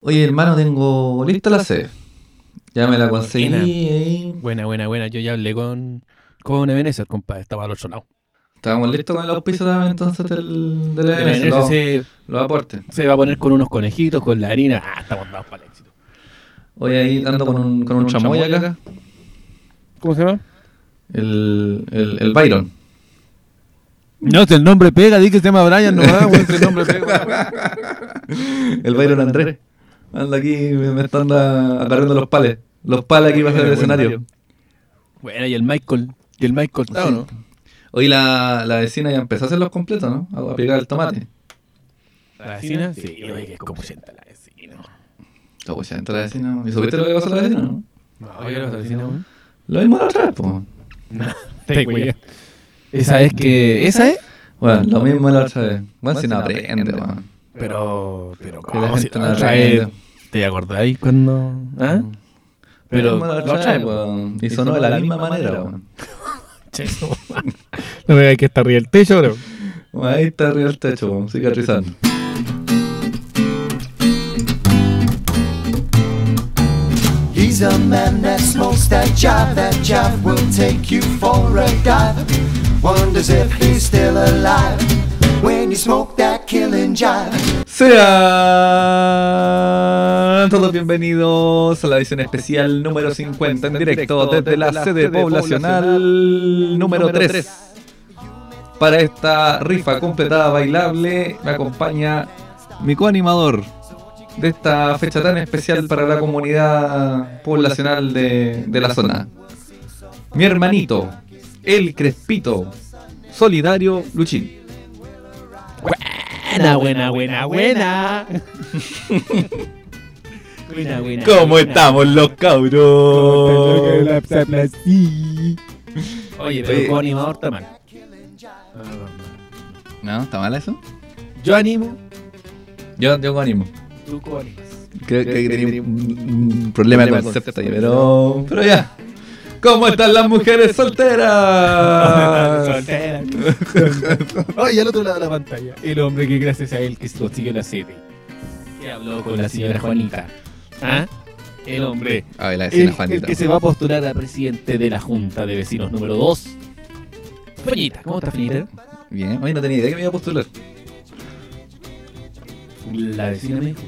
Oye, hermano, tengo lista la sede. Ya me la conseguí. Buena. Buena, buena, buena. Yo ya hablé con, con Ebenezer, compadre. Estaba al otro lado. Estábamos listos con el auspicio también entonces del, del Ebenezer los, se, los aportes. se va a poner con unos conejitos, con la harina. Ah, estamos dados para el éxito. Hoy ahí ando con un, con un chamoy acá. ¿Cómo se llama? El, el, el Byron. No, si el nombre pega, di que se llama Brian, no va, el nombre pega. El Byron Andrés. Anda aquí, me, me está anda agarrando los pales. Los pales aquí para hacer el escenario. Bueno, y el Michael. Y el Michael está, ¿o no? Hoy la, la vecina ya empezó a hacer los completos, ¿no? A picar el tomate. ¿La vecina? Sí, oye, que es como sienta la vecina. Oh, ya entra la vecina. ¿Y supiste lo que pasó a la vecina, no? Oye, la vecina. Lo mismo la otra vez, po. Te güey. Esa es que. ¿Esa es? Bueno, lo mismo la otra vez. Bueno, si no aprende, weón. Pero. Pero, Que la ¿cómo? Si gente la no otra vez-. ¿Te acordáis cuando.? ¿Ah? Pero. Lo mismo la otra vez, weón. Y sonó de la misma manera, weón. Che, no. No me digas que está arriba el techo, bro. Ahí está arriba el techo, weón, cicatrizando. He's a man that smokes that jive. That jive will take you for a dive. Wonders if he's still alive when you smoke that killing jive. Sean todos bienvenidos a la edición especial número 50 en directo desde la sede poblacional número 3. Para esta rifa completada bailable me acompaña mi coanimador de esta fecha tan especial para la comunidad poblacional de, de la zona. Mi hermanito, el Crespito, solidario Luchín. Buena, buena, buena, buena. Buena, buena. ¿Cómo buena. estamos los cabros? Oye, Oye. pero como animador está mal. ¿No? ¿Está mal eso? Yo animo, Yo, yo animo. tú coanimas. Creo que tenía un, un problema de concepto pero, pero ya. ¿Cómo están las mujeres solteras? Soltera. Oye, al otro lado de la pantalla, el hombre que gracias a él que consiguió la sede. Que habló con la señora Juanita. ¿Ah? El hombre. Ay, la El, vecina el Juanita. que se va a postular a presidente de la Junta de Vecinos número 2. Feñita, ¿cómo estás, Feñita? Bien, hoy no tenía idea que me iba a postular. La vecina me dijo.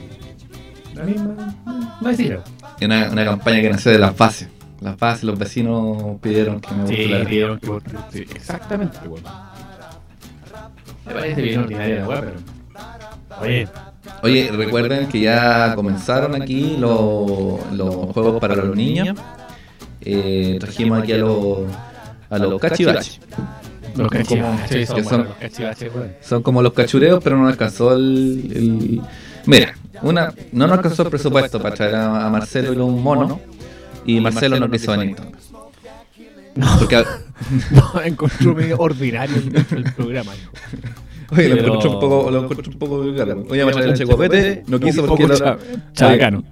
La misma. La vecina. Una, una campaña que nació de las bases. Las bases, los vecinos pidieron que me Sí, pidieron que vos- sí, exactamente. Me parece bien ordinaria la weá, pero. Oye, Oye, recuerden que ya comenzaron aquí los, los juegos para los niños. Eh, trajimos aquí a los, a los cachivaches. los cachivaches son son- como los cachureos, pero no alcanzó el, el- Mira, una, no nos alcanzó el presupuesto para traer a, a Marcelo y un mono. Y Marcelo no quiso venir. Porque, No, encontró medio ordinario el, programa. hijo. oye, lo encontré un poco, lo encontré un poco vulgar. Oye, iba a traer el checopete, no quiso porque era- cha- chabacano.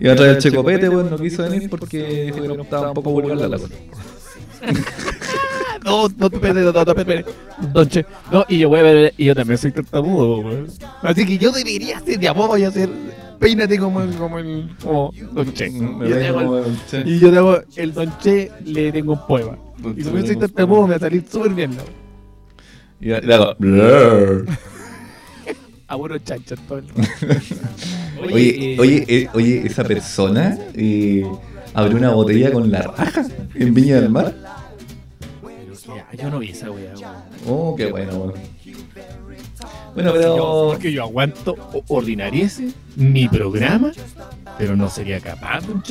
Iba a traer el checopete, bueno, no quiso venir porque estaba un poco vulgar la cosa. No, no te pegues, no, no te Che. No, y yo voy a ver, y yo también soy tartamudo, weón. Así que yo debería ser, de a poco voy a hacer, peínate como el, como el, como Don Che. Me Y yo te hago el- como el che. Y yo le hago el Don Che, le tengo un poema. Don Y si yo soy tartamudo, me va a salir súper bien, ¿no? Y le hago. "Blur". A buenos chanchos todo el. Oye, eh, oye, eh, oye, esa persona eh, abrió una botella con la raja en Viña del Mar. Yo no vi esa weá, weón. Oh, qué bueno, bueno. Bueno, Yo- pero. Porque yo aguanto ordinariese mi programa, pero no sería capaz de un.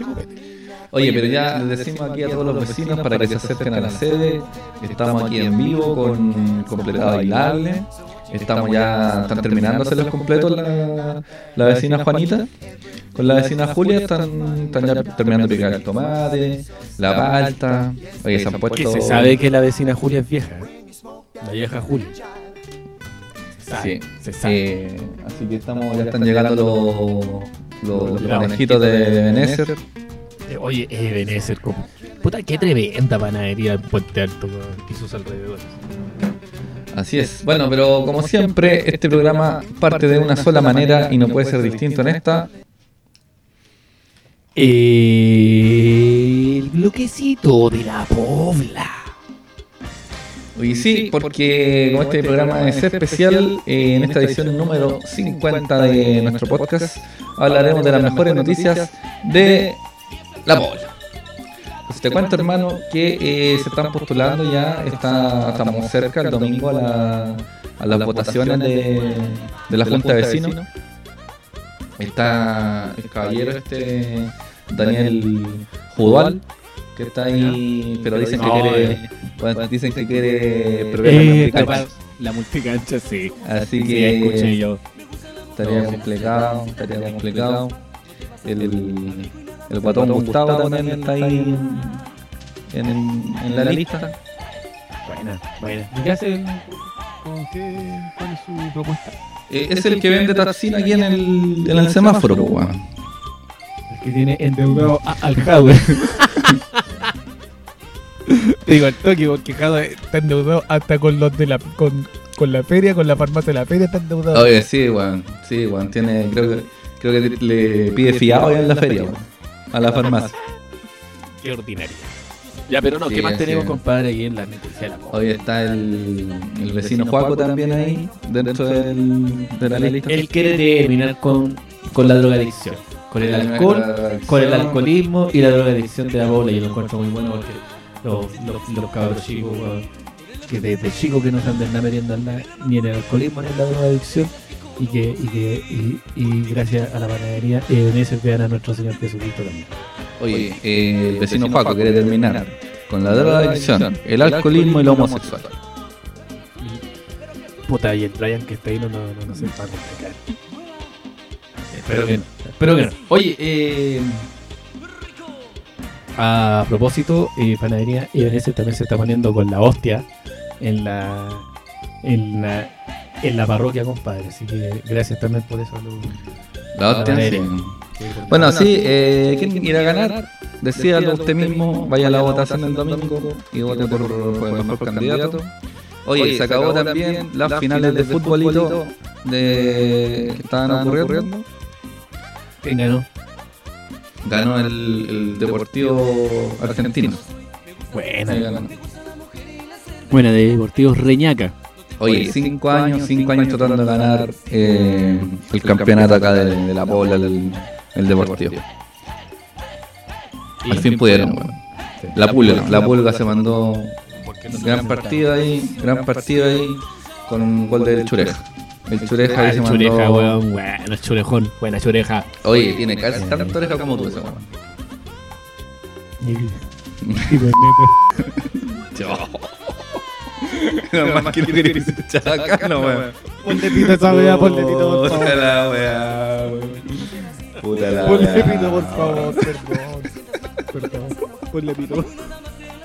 Oye, pero ya les decimos aquí a todos los vecinos para que se acerquen a la sede. Estamos aquí en vivo con completada bailable. Estamos ya, están terminando de hacer los completos la, la vecina Juanita. Con la vecina Julia están, están ya terminando de picar el tomate, la palta. Oye, se han puesto. Que se sabe que la vecina Julia es vieja. ¿eh? La vieja Julia. Sabe, Sí, se sabe. Eh, así que estamos, ya están llegando los, los, los Los conejitos de Benecer. Eh, Oye, Ebenezer, como... Puta, qué tremenda panadería en Puente Alto y sus alrededores. Así es. Bueno, pero como siempre, este programa parte de una sola manera y no puede ser distinto en esta. El bloquecito de la pobla. Oye, sí, porque como este programa es especial, eh, en esta edición número 50 de nuestro podcast hablaremos de las mejores noticias de la bola. Pues te cuento, hermano, que eh, se están postulando ya, está, estamos cerca el domingo a, la- a las votaciones de, de la Junta de Vecinos. Está el caballero este Daniel Judual, que está ahí, pero dicen que No, quiere, bueno, dicen que quiere la Eh, multicancha. la multicancha, sí. Así Sí, que escuché yo. estaría complicado, estaría complicado. El, el guatón Gustavo también está ahí en, en, en la lista. Buena, buena. ¿Y qué hace? el- con qué? ¿Cuál es su propuesta? Eh, es el que vende taxina aquí en el, en el semáforo, pues, weón. Que tiene endeudado a- al Jadwe. Te digo al toque porque Jadwe está endeudado hasta con los de la con, con la feria, con la farmacia de la feria está endeudado. Oye, sí, weón. Sí, weón. Tiene, creo que, creo que le pide fiado en la feria, weón. A la farmacia. Qué ordinario. Ya, pero no, Sí, ¿qué más sí. tenemos, compadre, aquí en la noticia la? Hoy está el, el vecino Juaco también ahí, dentro del, de la lista. Él quiere terminar con, con la drogadicción, con el alcohol, con el alcoholismo y la drogadicción de la bola. Y lo encuentro muy bueno porque los, los, los cabros chicos, weón, que desde chicos que no se anden la merienda en la- ni en el alcoholismo ni en la drogadicción. Y que, y que y, y gracias a la panadería eh, en ese vean a nuestro Señor Jesucristo también. Oye, eh, el vecino Juaco quiere terminar con la drogadicción, el alcoholismo y lo homosexual. Puta, y el Brian que está ahí no, no, no, no se va a complicar. Espero que no. Espero que no. Oye, eh, a propósito, eh, Panadería Ibanese también se está poniendo con la hostia en la en la en la parroquia, compadre. Así que gracias también por eso. La hostia, sí. Bueno, sí, eh, ¿quién irá a ganar? Decíalo usted mismo, vaya a la votación el domingo y vote por, por el mejor candidato. Oye, se acabó también las finales de futbolito de, que estaban ocurriendo. ¿Quién ganó? Ganó el, el Deportivo Argentino. Buena. Sí, ganó. Buena, de Deportivos Reñaca. Oye, cinco años, cinco años tratando de ganar eh, el campeonato acá de, de la Pobla, el, el Deportivo. Al fin pudieron, weón. La pulga, la pulga se mandó gran partido ahí, gran partido ahí con un gol del Chureja. El Chureja Ah, el chureja, mandó. weón. Bueno, el churejón. Buena chureja. Oye, tiene casi tanta oreja como tú ese weón. No más que quería decir chacano, weón. Ponle pito esa weá, ponle pito, por Puta favor. la weá, weón. Puta la Ponle weá. pito, por favor, perdón. Perdón. Ponle pito.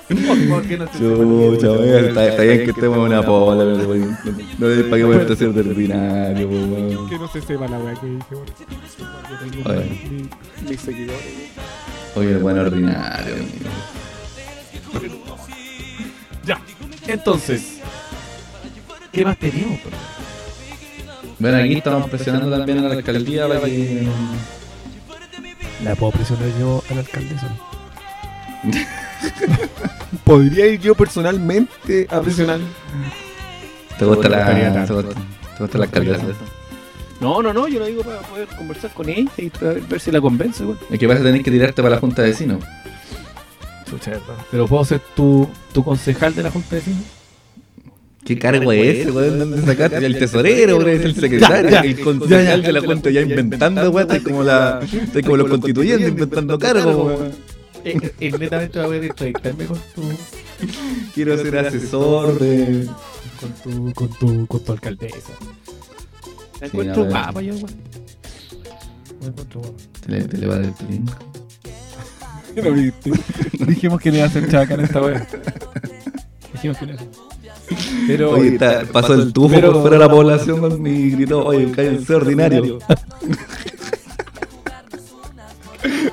Por no Chucha, qué weón, está, está bien que estemos en una pola, pero weón, no es para que voy a ser de ordinario, weón. Que no se sepa la weá que dije, weón. Mis seguidores. Oye, el buen ordinario, amigo. Ya. Entonces, ¿qué más tenemos? bro? Bueno, aquí estamos presionando también a la alcaldía para que. ¿La puedo presionar yo a la alcaldesa? ¿Podría ir yo personalmente a presionar? ¿Te gusta la, te gusta, te gusta la alcaldesa? No, no, no, yo lo digo para poder conversar con ella y ver si la convence, güey. Es que vas a tener que tirarte para la junta de vecinos. Pero puedo ser tu, tu concejal de la Junta de Vecinos. ¿Qué cargo es ese, weón? ¿Dónde sacaste? El tesorero, weón, es el secretario, Ya, ya. el concejal de la junta ya inventando, weón. Como, la, como los constituyentes inventando cargos, weón. Eh, eh, netamente va a entrevistarme con tu, Quiero ser asesor de. con tu, con tu, con tu alcaldesa. Me Sí, encuentro ver. guapa yo, güey. Me encuentro guapa. Te le, te le va a dar el plin. ¿Lo viste? Dijimos que le iba a hacer chacana esta wea. Dijimos que le iba a hacer. Pero, Oye, está- pasó el tufo pero- por fuera de la población weón, y gritó, oye, cállense ordinario.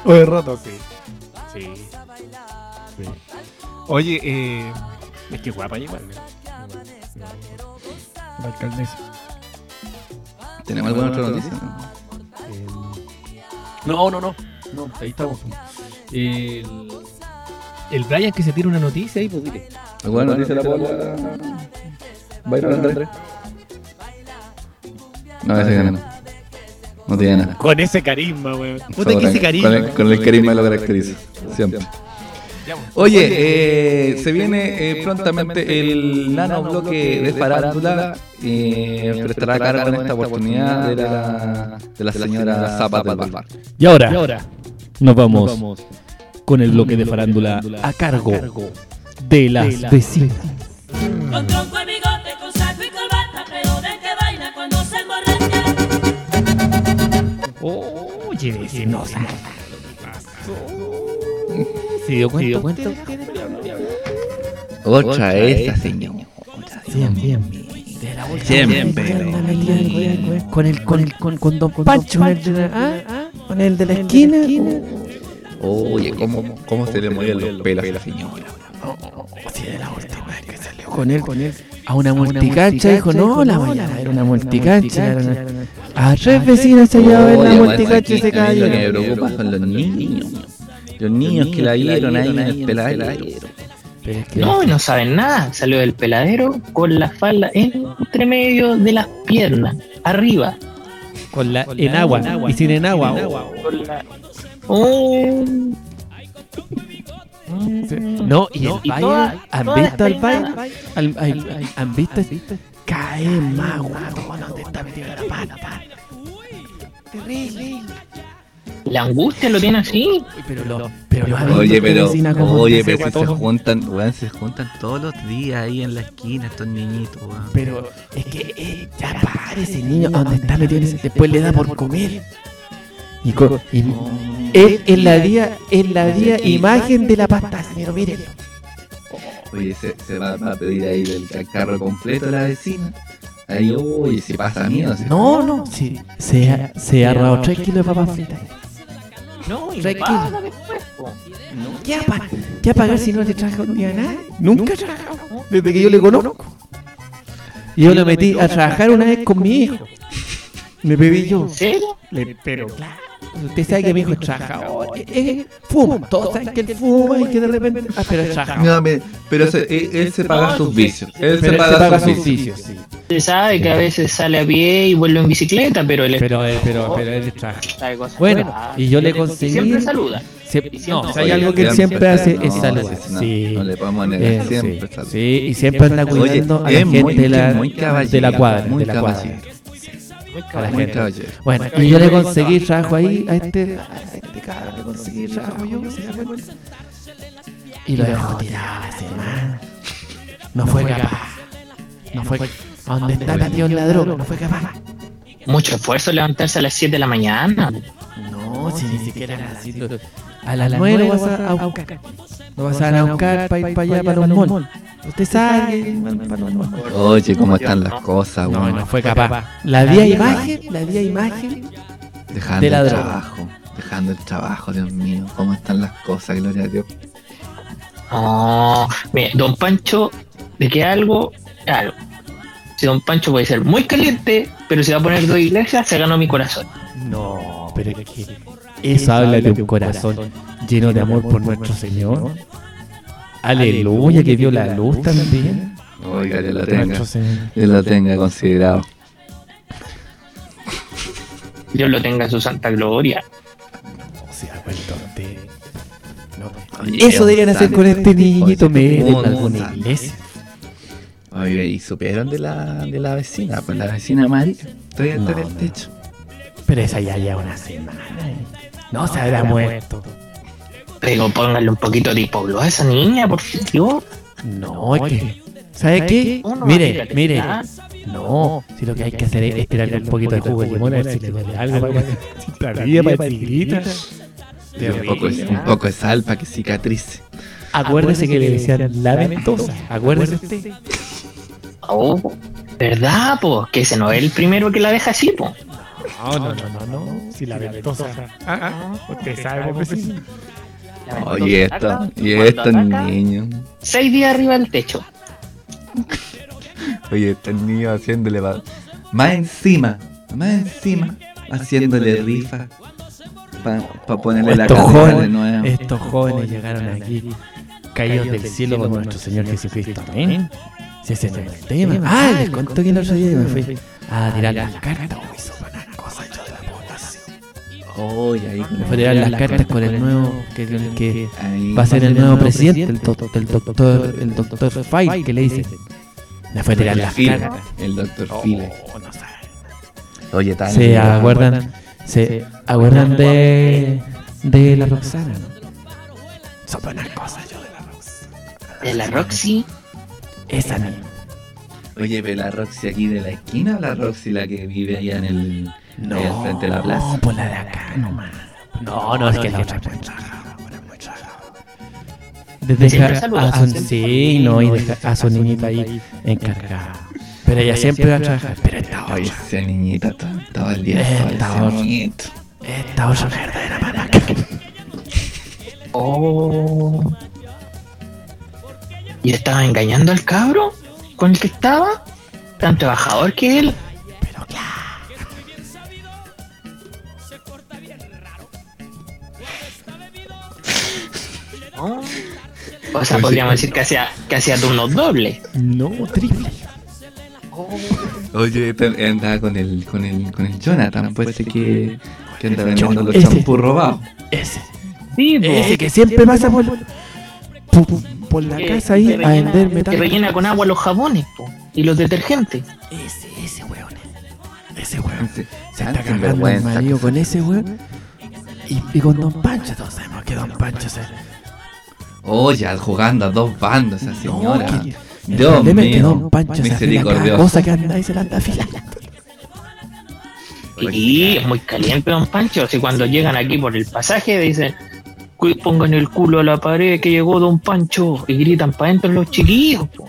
O de roto, sí. Sí. Oye, eh, es que guapa igual, ¿no? La alcaldesa. ¿Tenemos alguna otra noticia? Eh, no, no, no. No, ahí estamos. El, el Brian que se tira una noticia ahí, pues dile. Bueno, dice la bola. Byron Andrés. No, ese que no. No tiene nada. Con ese carisma, weón. Puta Con que ese el- carisma. Con el, con el carisma lo caracteriza. Siempre. Oye, eh, se viene eh, prontamente el nano bloque de farándula. Eh, pero estará a cargo en esta oportunidad de la, de la señora Zapa del Bar. Y ahora, nos vamos con el bloque de farándula a cargo de las vecinas. Con tronco y bigote, con saco y corbata, pero de que baila cuando se emborracha. Oye, vecinosa. ¿Se dio cuenta? Otra esta señora. Bien, bien. De la bolsa. Siempre. con el con el con, con Don Pancho, con el de la, ah, con el de la esquina. Oye, ¿cómo, cómo se le mueven los pelos a la señora? Con él, con él. A una multicancha dijo, no, la mañana era una multicancha. A tres vecinas se llevaba en la multicancha y se a mí Lo que me cayó. preocupa son los niños. Los niños que la vieron ahí en el peladero. Pero es que No, y no saben nada. Salió del peladero con la falda entre medio de las piernas, arriba. Con la, en agua y sin en agua. Con la... Oh. No, y el baile, ¿han visto el baile? ¿Han visto? Cae más guapo donde está metido la pata. Terrible. La angustia lo tiene así. Pero lo, pero lo Oye, pero, oye, pero si se juntan, weón, se juntan todos los días ahí en la esquina estos niñitos, weón. Pero es que eh, ya para ese niño a donde está metido ese- después le da por comer. Y, co- y él es la día, es la día imagen de la pasta, pero miren. Oye, se, se va, va a pedir ahí el carro completo a la vecina. Ahí, oye, si pasa miedo. No, no, sí, se ha, se ha ahorrado 3 kilos de papas fritas. No, y Tranquilo. paga después, po. ¿Qué va ¿Qué va a pagar si no le trajo ni a nada? Nunca ha trabajado, desde que yo le conozco. Y yo le metí a trabajar una vez con mi hijo. Me bebí yo. ¿En serio? Le- pero claro, usted sabe que mi hijo es trabajador, eh, eh, fuma, todos saben que él fuma y que de repente, ah, pero es trabajador. No, me- pero se- él, él se paga sus vicios. Él Pero se él se paga, paga sus vicios. sí. Se sabe que a veces sale a pie y vuelve en bicicleta, pero él Pero, eh, pero, pero él es cosas Bueno, y yo le conseguí- Siempre saluda. Siempre- no, hay Oye, algo que él siempre- hace no, es sí, saludar. sí, no, Sí. no le podemos negar, Eh, siempre sí, saluda. sí, y siempre anda Oye, cuidando a la es gente muy- de la, de la cuadra. muy de la cuadra. Muy caballero. Bueno, y yo le conseguí trabajo ahí a este, a este cabrón, le conseguí trabajo yo. Y lo dejó tirado a la semana. No fue capaz. No fue a donde está metido en la droga, no fue capaz. Mucho esfuerzo levantarse a las 7 de la mañana. No, si ni siquiera era así. A las 9 lo vas a, a buscar. Lo vas a buscar para ir para allá, para los malls. Usted sabe. Oye, cómo están las cosas, No, weón. no fue capaz. La vía imagen, la vía imagen. Dejando de la el trabajo. Dejando el trabajo, Dios mío. Cómo están las cosas, gloria a Dios. Oh, don Pancho, de que algo, algo. Si don Pancho puede ser muy caliente, pero si va a poner dos iglesias, se ganó mi corazón. No, pero es que eso habla de un corazón lleno de amor por nuestro Señor. Aleluya, que dio la luz también. Oiga, Dios lo tenga. Lo considerado. Dios lo tenga en su santa gloria. No se ha vuelto usted. No. Oye, Eso deberían hacer con este niñito, un en alguna iglesia. Oye, y supieron de la, de la vecina, pues la vecina María. Todavía está en el no. techo. Pero esa ya lleva una semana. eh. No se habrá muerto. Pero pónganle un poquito de hipoglo a esa niña, por Dios. No, es que. ¿Sabe qué? Mire, mire. ah, No, si lo que hay que hacer es tirarle un poquito de jugo de limón a ver si le duele algo para un, poco, un poco de sal para que cicatrice. Acuérdese que le decían la ventosa. Acuérdese usted. Oh, ¿verdad, po? Que ese no es el primero que la deja así, po. No, no, no, no, no. Si la ventosa. Ah, ah, usted sabe, vecino. Oye, esto, y estos niños. Seis días arriba del techo. Oye, estos niños haciéndole va- más encima, más encima, haciéndole rifa para ponerle la cadena de nuevo. estos jóvenes llegaron aquí caídos del cielo por nuestro Señor Jesucristo. Amén. Si ese no es el tema. Ah, les conto que el otro día me fui a tirar las cartas. Oye, ahí, Me fui a tirar las cartas con el nuevo, que, ahí. va a ser el nuevo presidente, el, doc- el doctor, el doctor Fay, que le dicen. Me fue a tirar las cartas. El doctor File. Oh, no sabe. Oye, tal. Se acuerdan, se acuerdan de, de la Roxana, ¿no? Son buenas cosas yo de la Roxana. De la Roxy. Esa misma. Oye, pero la Roxy aquí de la esquina o la Roxy la que vive allá en el. Al frente la plaza? No, pues la de acá nomás. No, no, es que la otra es. De dejar a su, sí, no, y dejar a su niñita ahí encargada. Pero ella siempre va a trabajar. Pero esta otra, esa niñita to- todo el día. Esta otra. esta otra verdadera manaca. Oh. ¿Y estaba engañando al cabro con el que estaba? Tan trabajador que él. Pero claro. Oh. O sea, podríamos decir que hacía, que hacía turnos dobles. No, triple. Oye, andaba con el, con el, con el Jonathan, pues ese que, que anda vendiendo los champús robados. Ese. Sí. Ese que siempre pasa por, por, por la Que- casa ahí que a vender Que metal. rellena con agua los jabones po, y los detergentes. Ese, ese weón. Ese weón. Se está cagando el marido que con se- ese weón. Y, y con Don Pancho, todos sabemos que Don Pancho se. Oye, jugando a dos bandos esa señora. No, que- Dios problema es que mío, Don Pancho misericordioso. cosa que anda y se la anda afilando. Y es muy caliente, don Pancho. Si cuando llegan aquí por el pasaje dicen, "Cu- pongan el culo a la pared que llegó don Pancho y gritan para adentro los chiquillos. po.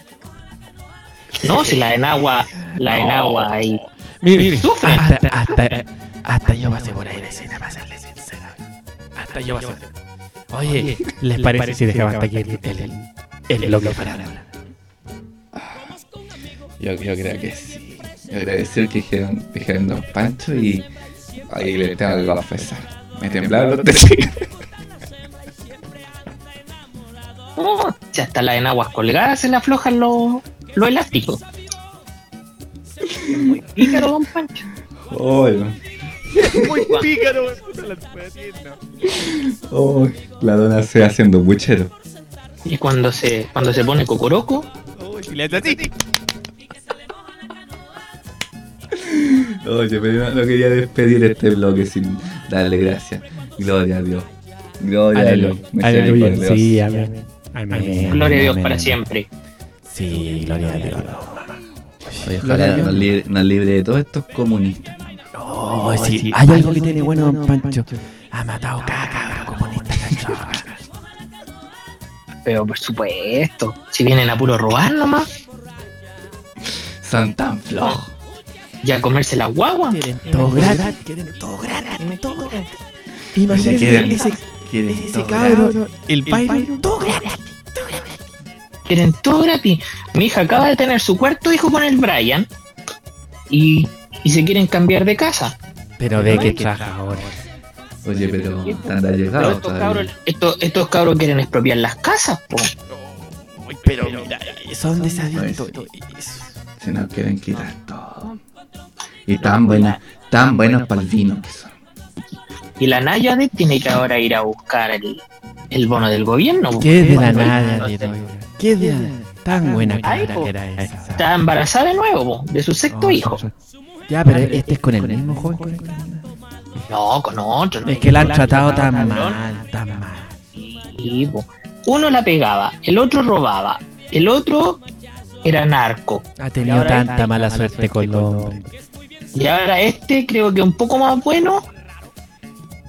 No, si la enagua, la enagua ahí. Mire, Sufren. hasta, hasta, hasta yo pasé por ahí de escena, para serle sincera. Hasta yo pasé. Oye, ¿les parece si dejamos hasta aquí el, el, el, el bloque para ahora? Yo, yo creo que sí. Yo agradecer que dijeron, dijeron Don Pancho y ahí le tengo que confesar. Me temblaron los testículos. Oh, si hasta las enaguas colgadas se le aflojan los, los elásticos. Muy pícaro, don Pancho. Oye, Muy pícaro. oh, la dona se haciendo buchero. Y cuando se, cuando se pone cocoroco, Oye, pero no, no quería despedir este bloque sin darle gracias. Gloria a Dios. Gloria a Dios. Aleluya, Misericordioso. sí, amén. Amén, gloria a Dios amén, para siempre. Sí, gloria a Dios. Oye, ojalá Dios. nos libre, nos libre de todos estos comunistas. Oh, sí, hay algo que tiene bueno Don Pancho. Ha matado cada cabro comunista. Pero por supuesto, si vienen a puro robar nomás, Son tan flojos. y a comerse la guagua. Quieren todo gratis. Quieren todo gratis. Todo gratis. Imagínense Quieren- ese, Quieren ese todo cabro, el Byron, todo gratis. Quieren todo gratis. Mi hija acaba de tener su cuarto hijo con el Brian y, y se quieren cambiar de casa. Pero de qué traja ahora. Oye, pero están Pero allegados estos cabros, estos, estos cabros quieren expropiar las casas, po. Pero mira, son desadictos. Se nos quieren quitar todo. Y tan buenas, tan buenos para el vino que son. Y la Nayade tiene que ahora ir a buscar el, el bono del gobierno. ¿Qué es de la Tito? ¿Qué es de la Tan buena Ay, cabra po. que era esa. Está embarazada de nuevo, po, de su sexto Oh, hijo. Ya, pero este es con el mismo joven. con el que- No, con otro. ¿no? Es que la han tratado tan cabrón. mal, tan mal. Sí. Uno la pegaba, el otro robaba, el otro era narco. Ha tenido tanta mala suerte con los hombres. Y ahora este creo que un poco más bueno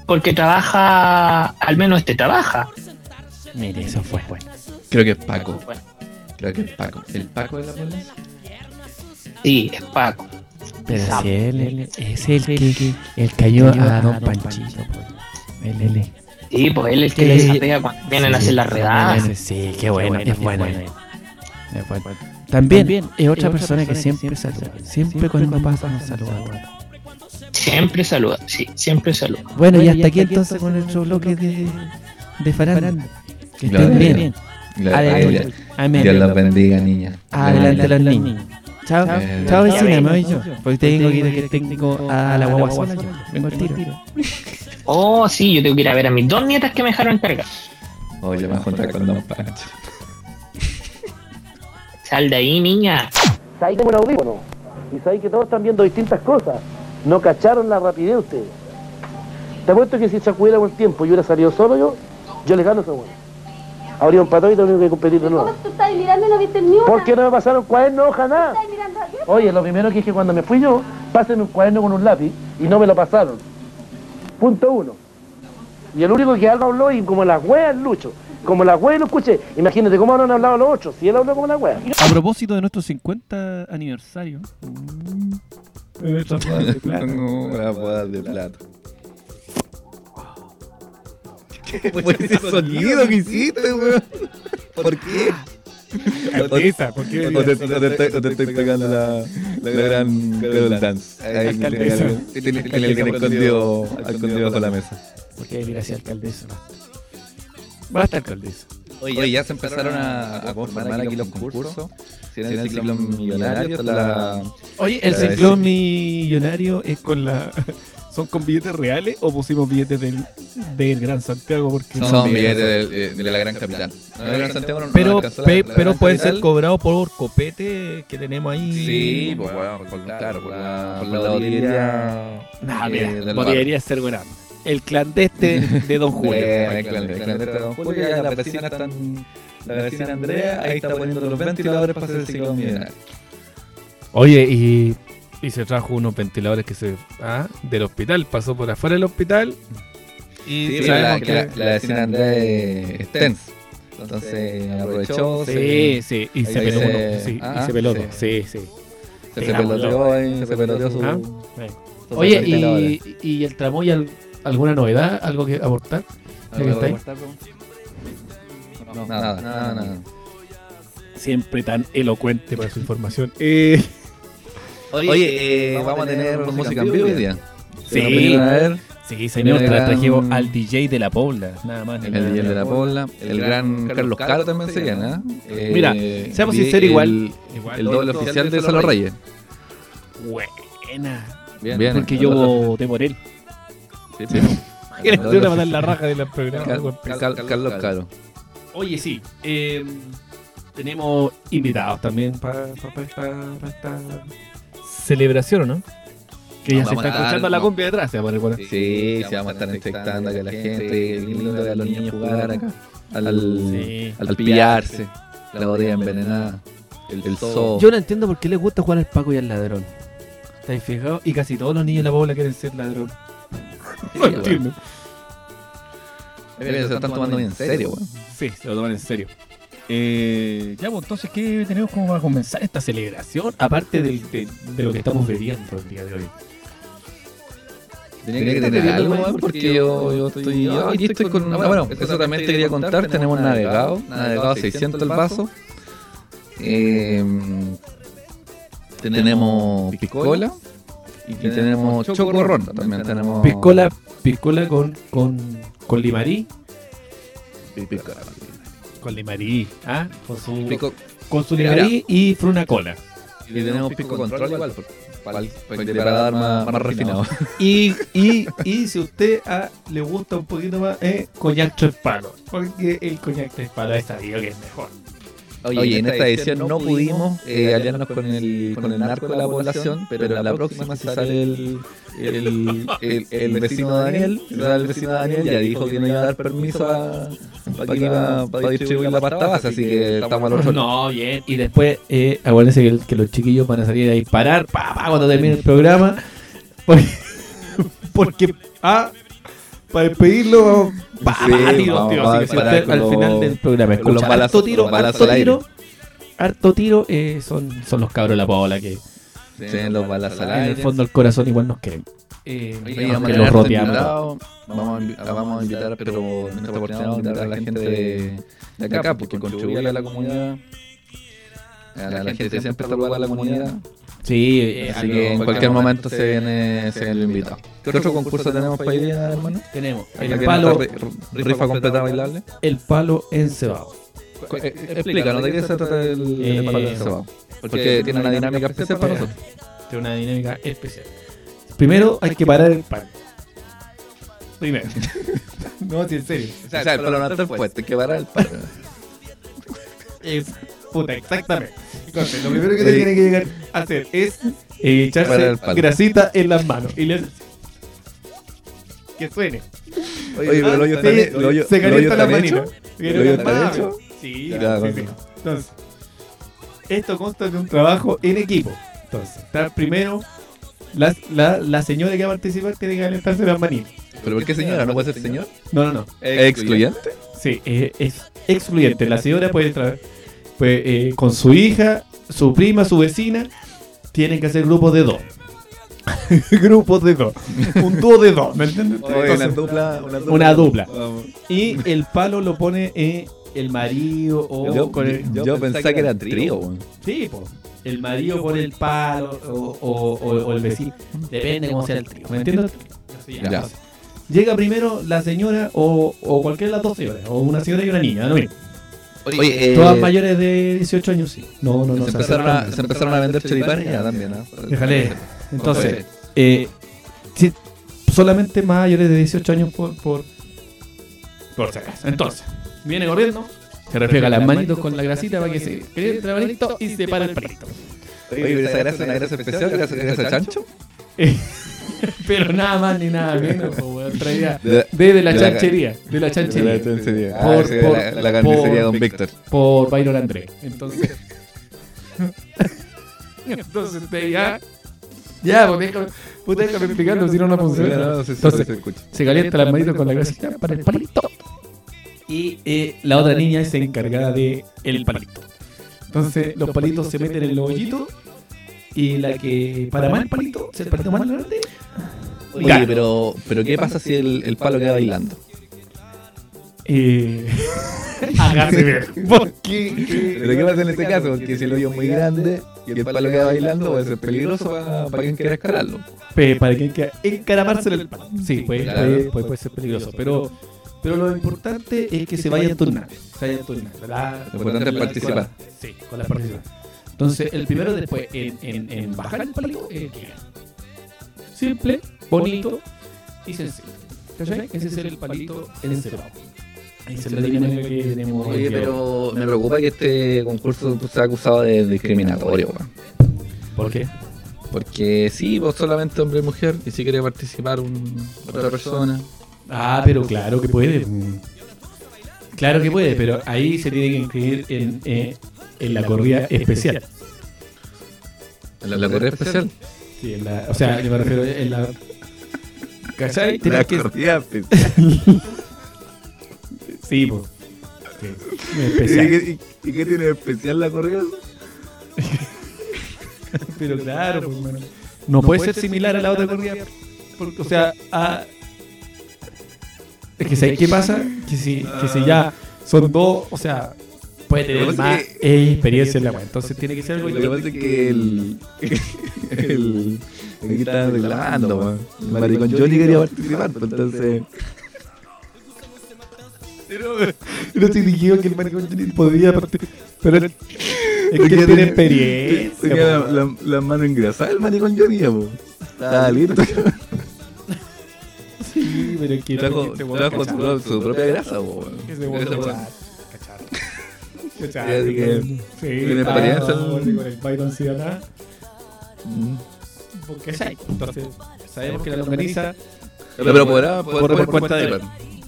porque trabaja, al menos este trabaja. Mire, eso fue. Creo que es Paco. Creo que es Paco. ¿El Paco de la policía? Sí, es Paco. Pero si él, él es el que el cayó a Don Panchito. pues. Él, él, él. Sí, pues él es el que Sí. le sapea cuando vienen a hacer las redadas. Sí, qué bueno, es bueno. Es bueno. También es otra persona que siempre saluda. Siempre cuando pasa nos saluda. Siempre saluda, sí, siempre saluda. Bueno, y hasta aquí entonces con nuestro bloque de, de faranda. Que Claro, estén bien. bien. Adelante. Dios los bendiga, niña. Adelante los niños. Chao, Eh, chao vecina, me voy yo. Porque tengo que ir que tengo a la guagua sola yo. Vengo al tiro. Oh, sí, yo tengo que ir a ver a mis dos nietas que me dejaron encargar. Oye, me voy a juntar con Don Pancho. Sal de ahí, niña. Ahí tengo un audífono. Y sabéis que todos están viendo distintas cosas. No cacharon la rapidez ustedes. Te apuesto que si se acudiera con tiempo y hubiera salido solo yo, yo le gano a ese bueno. Habría un patón y tengo que competir de nuevo. tú estás mirando y no viste ni una? ¿Por qué no me pasaron cuaderno, hoja, nada? Estás mirando. Oye, lo primero que dije cuando me fui yo, pásenme un cuaderno con un lápiz y no me lo pasaron. Punto uno. Y el único que algo habló y como las weas, Lucho. Como las weas lo escuché. Imagínate cómo habrán hablado los otros. Si él habló como las weas. A propósito de nuestro 50 aniversario. No, la boda de plata. ¿Qué fue ese sonido que hiciste, weón? ¿Por qué? Alcaldesa, ¿por qué? O te, estoy- o te estoy pegando la, gran girl dance. Ahí tiene escondido, bajo la mesa. Porque mira, si alcaldesa. Basta alcaldesa. Oye, ya se empezaron a, a confirmar aquí los concursos. Si en el ciclo millonario está la... Oye, el ciclón millonario es con la. ¿Son con billetes reales o pusimos billetes del, del Gran Santiago? Porque Son billetes de, de la gran capital. La gran Santiago no- no Pero, la- pe- la pero gran puede capital. ser cobrado por copete que tenemos ahí. Sí, pues bueno, por- claro, por la, por la botillería. Nah, eh, mira, del podría ser grande. El clandeste de Don Julio. Bueno, el clan- el clan de Don Julio, ya las vecinas están. La vecina Andrea ahí está poniendo los ventiladores para hacer el ciclo millonario. Oye, y, y se trajo unos ventiladores que se. Ah, del hospital. Pasó por afuera del hospital. Y Sí, sabemos la, que- la, la vecina Andrea es es TENS. Entonces aprovechó, Sí, se, sí, y se peló se- sí, ah, y se peló sí. sí, sí. se, se peloteó ahí, se peloteó su. Ah, Oye, y, y el tramoy, al- ¿alguna novedad? ¿Algo que aportar? ¿Algo ¿Ya que está ahí? que aportar, No, nada, nada, nada. Siempre tan elocuente para su información. Eh, Oye, eh, vamos a tener música en vivo hoy día. Sí. ¿Nos vinieron a ver? sí, señor, El gran- trajimos al DJ de la Pobla, nada más. El nada DJ de menos. la Pobla, el gran Carlos Caro también se llama. ¿eh? Mira, Eh, seamos sinceros, igual- El, igual el doble oficial de Salo Reyes. Buena. Bien, Porque yo voté por él. Sí, sí. El a matar la raja de la Cal- Carlos Caro. Oye, sí. eh, tenemos invitados también para esta, pa esta celebración, ¿o no? Que ya se a está escuchando la no. cumbia detrás, se va a poner bueno. Sí, sí, vamos a estar entrevistando acá a la gente. Lindo ver a los niños jugar acá. Al, pillarse, la botella envenenada, el, zoo. Yo no entiendo por qué les gusta jugar al Paco y al ladrón. ¿Estáis fijados? Y casi todos los niños de la Pobla quieren ser ladrón. No entiendo. Se están tomando bien en serio, weón. Sí, se lo toman en serio. Eh, ya, pues entonces, ¿qué tenemos como para comenzar esta celebración? Aparte del- de, de lo que estamos bebiendo el día de hoy. Tenía que tener algo, porque yo, yo estoy, yo aquí estoy con... ah, bueno, eso también te quería contar, tenemos navegado, navegado 600 el vaso. Eh, tenemos piscola y tenemos chocorrón también tenemos Piscola, piscola con, con, con limarí. Piscola. Con limarí, ¿ah? Con su, Pico- con su limarí y fruna cola. y tenemos pico control igual para, para, para dar más, más refinado. Y, y, y si usted ah, le gusta un poquito más, eh, coñac tres palos. Porque el coñac tres palos es sabido que es mejor. Oye, en esta edición no pudimos eh, aliarnos con el, con el narco de la población, pero en la próxima si sale el, el, el, el vecino Daniel, el vecino Daniel ya dijo que no iba a dar permiso a- para, para distribuir la pasta base, así que estamos al otro. No, bien. Y después, eh, acuérdense que, que los chiquillos van a salir a disparar pa, pa, cuando termine el programa. Porque, porque ah, para despedirlo, Sí, vamos a Así que al final del programa con los escucha balazos- harto tiro, los balazos harto al aire. tiro, harto tiro, eh, son, son los cabros de la paola que Tienen los balas al en el fondo del corazón igual nos quieren. Eh, Oye, aunque vamos a los roteamos. Vamos a, vamos a invitar, pero en esta oportunidad vamos a invitar a la gente de, de acá, porque contribuye a la comunidad. A la, la gente que siempre está de la comunidad. Sí, eh, Así que en cualquier momento se viene, se viene el invitado. ¿Qué otro concurso tenemos para hoy día, hermano? tenemos ¿Alguien el palo, ri- rifa completa bailable. el palo encebado. Eh, Explícanos de qué se trata el, el Eh, palo encebado. Porque tiene una dinámica especial para nosotros. Tiene una dinámica especial. Primero hay que parar el palo. Primero. no, sí, en serio. O sea, el palo no está puesto, hay que parar el palo. Puta, exactamente. Entonces, lo primero que te tiene que llegar a hacer es eh, echarse grasita en las manos. Y le que suene. Oye, pero el hoyo está Sí, el hoyo- se calienta la manita. Se ¿El hoyo está hecho? Sí, sí, con- sí. Entonces, esto consta de un trabajo en equipo. Entonces, está primero, la, la, la señora que va a participar tiene que calentarse las manitas. ¿Pero por qué señora? ¿No puede ser señor? No, no, no. ¿Es excluyente? Sí, es excluyente. La señora puede entrar pues, eh, con su hija, su prima, su vecina. Tienen que hacer grupos de dos. grupos de dos. Un dúo de dos, ¿me entiendes? Oye, una dupla. una dupla. Vamos. y el palo lo pone eh, el marido o Yo, con el. yo pensaba que era trío. weón. Sí, po. El marido pone el palo o, o- o- o el vecino. Depende cómo sea el trío. ¿Me entiendes? Así ya. Ya. Llega primero la señora o, o cualquiera de las dos señoras. O una señora y una niña. ¿no? Mira. Oye, eh, Todas mayores de 18 años, sí. No, no, no. se, se empezaron a, se empezaron a vender choripanes ya también. ¿no? Déjale. Entonces, eh, sí, solamente mayores de 18 años por, por, por si acaso. Entonces, viene corriendo, se refriega las manitos con la grasita para que se caliente manito y se para el palito. Oye, pero esa grasa es una grasa especial, grasa, grasa chancho. Pero nada más ni nada menos, weón, traía De- de, de la de la- chanchería, de la chanchería, La. Ah, Por- sí, de por- la, la carnicería de Don Víctor. por Byron André. Entonces, entonces te ya, ya, pues déjame, puta, déjame explicarlo, si no, no funciona. No, sí, sí, Entonces, se calienta las manitos con la grasita para el palito. Y eh, la otra niña es encargada de el palito. Entonces los palitos se meten en los hoyitos y la que para más el palito, si el palito más grande, Oye, pero, pero ¿qué pasa si el, el palo queda bailando? Eh, hágase ver. ¿Por qué? ¿Pero qué pasa en este caso? Porque si el hoyo es muy grande y el palo queda bailando, puede ser peligroso para, para quien quiera escalarlo. Pe- para que que encaramarse en el palo. Sí, puede, puede, puede- puede ser peligroso. Pero, pero lo importante es que se vayan turnando. Se vayan turnando. Lo importante es participar. Sí, con la participación. Entonces, el primero después en, en, en bajar el palito es el que gana. Simple, bonito y sencillo. ¿Cachai? Ese es el palito encerrado. Esa es la dinámica que tenemos. hoy Oye, pero me preocupa que este concurso sea acusado de discriminatorio, weón. ¿Por qué? Porque sí, vos solamente hombre y mujer, y si quiere participar un, otra persona. Ah, pero claro que puede. Claro que puede, pero ahí se tiene que inscribir en, eh, en la corrida especial. En la, la correa especial. Sí, en la- o sea, yo me refiero en la. ¿Cachai? Tienes que- corrida especial. Sí, pues. Especial. ¿Y qué tiene de especial la corrida? Pero claro, pues, hermano. No puede ser similar a la otra corrida. porque, o sea, a. Es que ¿sabes qué pasa? Que si, que si ya son dos, o sea, puede tener que más es experiencia en la web. Entonces tiene que ser algo Lo que pasa es que el. el. Aquí están reclamando. El maricón Johnny quería participar, pues, entonces. No te dije que el maricón Johnny podía participar. Pero es que tiene experiencia. Tenía po. la, mano engrasada el maricón Johnny, po. Estaba listo. Sí, pero es que Trajo, este trajo su, su propia grasa, po, Sí, que Sí, tiene estaba experiencia el- con el Byron sí atrás. Mm. Porque. Entonces, sabemos que la longaniza. Pero, pero podrá, Por- cuenta de.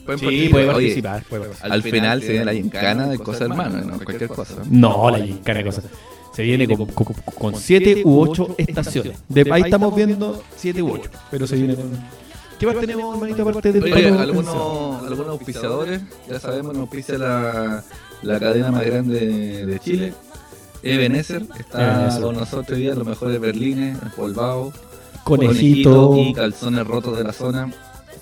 Pueden Sí, participar. puede Oye, participar. puede participar. Al final se viene la gincana de cosas hermanas, no cualquier cosa. No, la gincana de cosas. Se viene con, con, con siete u ocho estaciones. De, ahí estamos viendo siete u ocho. Pero se viene con. ¿Qué más tenemos, hermanito, aparte del Oye, algunos, algunos auspiciadores, ya sabemos, nos auspicia la, la cadena más grande de Chile. Ebenezer está Ebenezer. con nosotros hoy día, los mejores berlines, empolvados, Conejito. y calzones rotos de la zona.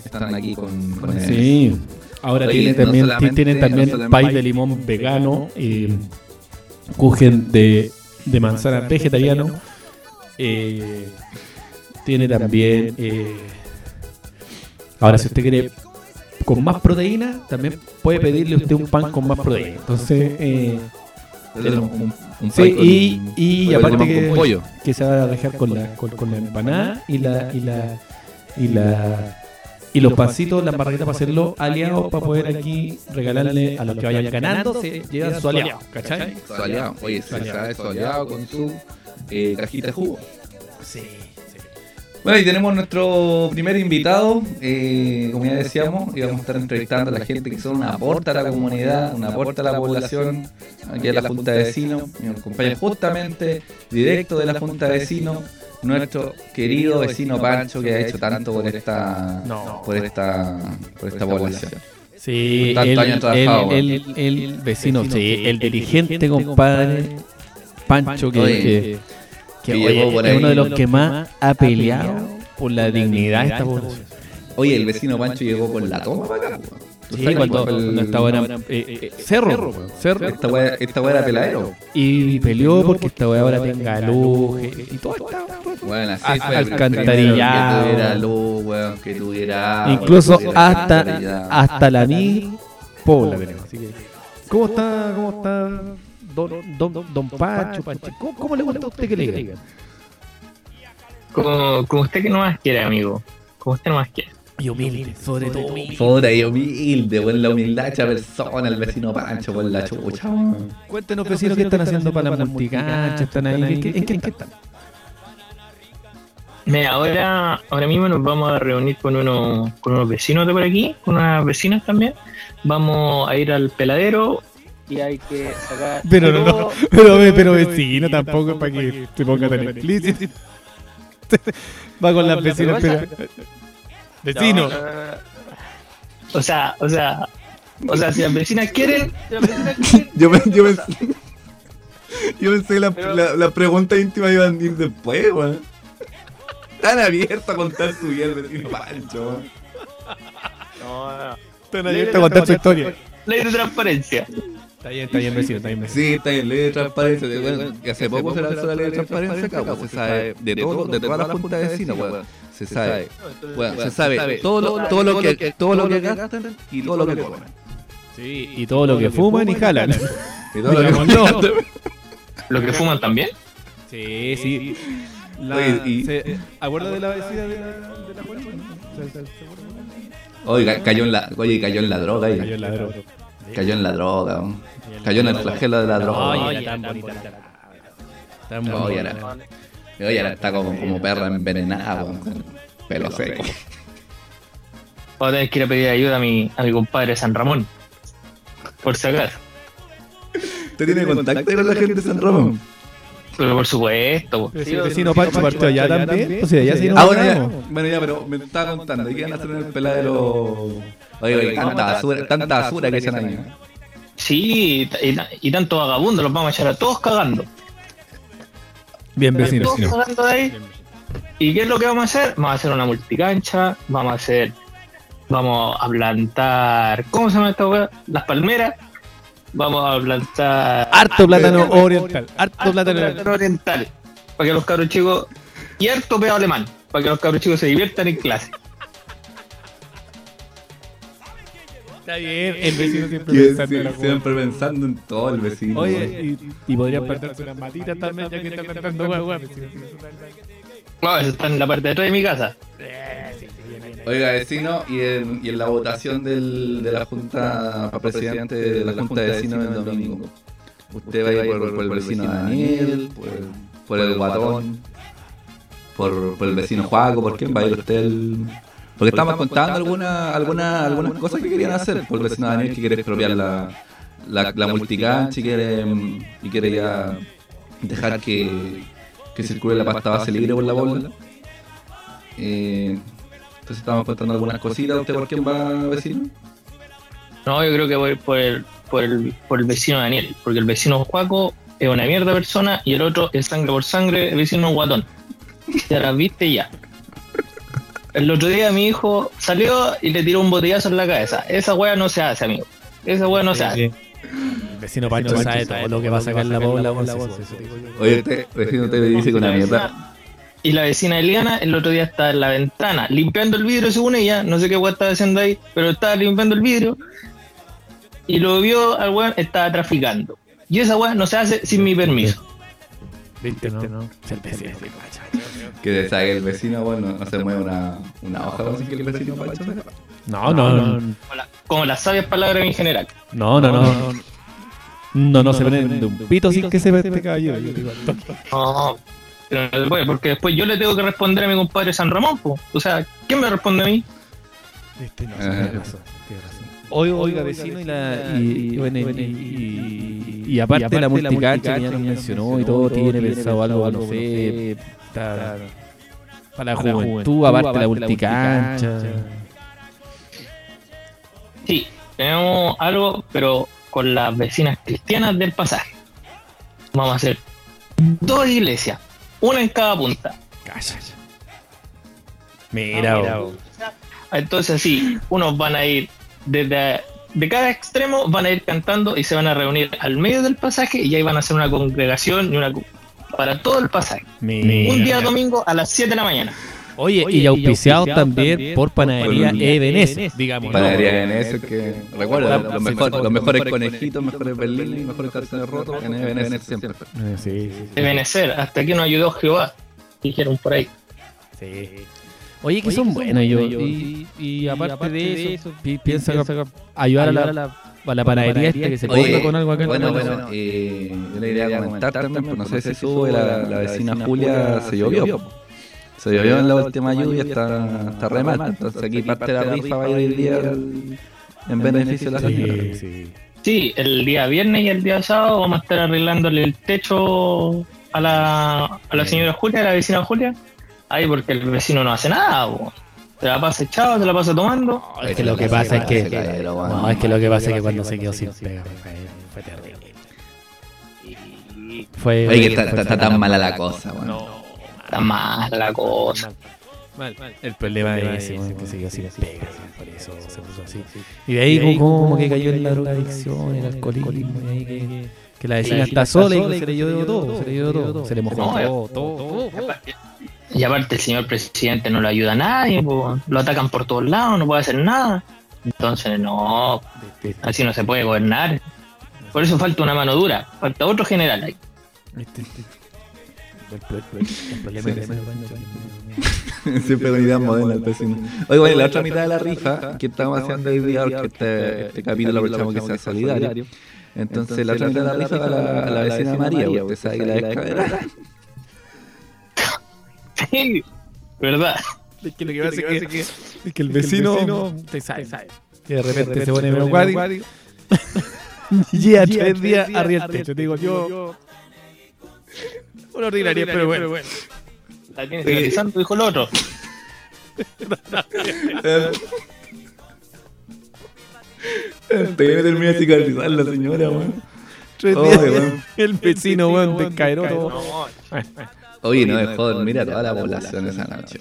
Están aquí con, con Ebenezer. Sí. Ahora Oye, tienen no también, tienen no también solamente- pay de limón vegano, y kuchen de, de manzana vegetariano Eh, tiene también. eh, ahora, si usted quiere con más proteína, también puede pedirle usted un pan con más proteína. Entonces, eh, un, un sí, con- y, aparte que, con pollo. que se va a dejar con la, con, con la empanada y la. Y la y la y los pancitos, las barritas para hacerlo aliados para poder aquí regalarle a los que vayan ganando, se llevan su aliado, ¿cachai? Soleado. Oye, se sabe soleado con su eh, cajita de jugo. Sí. Bueno, y tenemos nuestro primer invitado. eh, como ya decíamos, íbamos a estar entrevistando a la gente que son un aporte a la comunidad, un aporte a la población, aquí a la Junta de Vecinos. Y nos acompaña justamente, directo de la Junta de Vecinos, nuestro querido vecino Pancho que ha hecho tanto por esta, No. por esta, por esta población. Sí, el, el, el, el vecino, sí, el dirigente, compadre Pancho, que, que, que, que oye, llegó por es ahí. uno de los que más ha peleado por la dignidad de esta población. Oye, el vecino Pancho llegó con la toma para acá. ¿Tú Sí, cuando, estaba en eh, eh, cerro, cerro, Esta weá esta weá era peladero. y peleó porque esta weá ahora tenga luz y todo está. Bueno, así fue. alcantarillado. Que tuviera luz, weón, que tuviera Incluso hasta, hasta la mi Pobla tenemos. ¿Cómo está, cómo está don, don, don Pancho? Pancho? ¿Cómo, cómo le gusta a usted que le digan? Como, como usted que no más quiere, amigo. Como usted no más quiere. Y humilde, sobre todo humilde. Puta y humilde, la humildad hecha persona, el vecino Pancho, por la chucha. Cuéntenos, vecinos, qué están haciendo para la multicancha. ¿Están ahí? ¿En qué, en qué están? Mira, ahora, ahora mismo nos vamos a reunir con unos, con unos vecinos de por aquí, con unas vecinas también. Vamos a ir al peladero y hay que sacar. Pero no, no, todo- pero, pero vecino tampoco es para que te ponga tan explícito. Va con las vecinas. pero- pero- Vecino. No, no, no, no. O sea, o sea, o sea, si las vecinas quieren, si las vecinas quieren, Yo, me- yo pensé, yo pensé que la, Pero- la, la pregunta íntima iban a ir después, weón. Tan abierto a contar su vida el vecino Pancho, weón. no, no. Están abiertos a contar su historia. Ley de transparencia. Está bien, está bien, vecino, está bien, vecino. Sí, está bien, ley de transparencia. Bueno, que hace poco se lanzó la ley de transparencia acá. Se sabe de todo, de todas las juntas de vecinos, weón. Se sabe. Bueno, se sabe todo lo, todo lo que todo lo que gastan y todo lo que comen. Sí, y todo lo que fuman y jalan. Y todo lo que. ¿Los que fuman también? Sí, sí. La, se- ¿Acuerda de la vecina de la, la Oye, ca- cayó en la, oye, cayó en la droga. Cayó el ladrón. Cayó en la droga. Cayó en el flagelo de la droga. Oye, era tan bonita. Tan bonita. ahora está como, como perra envenenada, con Pelo seco. Voy a tener que ir a pedir ayuda a mi, a mi compadre San Ramón. Por si acaso. ¿Usted tiene contacto con la gente de San Ramón? Pero por supuesto. Si el vecino Pancho partió allá también, o sea, ya sí Ah, bueno, ya, ganamos. bueno, ya, pero me estaba contando. ¿Y qué van a hacer en el peladero? Oye, oye, tanta basura, tanta basura que echan ahí. ¿no? Sí, y, y- tanto vagabundo los vamos a echar a todos cagando. Bien, vecino. todos cagando de ahí. ¿Y qué es lo que vamos a hacer? Vamos a hacer una multicancha, vamos a hacer, vamos a plantar, ¿cómo se llama esta weá? Las palmeras. Vamos a plantar Harto plátano oriental. Harto harto plátano plátano oriental. Para que los cabros chicos, y harto peo alemán, para que los cabros chicos se diviertan en clase. Está bien, el vecino siempre pensando en la siempre pensando en todo el vecino. Oye, y, y podrían perderse unas matitas también, ya que están cantando guau, guau. No, eso está en la parte de atrás de mi casa. Oiga, vecino, y en, y en la votación del, de la Junta para presidente de la Junta de Vecinos del domingo, usted va a ir por, por el vecino Daniel, por, por el Guatón, por, por el vecino Juaco, ¿por quién va a ir usted? el- Porque estamos contando alguna, alguna, algunas cosas que querían hacer, por el vecino Daniel que quiere expropiar la, la, la multicancha y quiere, y quiere ya dejar que, que circule la pasta base libre por la bola. Eh, entonces estamos contando algunas cositas. ¿Usted por quién va, vecino? No, yo creo que voy por el, por el, por el vecino Daniel, porque el vecino Juaco es una mierda persona y el otro es sangre por sangre, el vecino guatón. Ya las viste ya. El otro día mi hijo salió y le tiró un botellazo en la cabeza. Esa wea no se hace, amigo. Esa wea no se hace. El vecino Pancho sabe todo lo que va a sacar la bola. Oye, usted, vecino, usted le dice que una mierda. Y la vecina Eliana el otro día estaba en la ventana limpiando el vidrio según ella, no sé qué weón estaba haciendo ahí, pero estaba limpiando el vidrio y lo vio al weón, estaba traficando. Y esa weón no se hace sin mi permiso. ¿Viste, no? Que te saque el vecino, bueno, no se mueve una, una hoja así que el vecino Pancho sepa. No, no, no. Como, la- como las sabias palabras en general. No, no, no. No, no se prende un pito sin que sepa este digo al toque. No, pero no se puede, porque después yo le tengo que responder a mi compadre San Ramón, po. O sea, ¿quién me responde a mí? Este no, tiene razón, tiene razón. Oiga, oiga, vecino, y, la, y, y, bueno, y, y- y aparte la multicancha que ya nos mencionó y todo, tiene pensado algo, no sé, está- para la juventud, aparte la multicancha. Sí, tenemos algo, pero con las vecinas cristianas del pasaje. Vamos a hacer dos iglesias, una en cada punta. Cállate. Mira, oh. Entonces así, unos van a ir desde de cada extremo, van a ir cantando y se van a reunir al medio del pasaje y ahí van a hacer una congregación y una para todo el pasaje. mira. Un día domingo a las 7 de la mañana. Oye, y auspiciado también por Panadería Ebenes, digamos. Panadería en eso que recuerda los, mejor- los mejores conejitos, mejores berlines, mejores calzones rotos en EBN siempre. Eh, Sí, sí, De Benecer, hasta aquí nos ayudó Jehová, dijeron por ahí. sí. Oye, que son buenos yo. Y, y aparte de eso, pi- piensa que ayudar a la, a la panadería esta que se Oye, ponga con algo acá en Bueno, la casa. bueno, eh, yo le iría a comentar también, pues no sé si sube la, la vecina Julia se llovió. Se llovió en la última lluvia, está, está re mal. Entonces aquí parte de la rifa va a ir el día en beneficio de la señora. Sí, sí. Sí, el día viernes y el día sábado vamos a estar arreglándole el techo a la, a la señora Julia, a la vecina Julia. Ahí porque el vecino no hace nada, po. se la pasa echado, se la pasa tomando. Es que lo que pasa es que. No, es que lo que pasa es que cuando se quedó sin pega fue, fue terrible. Fue. Oye, que está, fue está- está tan mala la cosa, bueno. Está mal la cosa. Mal. El problema es ese, weón, que se quedó sin pega, por eso se puso así. Y de ahí como, que cayó en la drogadicción, el alcoholismo, y ahí que, que la vecina está sola y se le llevó todo, se le llevó todo, se le mojó No, todo, todo, todo. Y aparte el señor presidente no le ayuda a nadie, po. lo atacan por todos lados, no puede hacer nada. Entonces no, así no se puede gobernar. Por eso falta una mano dura, falta otro general ahí. Siempre con ideas modernas el vecino. Oye, bueno, y la otra mitad de la rifa que estamos haciendo hoy día, porque este, este capítulo aprovechamos que sea solidario. Entonces, la otra mitad de la rifa va a la, la vecina María, porque usted sabe que la descabera. Sí, ¿verdad? Es que lo que pasa es que, es que el vecino, te sabe, que de repente se pone medio cuático y llega tres días arriba del techo. Te digo, yo. Una ordinaria, pero bueno. La tiene santo, dijo el otro. Te me termina de cicatrizar la señora, weón. Tres Oye, días. weón. El vecino, weón, descaeró todo. Oye, no dejó dormir a toda la población esa noche.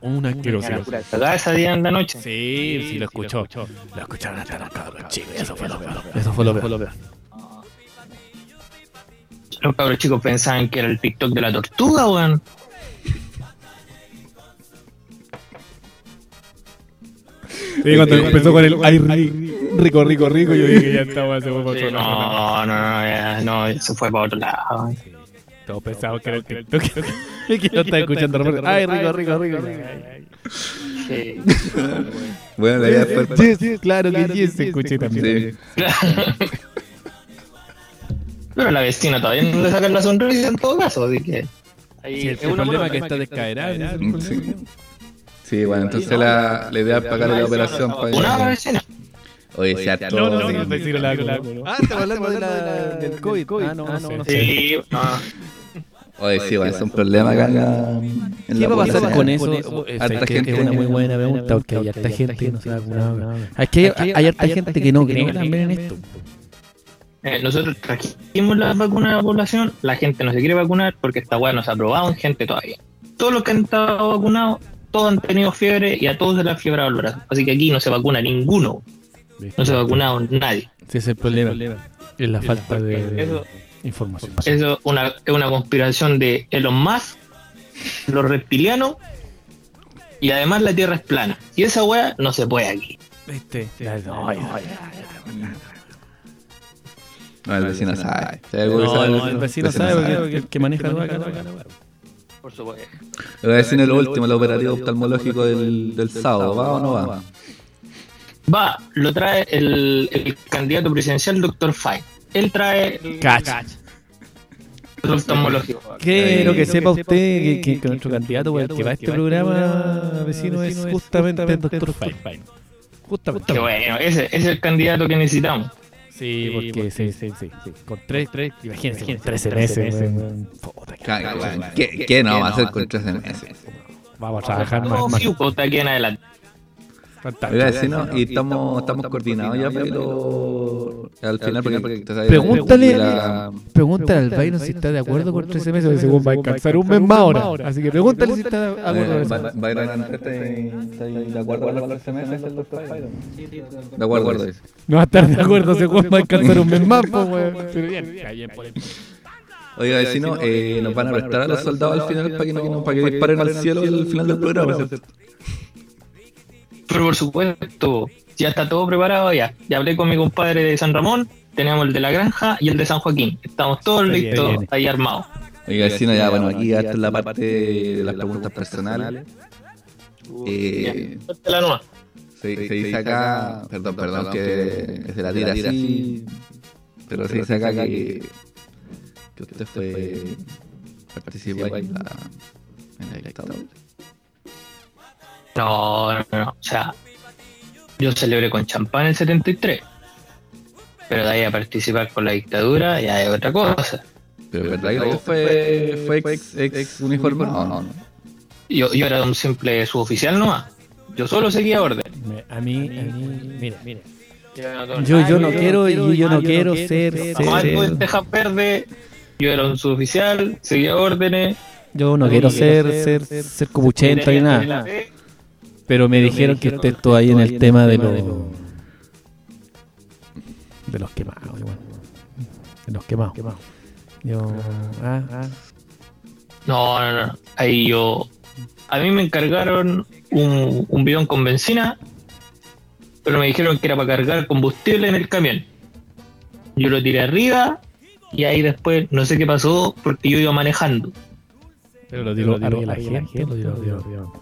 Una asquerosidad. Cagada esa día en la noche. Sí, sí, lo escuchó. Lo escucharon hasta los cabros chicos. Eso fue lo peor. Eso fue lo peor. Los cabros chicos pensaban que era el TikTok de la tortuga, weón. Sí, cuando empezó con el ay, ri- rico, rico, rico, yo dije que ya estaba, se fue para otro lado. no, no, no, ya, no, eso fue para otro lado. Todos pensaban que era el TikTok. Que no estaba escuchando. Ay, rico, rico, rico. Sí. Bueno, la idea fue. Sí, sí, claro que sí, se escuché también. Sí. Pero la vecina todavía no le sacan la sonrisa en todo caso, así que. Ahí Sí, el, una problema es que está problema. Sí. Sí, bueno, entonces la, la idea es pagar la operación Una para. vecina. Oye, sea No, todo. no, no, decir la Ah, estamos hablando de la, del COVID. Ah, no, no sé. Sí, no. Oye, sí, bueno, es un problema acá en la. en ¿Qué va a pasar con eso? Es, Harta que gente es una muy buena pregunta porque hay harta gente que no se ha vacunado. Es que hay, harta gente que no cree también en esto. Eh, nosotros trajimos la vacuna a la población, la gente no se quiere vacunar porque esta weá no se ha aprobado en gente todavía. Todos los que han estado vacunados, todos han tenido fiebre y a todos se les ha fiebrado el brazo. Así que aquí no se vacuna ninguno. No se ha vacunado nadie. Ese es el problema. Es la falta de Eso, información. eso es una, es una conspiración de Elon Musk los reptilianos y además la Tierra es plana. Y esa weá no se puede aquí. ¿Viste? No, el vecino sabe. ¿Sabe algo que No, sabe? no, el vecino sabe porque el que maneja el vaca. Por supuesto. El vecino es lo último, el operativo oftalmológico del, del sábado. ¿Va o no va? Va, lo trae el, el candidato presidencial, doctor Fine. Él trae el Cach. el oftalmológico. Quiero que sepa usted que, que- que nuestro candidato por el que va a este programa vecino es justamente el Dr. Fine. Justamente. Que bueno, ese, ese es el candidato que necesitamos. Sí, porque sí, sí, sí, sí. Con tres, tres, imagínense, con 13 meses. ¿Qué, ¿Qué no va a hacer con 13 meses? Vamos a trabajar más. No, más. sí, pues, aquí en adelante. Fantástico. Oiga, vecino, y estamos, estamos coordinados ya, pero al final, porque, porque sabes, Pregúntale, la- pregúntale al Byron si está de acuerdo con 13 meses, porque según va a alcanzar un mes más ahora. Así que pregúntale si está de acuerdo con Eh, eso. Ba- Byron, ¿está de acuerdo con los 13 meses el doctor Byron? De acuerdo, dice. No va a estar de acuerdo, según va a alcanzar un mes más, pues, weón. Pero bien, bien por él. Oiga, vecino, eh, nos van a prestar a los soldados al final para que, no, para que disparen al cielo al final del programa. ¿cierto? Pero por supuesto, ya está todo preparado ya. Ya hablé con mi compadre de San Ramón, tenemos el de la granja y el de San Joaquín. Estamos todos bien, listos, bien. ahí armados. Oiga, vecino, ya, bueno, aquí ya está la parte de las preguntas personales. Eh, La nueva. se, se dice acá, perdón, perdón, que se la tira así, pero se dice acá que, que usted fue, participó en la, en la dictadura. No, no, no. O sea, yo celebré con champán el 73. Pero de ahí a participar con la dictadura ya es otra cosa. Pero es verdad que usted fue, fue ex, ex uniformado, no, no. Yo, yo era un simple suboficial nomás. Yo solo seguía orden. A mí, a mí, mire, mire. Yo, Yo, yo no quiero, y yo no quiero ser, Como algo de ser, tejas verde, yo era un suboficial, seguía órdenes. yo no quiero ser, ser, ser copuchento ni nada. Pero me dijeron que usted estuvo ahí en el tema de los, de los quemados, igual. De los quemados. Yo, ah, ah. No, no, no. Ahí yo. A mí me encargaron un, un bidón con benzina, pero me dijeron que era para cargar combustible en el camión. Yo lo tiré arriba y ahí después no sé qué pasó porque yo iba manejando. Pero lo tiró arriba la gente, lo tiró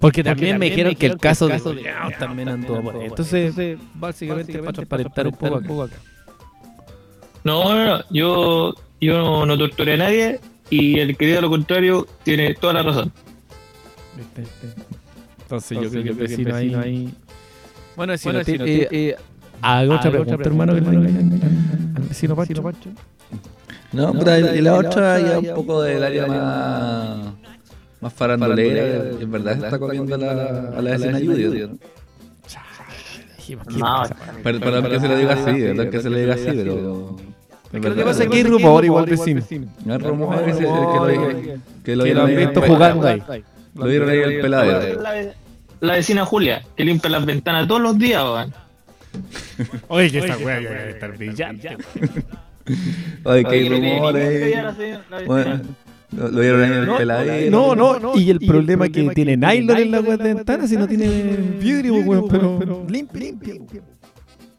Porque también me dijeron que el caso de Leao también andó por ahí. Entonces, básicamente para transparentar un poco acá. No, no, no. Yo, yo no, no torturé a nadie y el que diga lo contrario tiene toda la razón. Entonces, yo creo que el vecino ahí... Bueno, si no te- eh, haga otra pregunta, hermano, que al vecino Pancho. No, pero y la otra ya un poco del área más, más farandulera, y en verdad se está comiendo a la, a la escena Judy, ¿no? Perdón que se lo diga así, perdón que se lo diga así, pero... Lo que pasa es que hay rumor igual vecino. No es rumor que, lo, que lo Que lo vieron han visto jugando ahí. Lo vieron ahí en el peladero. la, la vecina Julia, que limpia las ventanas todos los días, weón. Oye, que esta ya debe estar brillante. Oye, que hay rumores. Lo, lo vieron ahí en el peladero. No, no, y el problema es que tiene nylon en la de ventana si no tiene vidrio, weón, pero limpio, limpio.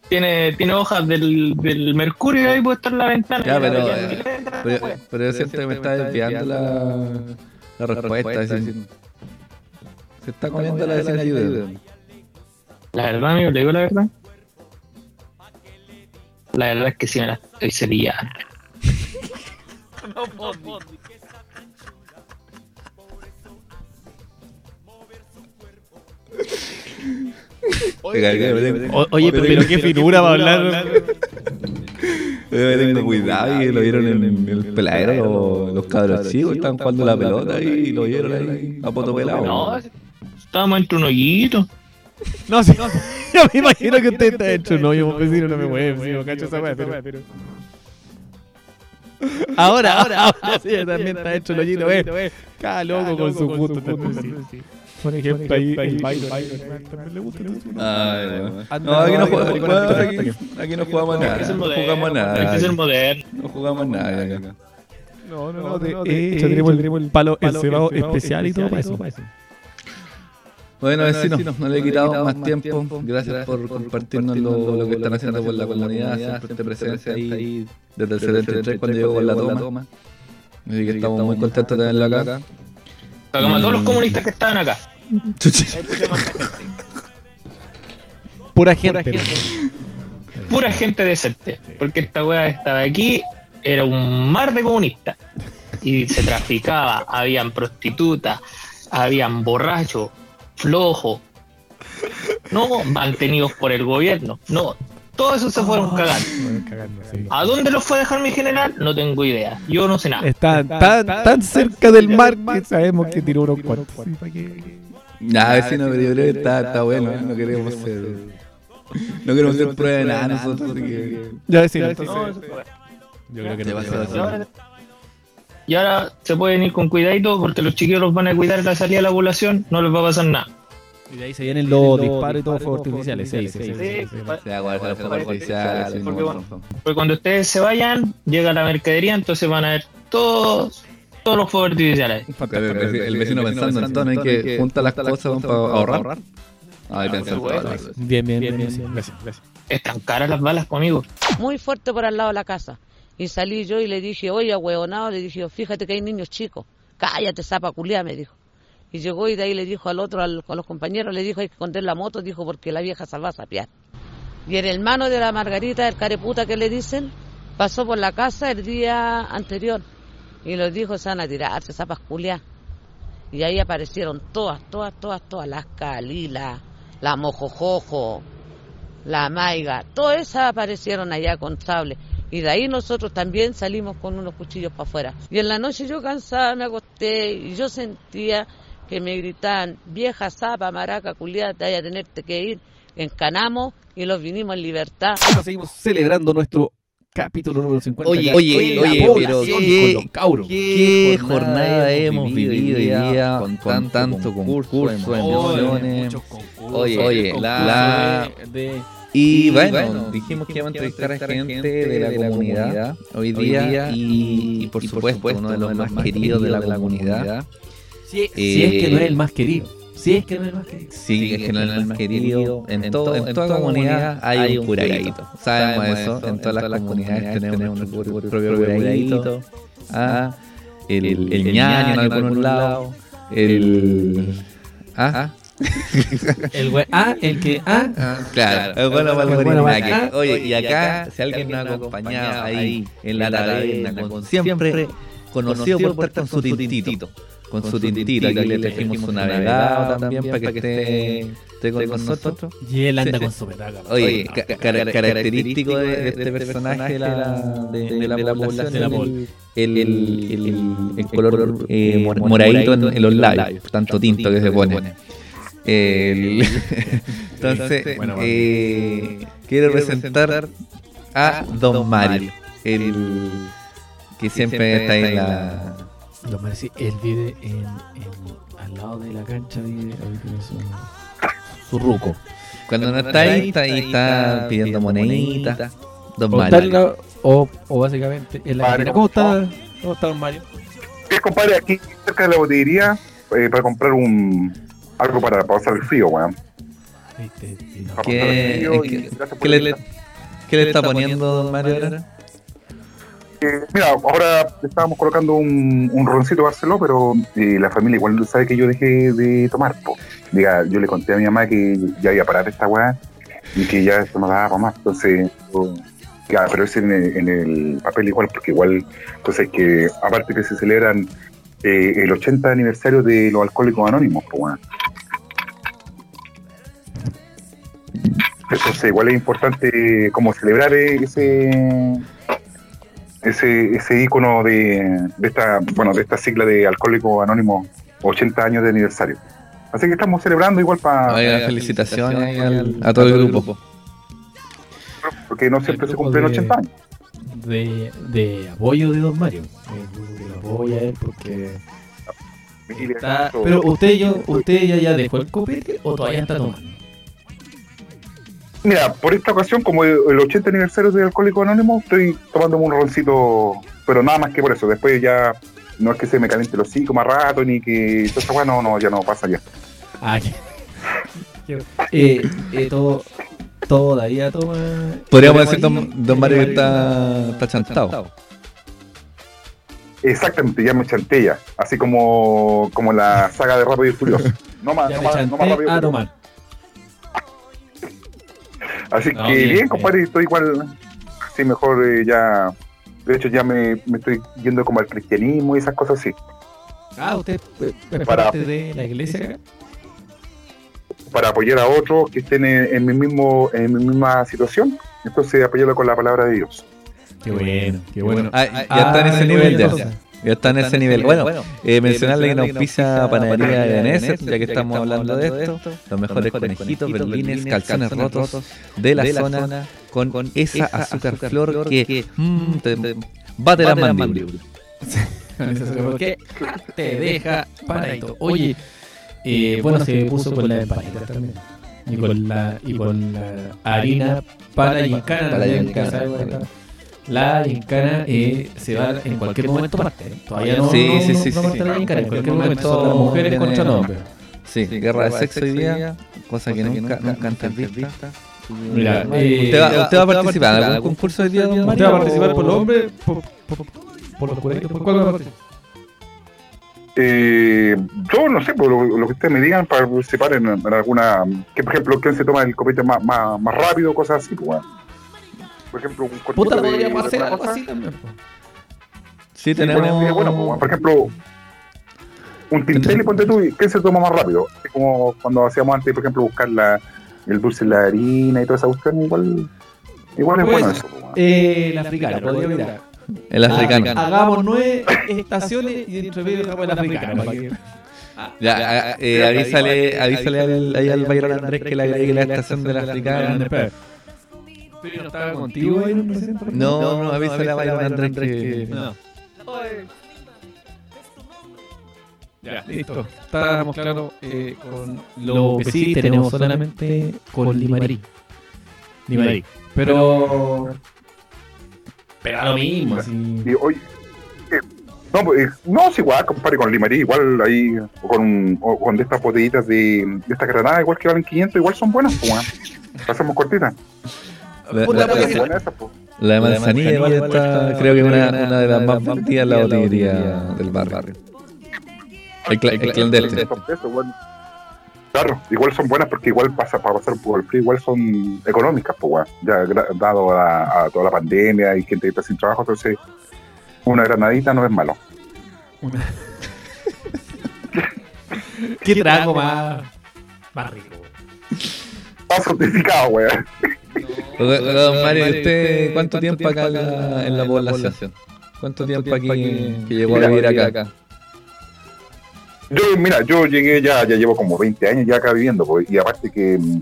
Tiene, tiene hojas del, del mercurio ahí puesta en la ventana. Ya, pero, eh, Pero, pero yo siento que me está desviando la, la respuesta. se está comiendo la vecina Judy. La verdad, amigo, le digo la verdad. La verdad es que sí me la estoy cepillando. Oiga, O- Oye, pero, pero qué finura va a hablar. me tengo cuidado y lo vieron en el peladero. Los, los cabros chicos estaban jugando la pelota y lo vieron ahí a poto pelado. No, estábamos entre un hoyito. No, sí, yo me imagino que usted está hecho no, yo vecino no me mueve, vecino, cacho esa wea, pero... Ahora, ahora, ahora sí, también está hecho el hoyito, eh. Cada loco con su gusto. Por ejemplo, ahí el Byron, también le gusta, le gusta. Ay, no. No, aquí no no, jugamos, no, no, aquí, no, aquí no jugamos nada. ser No jugamos Hay que ser nada. moderno. No jugamos nada. No, no, no. De hecho, tenemos el palo encebado especial y todo para eso. Bueno, vecinos, no le he quitado más tiempo. Gracias por compartirnos lo, lo que están haciendo por la comunidad. Siempre te presencia ahí desde el 73 cuando llegó con la toma. Así que estamos muy contentos de tenerlo acá. Como a todos los comunistas que estaban acá. Pura gente. Pura gente decente. Porque esta weá estaba aquí, era un mar de comunistas. Y se traficaba, habían prostitutas, habían borrachos, flojos. No mantenidos por el gobierno. No, todos esos se fueron cagando. ¿A dónde los fue a dejar mi general? No tengo idea. Yo no sé nada. Están tan, tan cerca del mar que sabemos que tiró unos cuantos. Nah, vecino, pero yo creo que está, está bueno. No queremos ser. No queremos ser prueba de nada nosotros. Así que. Ya decía, No, entonces. eso fue. Yo creo que no. va a hacer así. Y ahora- se pueden ir con cuidadito porque los chiquillos los van a cuidar de la salida de la población, no les va a pasar nada. Y de ahí se vienen los disparos y todos fuegos artificiales. Sí, sí, sí. Porque cuando ustedes se vayan, llega la mercadería, entonces van a ver todos, todos los fuegos artificiales. El el vecino pensando en hay que juntar las cosas para ahorrar. Bueno. todo. Bien, bien, bien. bien, bien. Gracias, gracias. Están caras las balas conmigo. muy fuerte por al lado de la casa. Y salí yo y le dije, oye, huevonado, le dije, fíjate que hay niños chicos. Cállate, zapa culiá, me dijo. Y llegó y de ahí le dijo al otro, al- a los compañeros, le dijo, hay que esconder la moto, dijo, porque la vieja se va a sapear. Y el hermano de la Margarita, el careputa que le dicen, pasó por la casa el día anterior. Y los dijo, se van a tirarse, zapas. Y ahí aparecieron todas, todas, todas, todas, las Calila, la Mojojojo, la Maiga, todas esas aparecieron allá con sable. Y de ahí nosotros también salimos con unos cuchillos para afuera. Y en la noche yo cansada me acosté y yo sentía que me gritaban, vieja zapa, maraca, culiada, te vaya a tenerte que ir. Encanamos y los vinimos en libertad. Seguimos celebrando nuestro capítulo número 50. Oye, oye, La oye, población pero con qué-. ¿Qué jornada hemos vivido hoy día con, con tanto concurso, emociones? muchos concursos, Oye, oye, la- de- de- Y bueno, dijimos que íbamos a entrevistar a gente de la comunidad hoy día y, y por supuesto uno de los más queridos de la comunidad. Si, si es que no es el más querido. Si es que no es el más querido. Sí, es que no es el más querido. En, todo, en toda comunidad hay un curadito. Sabemos eso. En todas las comunidades tenemos nuestro propio curadito. Ah, el, el ñaño en algunos lados. El. Ah, El güey. Ah, el que. Ah. Ah, claro, es bueno para el bueno. Oye, y acá, si alguien nos ha acompañado ahí en la taberna, con siempre conocido por estar con su tintito. Con su tintito, aquí le trajimos su navegado también para que esté, esté con nosotros. Y él anda Sí. con su petaca. Oye, ca- ca- característico de, de este personaje de la, de, de la población, la el- población. el, el, el, el color eh, mor- moradito en, en los labios, tanto tinto que se pone. El- entonces, bueno. eh, quiero presentar a Don Mario, el que siempre está ahí en la... Lo más sí, él vive en, en- al lado de la cancha, vive, su, su ruco. Cuando no está ahí, está ahí, está pidiendo moneditas. Don Mario. la- o, o básicamente en la Mario. ¿Cómo está? ¿Cómo está don Mario? Sí, compadre, aquí cerca de la botillería eh, para comprar un algo para pasar el frío, weón. ¿Qué- pasar el frío y qué- ¿Qué le, qué le está poniendo Don Mario ahora? Eh, mira, ahora estábamos colocando un, roncito Barceló, pero eh, la familia igual sabe que yo dejé de tomar. Po. Diga, yo le conté a mi mamá que ya iba a parar esta weá y que ya esto no daba para más. Entonces, ya, pero es en el, papel igual, porque igual, entonces que aparte que se celebran eh, el 80 aniversario de los alcohólicos anónimos, pues weón. Entonces, igual es importante como celebrar ese ese, ese ícono de, de esta bueno de esta sigla de Alcohólicos Anónimos 80 años de aniversario. Así que estamos celebrando igual para Oiga, felicitaciones al- a todo el grupo. porque no siempre se cumplen de- 80 años. De, de apoyo de don Mario. El lo apoya a él porque. Está, pero usted, yo, usted ya, ya dejó el copete o todavía está tomando. Mira, por esta ocasión, como el el 80 aniversario de Alcohólico Anónimo, estoy tomándome un roncito, pero nada más que por eso. Después ya no es que se me caliente los hocico más rato, ni que esa weá, no, no, ya no pasa ya. Ah, eh, eh, todo, todavía toma. Podríamos decir, don, don Mario, que está, está chantado. Exactamente, ya me chanté ya. Así como, como la saga de Rápido y Furioso. No más, Ya no me más, no más Rápido y a Furioso. Así No, que bien, bien, bien. compadre, estoy igual. Sí, mejor eh, ya. De hecho, ya me, me estoy yendo como al cristianismo y esas cosas así. Ah, usted eh, es Para- parte de la iglesia. Para apoyar a otros que estén en, en mi mismo en mi misma situación. Entonces, apoyarlo con la palabra de Dios. Qué bueno, qué bueno. Ah, ya está en ese nivel ya. Ya está en ese nivel. Bueno, eh, mencionarle que nos auspicia Panadería de Beneset, ya que estamos hablando de esto. Los mejores conejitos, berlines, calzones rotos de la zona con esa azúcar flor que mm, te bate las mandíbulas. ¿Por qué te deja paradito? Oye, eh, bueno, se puso con la empanita también. Y con la, y con la harina para gincana. Para La gincana eh, se va en cualquier momento parte. ¿eh? Todavía no, Sí, no, sí, no- sí, no sí, parte la sí. gincana. En cualquier momento las mujeres contra los hombres. Sí, guerra de sexo hoy día, cosa que nunca, nunca antes vista. Mira, eh, ¿Usted va, usted va a participar en algún concurso hoy día, don ¿Usted va a participar por los hombres? ¿Por, por, por los curaditos? ¿Por cuál va a participar? Eh, yo no sé, por lo, lo que ustedes me digan para participar en, en alguna. Que por ejemplo, ¿quién se toma el copete más, más, más rápido? Cosas así, pues, bueno. Por ejemplo, un cortito Puta, de- podríamos hacer algo cosa. así también. po. Sí, tenemos. bueno, bueno, por ejemplo, un tintel, ponte tú, ¿quién se toma más rápido? Es como cuando hacíamos antes, por ejemplo, buscar la, el dulce en la harina y toda esa cuestión, igual, igual es Pues, bueno eso. bueno. Eh, el africano, podría mirar. El africano. Hagamos nueve estaciones y entre medio dejamos el africano. para que- Ya, ah, eh, avísale, avísale al, ahí al Byron Andrés que le agregue la estación del africano. Pero no estaba contigo ahí, no por No, no, avísale a Byron Andrés que. No. Ya, listo. Estábamos claro eh, con lo que sí tenemos solamente con Limarí. Limarí. Pero. Pero a lo mismo, así. Eh, no, pues, eh, no, es igual, compadre, con Limarí, igual ahí, o con, un- o con de estas botellitas de, de estas granadas, igual que valen 500, igual son buenas, pues. Hacemos cortitas. La, la- de manzanilla igual está, creo que es una, una de las más vendidas en la botillería del barrio. El, cla- el clandestino. Igual. Claro, igual son buenas porque igual pasa para pasar un poco el frío, igual son económicas, pues, weón. Ya dado a, a toda la pandemia y gente que está sin trabajo, entonces una granadita no es malo. ¿Qué trago más, más rico? Está certificado, weón. Don Mario, ¿usted cuánto tiempo acá en la, en la población? ¿Cuánto tiempo aquí que llegó a vivir acá? Yo, mira, yo llegué ya, ya llevo como 20 años ya acá viviendo, pues, y aparte que mm,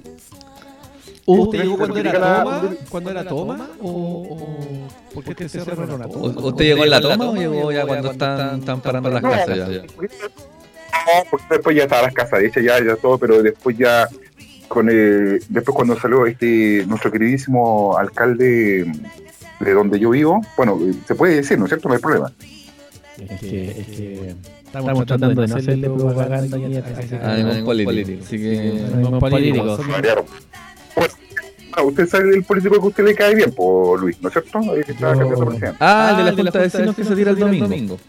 ¿Usted llegó cuando era toma? ¿Cuando era toma? ¿O, o por qué te cerraron la toma? ¿U- ¿Usted llegó en la toma o llegó ya cuando están, están parando las No, casas ya? No, porque después ya estaban las casas hechas, ya, ya todo, pero después ya, con el, después cuando salió este nuestro queridísimo alcalde de donde yo vivo, bueno, se puede decir, ¿no es cierto? No hay problema. Es que, es que estamos tratando de no hacerle propaganda aquí a A ningún político. Así que. ningún político. Variaron. Pues, ah, usted sabe el político que a usted le cae bien, por Luis, ¿no es cierto? El que está Yo- cambiando presidente. Ah, el de la Junta de Vecinos que se tira el domingo.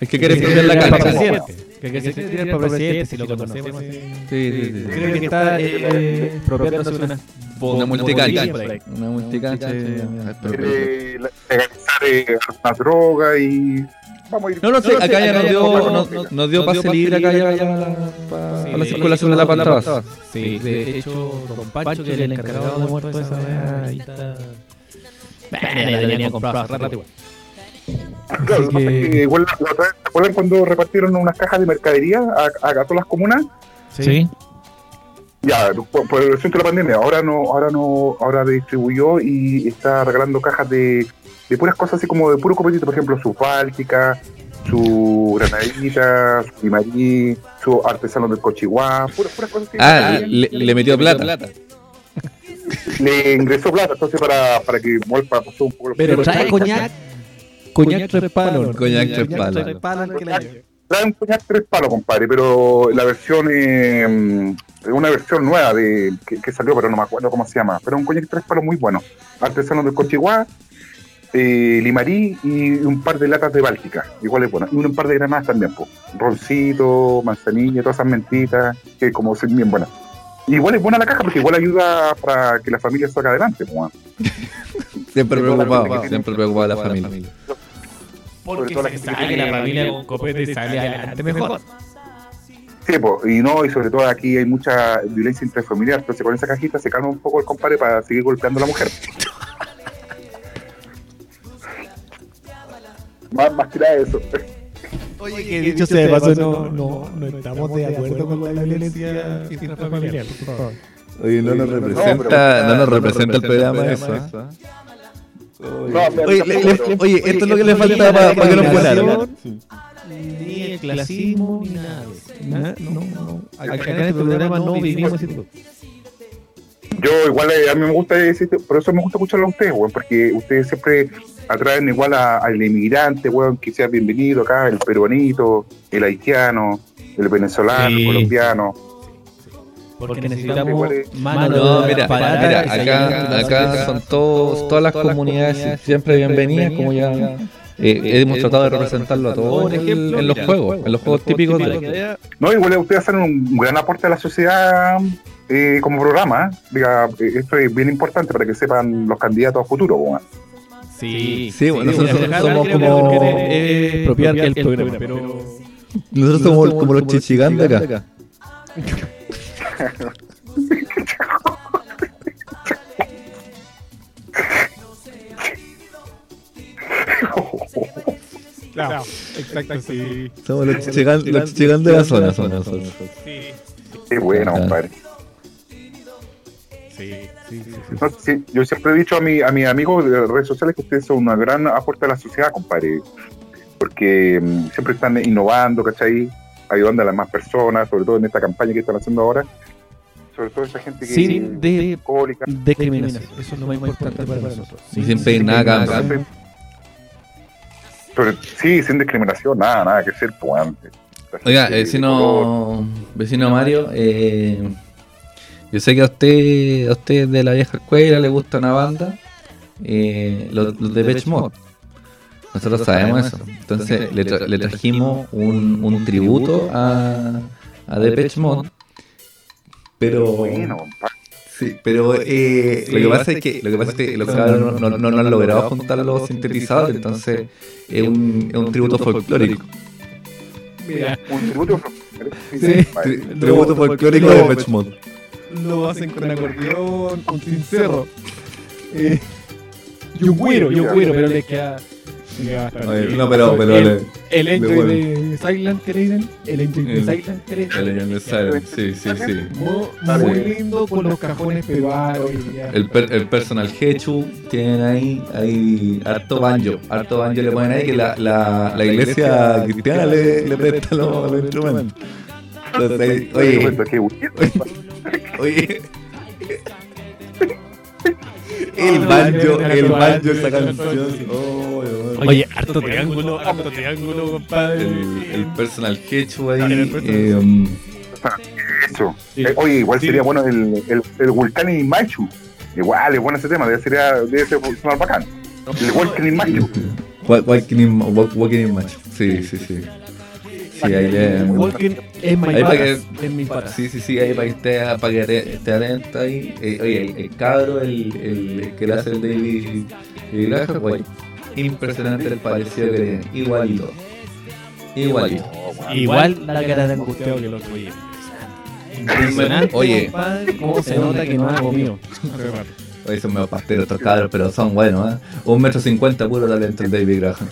Es que quiere cambiar la cancha. Que que se quiere tirar para presidente, si lo conocemos. Sí, sí, sí. Creo que está eh, apropiándose una Una multicancha. Una multicancha. Quiere legalizar eh, la droga y... Vamos a ir... No, no sé, acá ya nos dio, nos, nos dio pase libre acá ya para la, circulación de la base. Sí, de hecho, Don Pancho, que es el encargado de muerto de esa weá, ahí está. Bueno, ya tenía comprado hace rato igual. Claro, lo que pasa es que igual ¿se acuerdan cuando repartieron unas cajas de mercadería a, a, todas las comunas? Sí. Ya, por, por el asunto de la pandemia, ahora no, ahora no, ahora distribuyó y está regalando cajas de, de puras cosas así como de puro copetito, por ejemplo, su báltica, su granadita, su limarí, su artesano del cochiguá, puras, puras cosas así. Ah, le, le metió plata. le ingresó plata, entonces para, para que vuelva a pasar un poco. Pero trae coñac. Coñac tres palos. Coñac tres palos. Trae un coñac tres palos, compadre, pero la versión eh, es una versión nueva de que, que salió, pero no me acuerdo cómo se llama. Pero un coñac tres palos muy bueno. Artesano del Cochiguá, eh, Limarí y un par de latas de Báltica. Igual es bueno. Y un par de granadas también, pues. Roncito, manzanilla, todas esas mentitas, que como son bien buenas. Igual es buena la caja porque igual ayuda para que la familia salga adelante, pues. Siempre preocupado, siempre preocupado la familia. Sobre todo la gente que la familia con copete y sale adelante mejor. Sí, po, y no, y sobre todo aquí hay mucha violencia intrafamiliar, entonces con esa cajita se calma un poco el compadre para seguir golpeando a la mujer. más, más que nada eso. Oye, que dicho sea de paso, no, no, no estamos de acuerdo con la violencia intrafamiliar, por favor. Oye, no nos pero- representa, no nos representa el programa eso. ¿eh? No, Oye, le- le- oye, esto es lo que le falta para que nos fueran. Ni el clasismo, ni nada. Na- No, no. Acá en este programa no vivimos ese tipo. Yo igual eh, a mí me gusta decir, por eso me gusta escucharlo a ustedes, weón, porque ustedes siempre atraen igual a- al inmigrante, weón, que sea bienvenido acá, el peruanito, el haitiano, el venezolano, Sí. el colombiano. Porque necesitamos mano No, mira, barata mira, acá, acá son todos, todas las comunidades siempre bienvenidas, como ya eh, hemos tratado de representarlo a todos Por ejemplo, en los mira, juegos, en los juegos típicos de No, igual ustedes hacen un gran aporte a la sociedad eh, como programa. ¿eh? Diga, eh, esto es bien importante para que sepan los candidatos a futuro. weón. Sí, Sí, bueno, nosotros somos como- expropiar el programa, pero Nosotros somos como los chichigán de acá. Claro, exacto, sí. Somos los chichigán, de la zona. Somos nosotros. Qué bueno, compadre. Sí, sí, sí. No, sí, yo siempre he dicho a, mi, a mis amigos de redes sociales que ustedes son una gran aporte a la sociedad, compadre. Porque mm, siempre están innovando, ¿cachai? Ayudando a las más personas, sobre todo en esta campaña que están haciendo ahora. Sobre todo esa gente que Sin de- alcohólica. Discriminación. Eso es lo más importante para nosotros. Sin pedir nada. Pero, sí, sin discriminación, nada, nada que ser, pues, antes. La Oiga, vecino, vecino Mario, eh, yo sé que a usted, a usted de la vieja escuela le gusta una banda, eh, los, los de Depeche Mode. Nosotros sabemos eso. Entonces le, tra- le trajimos un, un tributo a, a Depeche Mode. Pero, Bueno, sí, pero eh, lo que pasa es que lo que pasa es que los cabros no, no, no han logrado juntar los sintetizadores, entonces es un, es un tributo folclórico. Mira, un tributo. Sí. compadre. Tri- tributo folclórico de Mode. lo hacen con acordeón, con cencerro. Eh, y un güiro, y un güiro, pero le queda. Bastante Oye, no, pero- pero el, el de Silent dicen. El enjoy de Silent dicen. El Leñón de Silent, sí, sí, sí. Muy, muy lindo con los cajones peruanos. El, per- el personal Hechu tienen ahí, ahí harto banjo, harto banjo le ponen ahí que la, la, la iglesia cristiana le, le presta los, los instrumentos. Entonces, oye. El banjo, el banjo esa canción. Oh, oh. Oye, harto triángulo, harto triángulo, compadre. El, el personal Hechu ahí. El personal- eh, Eso. Sí. Eh, oye, igual Sí. sería bueno el, el, el Vulcan y Machu. Igual, es bueno ese tema, debe ser, debe ser sonar bacán. El Vulcan y Machu. Walking in Match. Sí, sí, sí. Sí, ahí le. Walking es my mi patas. Sí, sí, sí, ahí para que esté, para que te- esté atento ahí. Eh, oye, el, el cabro, el, el, el que le hace el David David Graham, güey, impresionante el parecido que tiene. Igualito. Igualito. Igual la cara de angustiado que el otro día. Impresionante, Oye. compadre, cómo se nota que no ha comido. Oye, son medio pasteros estos cabros, pero son buenos, ¿eh? Un metro cincuenta puro talento el David Graham.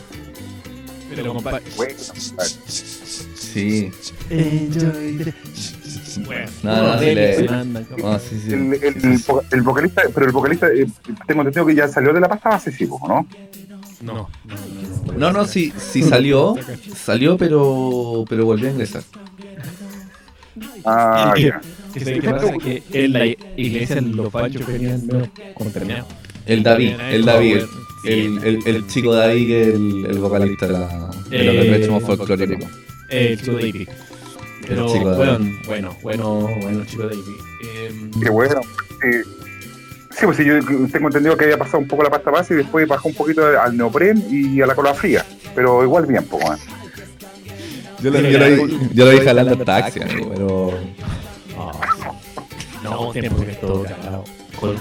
Pero, compadre, Sí. bueno. No, no, sí le-. No, sí, sí. el, el, el vo- el vocalista, pero el vocalista, eh, tengo entendido que ya salió de la pasta base, sí, ¿no? No, No, no, sí, sí salió. Salió, pero, pero volvió a ingresar. Ah, ya. se- que pasa que en la iglesia los panchos venían menos contaminados. El David, el David, el, el, el chico David que es el, el vocalista de, la, de los Eh, folclóricos. El chico David. Pero bueno, bueno, bueno, bueno, chico David. Em, Qué bueno. Sí, sí pues sí, yo tengo entendido que había pasado un poco la pasta base y después bajó un poquito al neopren y a la cola fría. Pero igual bien, pues, weón. Yo lo, yo lo vi, yo lo vi jalando en taxi, amigo, pero. ah, no, tiempo que todo cagado. Con,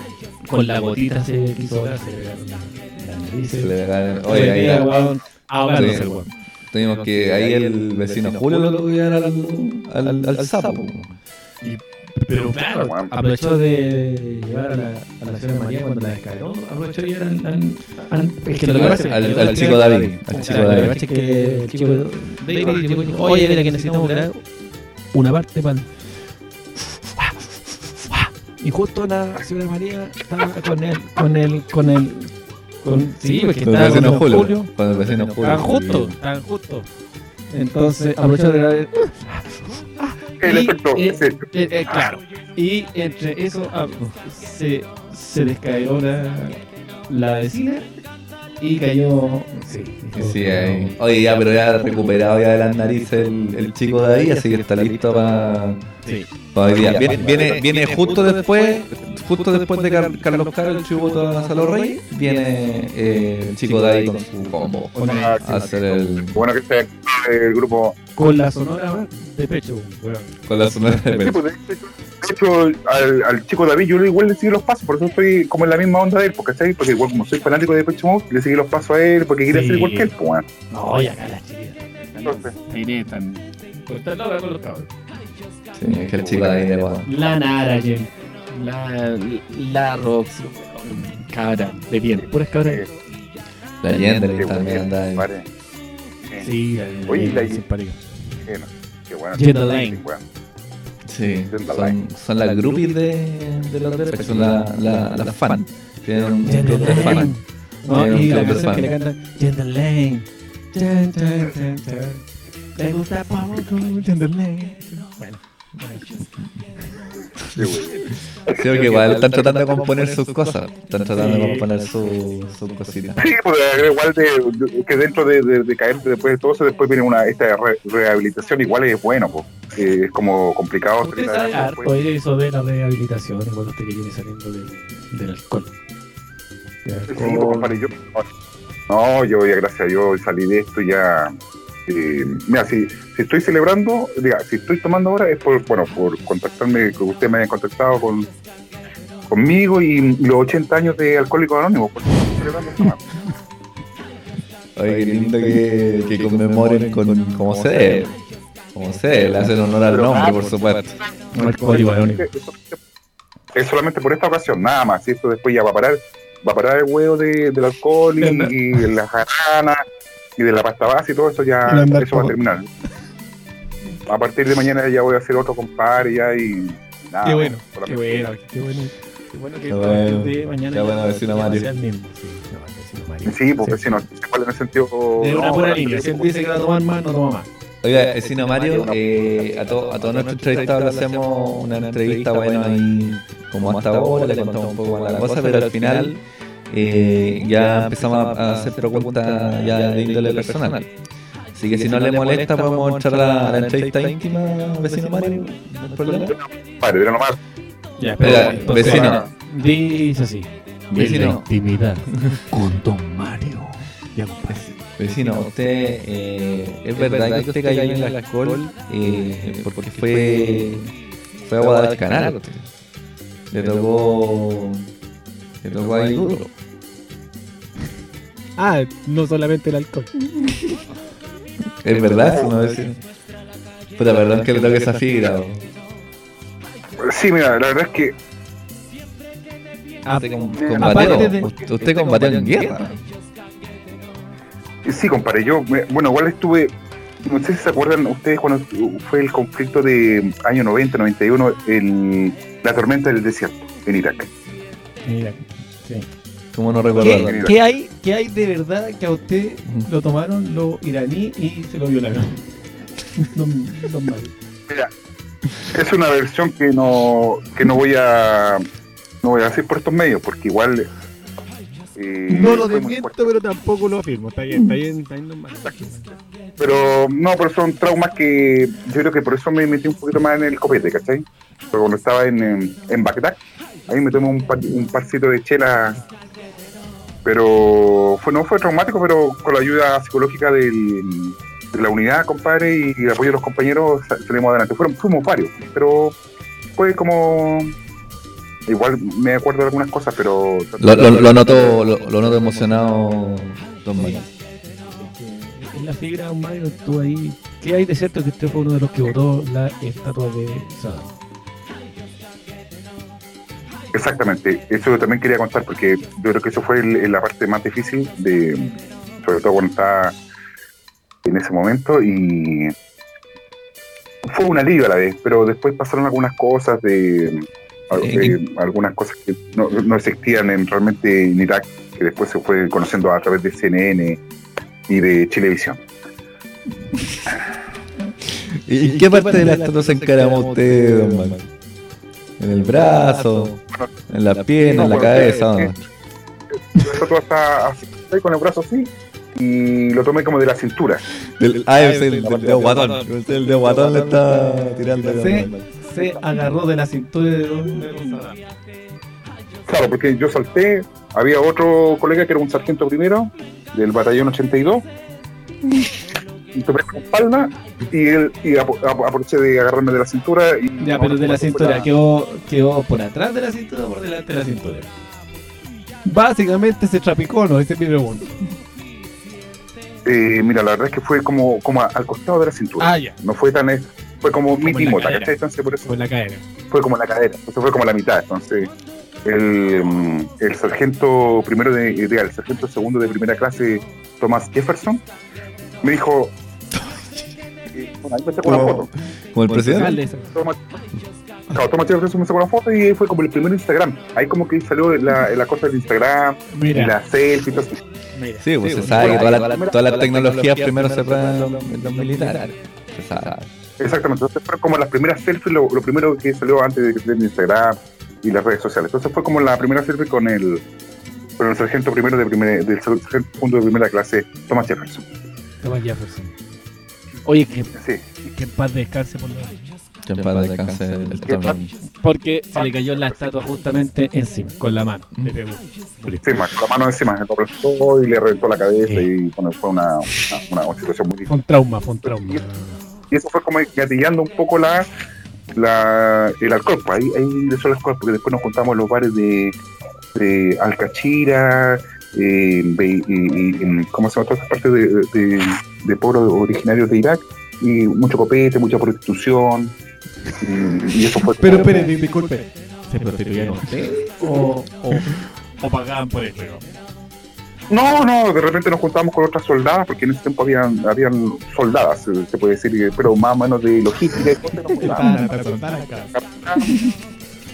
con la gotita se quiso ahogar, se le pegaron la- narices. Se le Oye, ahí ahogándose el weón. Tuvimos que ahí el vecino Julio lo tuvieron al, al, al sapo. Pero claro, aprovechó de llevar a la, a la señora María cuando la descargó. Aprovechó de llevar al, al, al- es que Al, al chico David. Al chico David. es que el chico David dijo, oye, mira que necesitamos grabar una parte para... Y justo la señora María estaba con él, con él, con él, con... Sí, porque estaba con Julio. Vecino Julio. Estaban justo, estaban justo. Entonces aprovechó de grabar... El Y, efecto, eh, sí. eh, eh, claro. Y entre eso ah, se, se descaeró la, la vecina y cayó. Sí, Sí, ahí. Oye, ya, pero ya recuperado ya de las narices el, el chico de ahí, así que está listo para Sí. hoy día. Viene, viene, viene justo después, justo después de Car- Carlos Caro, el tributo a Salo Rey, viene eh, el chico de ahí con su combo. A hacer el. Bueno que esté el grupo. con la sonora de pecho, weón. con la sonora de pecho. De hecho, al, al chico David yo igual le seguí los pasos, por eso estoy como en la misma onda de él, porque ¿sabes? Porque igual como soy fanático de Pecho Mode, le seguí los pasos a él porque quería Sí. ser igual que él, pues, weón. No, y acá las. Entonces. Cortar la hora con los cabros. Sí, es que el chico de ahí de guau. La Nara, Jen. La. La Roxy. Cabra, de bien. Puras cabras. La leyenda también bueno, anda ahí. Sí, Oye, la-. Bueno, qué bueno. Jenda Lane. Sí, son, las groupies de, de los son las la, la fan. Tienen un club de fan. No, y la canción que le cantan Jenda Lane. Jan, jan, jan, jan. Le gusta Power con Jenda Lane. Bueno. Sí. Sí, porque igual están tratando de componer sus cosas. Están tratando de componer su- sus cositas. Sí, pues igual de, de- que dentro de, de, de caerte después de todo eso, después viene una esta re- rehabilitación, igual es bueno, pues. Eh, es como complicado Usted sabe harto después. eso de la rehabilitación, igual usted que viene saliendo del, del alcohol. Del Sí, alcohol. pues, compadre, yo, no, yo ya gracias a Dios salí de esto ya. eh, mira, si, si estoy celebrando, diga, si estoy tomando ahora es por, bueno, por contactarme, que ustedes me hayan contactado con conmigo y los 80 años de Alcohólicos Anónimos, por eso estoy celebrando. Oye, qué lindo que, que conmemoren con como se debe. Como se debe, le hacen honor al nombre, por supuesto. Alcohólico anónimo. Es solamente por esta ocasión, nada más. Y esto después ya va a parar, va a parar el huevo de, del alcohol y, y de la jarana y de la pasta base y todo eso ya, eso va a terminar. A partir de mañana ya voy a hacer otro compadre ya y nada. Qué bueno, qué bueno, qué bueno. Qué bueno que bueno, de mañana qué bueno, vecino Mario. sea el mismo. Sí, no, el vecino Mario. Sí, porque si no, igual en el sentido. De una no, pura no, línea. Si él no, dice que va a tomar más, no toma más. Oiga, vecino Mario, eh, a, to- a todos nuestros entrevistados le hacemos una entrevista, bueno, ahí como hasta ahora, le contamos un poco la cosa, pero al final eh, ya empezamos a hacer preguntas ya de índole personal. Así que si no le molesta, podemos entrar a la, entrevista íntima, vecino Mario, no hay problema. Padre, pero nomás. Ya, vecino, Dice así. Vecino. Intimidad con Don Mario. Ya, compadre. vecino, usted, eh, ¿es verdad que usted cayó en el alcohol eh, porque fue, fue a Guadalcanal? Le tocó, le tocó ahí duro. Ah, no solamente el alcohol. Es verdad, eso no es. Puta, perdón que le toque esa fibra. o- Sí, mira, la verdad es que Ah, Usted combatió, de- usted- usted combatió en guerra. Sí, compadre, yo, me- bueno, igual estuve, no sé si se acuerdan ustedes cuando fue el conflicto de año 90, 91, el, la tormenta del desierto en Irak. Mira, sí. ¿Cómo no ¿Qué, recordarlo? qué hay, ¿Qué hay de verdad que a usted lo tomaron los iraní y se lo violaron? don, don Mario. Mira, Es una versión que no, que no voy a no voy a decir por estos medios, porque igual eh, No lo desmiento, pero tampoco lo afirmo. Está bien, está bien, está bien. Pero no, pero son traumas que yo creo que por eso me metí un poquito más en el copete, ¿cachai? Porque cuando estaba en, en, en Bagdad, ahí me tomé un, par, un parcito de chela, pero fue, no fue traumático, pero con la ayuda psicológica del- de la unidad, compadre, y el apoyo de los compañeros sa- salimos adelante. Fueron, fuimos varios, pero fue como... Igual me acuerdo de algunas cosas, pero... Lo, lo, lo noto, lo, lo noto emocionado, don Mario. En la fibra, don Mario, estuvo ahí. ¿Qué hay de cierto que usted fue uno de los que votó la estatua de Saddam? Exactamente, eso yo también quería contar porque yo creo que eso fue el- la parte más difícil de, sobre todo cuando estaba en ese momento y fue un alivio a la vez, pero después pasaron algunas cosas de, de algunas cosas que no, no existían en, realmente en Irak, que después se fue conociendo a través de CNN y de Chilevisión. ¿Y qué parte de la estatua se encaramó usted, don Mario? ¿En el brazo? ¿En la pierna? ¿En la cabeza? está así, con el brazo así y lo tomé como de la cintura. Del, ah, es el del dedo guatón. El dedo guatón le está tirando. Se, se agarró de la cintura de Saddam. Claro, porque yo salté, había otro colega que era un sargento primero del batallón 82, y tomé con espalda y él y aproveché de agarrarme de la cintura y Ya, pero de la cintura, quedó, quedó por atrás de la cintura o por delante de la cintura. Básicamente se trapicó, ¿no? Ese es mi pregunta. Eh, mira, la verdad es que fue como, como al costado de la cintura. Ah, ya. No fue tan fue como, mi en timota. ¿cachai? Entonces por eso Fue en la cadera. fue como la cadera, entonces fue como la mitad. Entonces el, mm, el sargento primero de, de- el sargento segundo de primera clase, Thomas Jefferson, me dijo, bueno, ahí me sacó una Como- foto. Como el presidente. Alcalde, esa. Thomas, claro, Thomas Jefferson me sacó una foto y fue como el primer Instagram. Ahí como que salió la, la cosa del Instagram, y Mira, la selfie y todo mira. Sí, pues se sabe que todas las todas las tecnologías primero se en los, en los militares. Se sabe. Exactamente, entonces fueron como las primeras selfies, lo, lo primero que salió antes de que saliera en Instagram y las redes sociales. Entonces fue como la primera selfie con el, con el sargento primero de primera, del sargento segundo de primera clase, Thomas Jefferson. Thomas Jefferson. Oye, que, Sí, que en paz descanse por lo menos. Que en paz descanse el, el Tommy. Porque se le cayó la estatua justamente encima, con la mano. Le pegó. encima, con la mano encima, lo aplastó y le reventó la cabeza y bueno, fue una, una, una situación muy difícil. Fue un trauma, fue un trauma. Y eso fue como gatillando un poco la, la el alcohol, pues ahí, ahí ingresó el alcohol, porque después nos juntamos en los bares de, de Alcachira, ¿cómo se llama? Todas esas partes de, de, de pueblos originarios de Irak, y mucho copete, mucha prostitución, y, y eso fue... Pero espere, di- disculpe. ¿Se prostituían ustedes o, o, o pagaban por esto? No, no, de repente nos juntábamos con otras soldadas, porque en ese tiempo habían, habían soldadas, se, se puede decir, pero más o menos de logística y cosas, acá.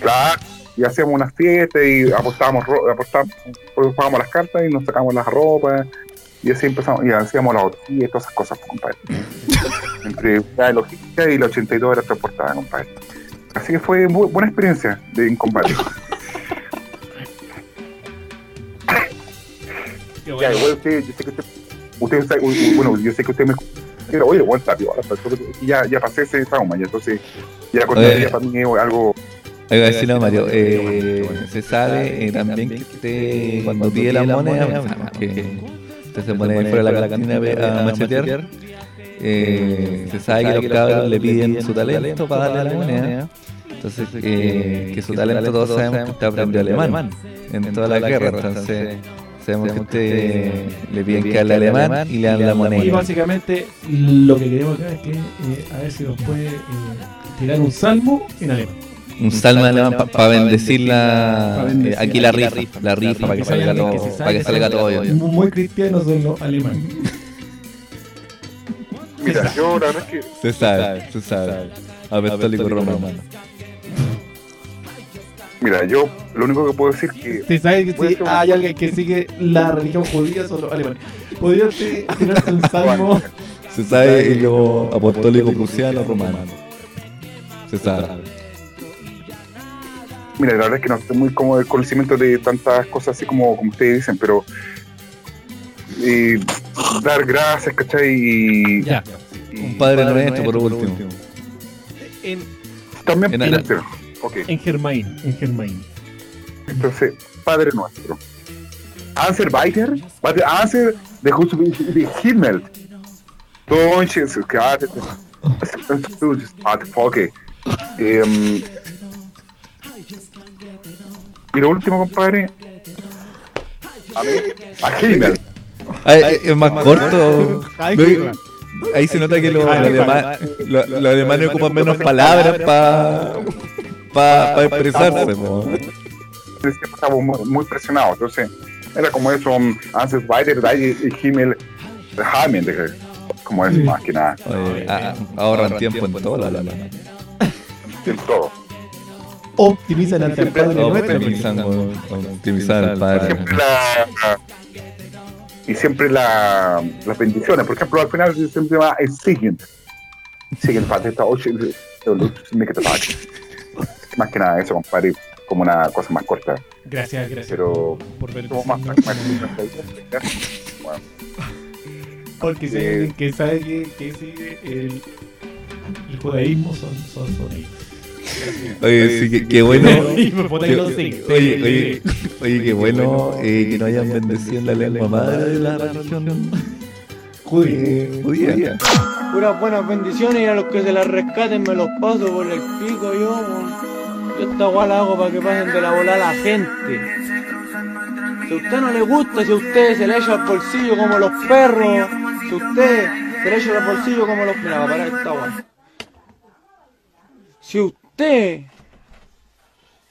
Claro, y hacíamos unas fiestas y apostábamos, ro- apostábamos, pagábamos las cartas y nos sacábamos las ropas y así empezamos, y hacíamos la orgía y todas esas cosas, compadre. Entre la logística y la 82 era transportada, compadre. Así que fue muy buena experiencia de, en combate. Ya, bueno. igual usted, yo sé que usted, usted sabe- bueno, yo sé que usted me pero, oye, igual está ya, ya pasé ese trauma, y entonces ya con Oye. para mí es algo Oiga, decirlo, Mario, eh, se sabe eh, también que usted cuando pide las monedas, que usted se pone fuera de la cantina a machetear, eh, se sabe que los cabros le piden su talento para darle la moneda. Entonces, eh, que su talento todos sabemos que usted aprendió alemán en toda la guerra, entonces sabemos que usted le piden que hable alemán y le dan la Y moneda. básicamente lo que queremos acá es que eh, a ver si nos puede eh, tirar un salmo en alemán. Un salmo alemán para bendecir la, Pa' bendecir. eh, aquí la rifa, la rifa para que salga todo, para que salga todo bien. Muy, cristianos son los alemanes. Mira, yo la verdad es que Se sabe, se sabe. Apostólico romano. Mira, yo lo único que puedo decir que Si sabes que si hay alguien que sigue la religión judía son los alemanes. ¿Podría usted tirarse un salmo? Se sabe en lo apostólico prusiano romano. Se sabe. Mira, la verdad es que no estoy muy como del conocimiento de tantas cosas así como, como ustedes dicen, pero eh, dar gracias, ¿cachai? Y, Ya. y Un padre nuestro, por último. En, también en- Peter. Ok, en Germain, en Germain. entonces, Padre Nuestro. Answer weiter? Warte, Answer, der Hut de Himmel. Deutsches, gerade. Ok. Em, y lo último, compadre. A mí, a es más corto. Ahí se nota que los los alema- los- alemanes ocupan menos palabras para pa, expresarse. po. Siempre estábamos muy, muy presionados, entonces era como eso, um, Answer weiter, y Himmel, Hamen, de- como eso, más que nada, ahorran tiempo en todo. La. en todo. Optimizan al Siempre- padre. Optimizando, optimizar al padre. siempre la, y siempre la, las bendiciones. Por ejemplo, al final siempre va el siguiente. Siguiente parte está ocho. Más que nada eso, compadre, como una cosa más corta. Gracias, gracias. Pero por ver más. Bueno, Porque si Eh, alguien que sabe que, que sigue el, el judaísmo son, son, son ellos. Oye, sí, qué, qué bueno. Oye, oye, oye, qué bueno eh, que no hayan bendecido en la lengua madre de la religión judía. judía. Puras buenas bendiciones y a los que se las rescaten me los paso por el pico yo. Yo esta guay la hago para que pasen de la bola a la gente. Si a usted no le gusta, si a usted se le echa al bolsillo como los perros, si a usted se le echa al bolsillo como los... Mira, va a parar esta guay. Si usted...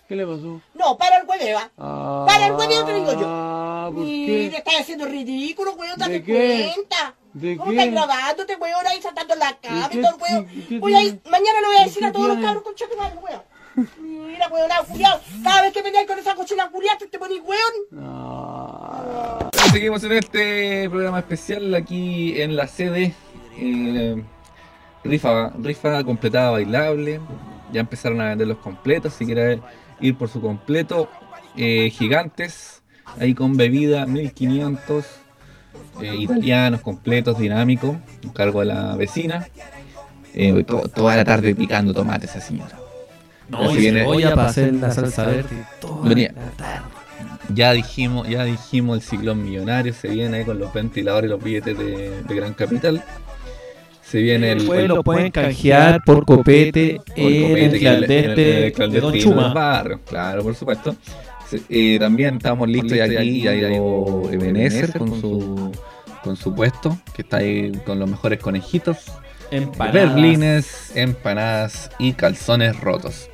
¿Qué le pasó? No, para el hueveo, ¿ah? Para el hueveo te digo yo. Ah, ¿por Mira, qué? estás haciendo ridículo, weón, date ¿De qué? cuenta. ¿De ¿Cómo qué? estás grabándote, weón, ahí saltando la cama ¿Y todo el weón? Voy a ir, tiene? mañana le voy a decir ¿Y a todos los cabros con chato weón. Mira, weón, culiao, cada vez que vengáis con esa cochina culiada te ponís weón. Ah, Seguimos en este programa especial aquí en la sede. eh, rifa, rifa completada bailable. Ya empezaron a vender los completos. Si quiere ir por su completo, eh, gigantes. Ahí con bebida 1500. eh, italianos completos, dinámicos. Un cargo de la vecina. Eh, to- toda la tarde picando tomates esa señora. No, y viene- cebolla para hacer la salsa verde. toda Venía. la tarde. Ya dijimos, ya dijimos el ciclón millonario, se viene ahí con los ventiladores y los billetes de, de Gran Capital. Se viene el, Después lo pueden canjear por copete por en copete, en el- en el de Don Chuma. barrio, claro, por supuesto. Eh, también estamos listos y aquí ya llegó Ebenezer con su con su puesto, que está ahí con los mejores conejitos. Empanadas. Berlines, empanadas y calzones rotos.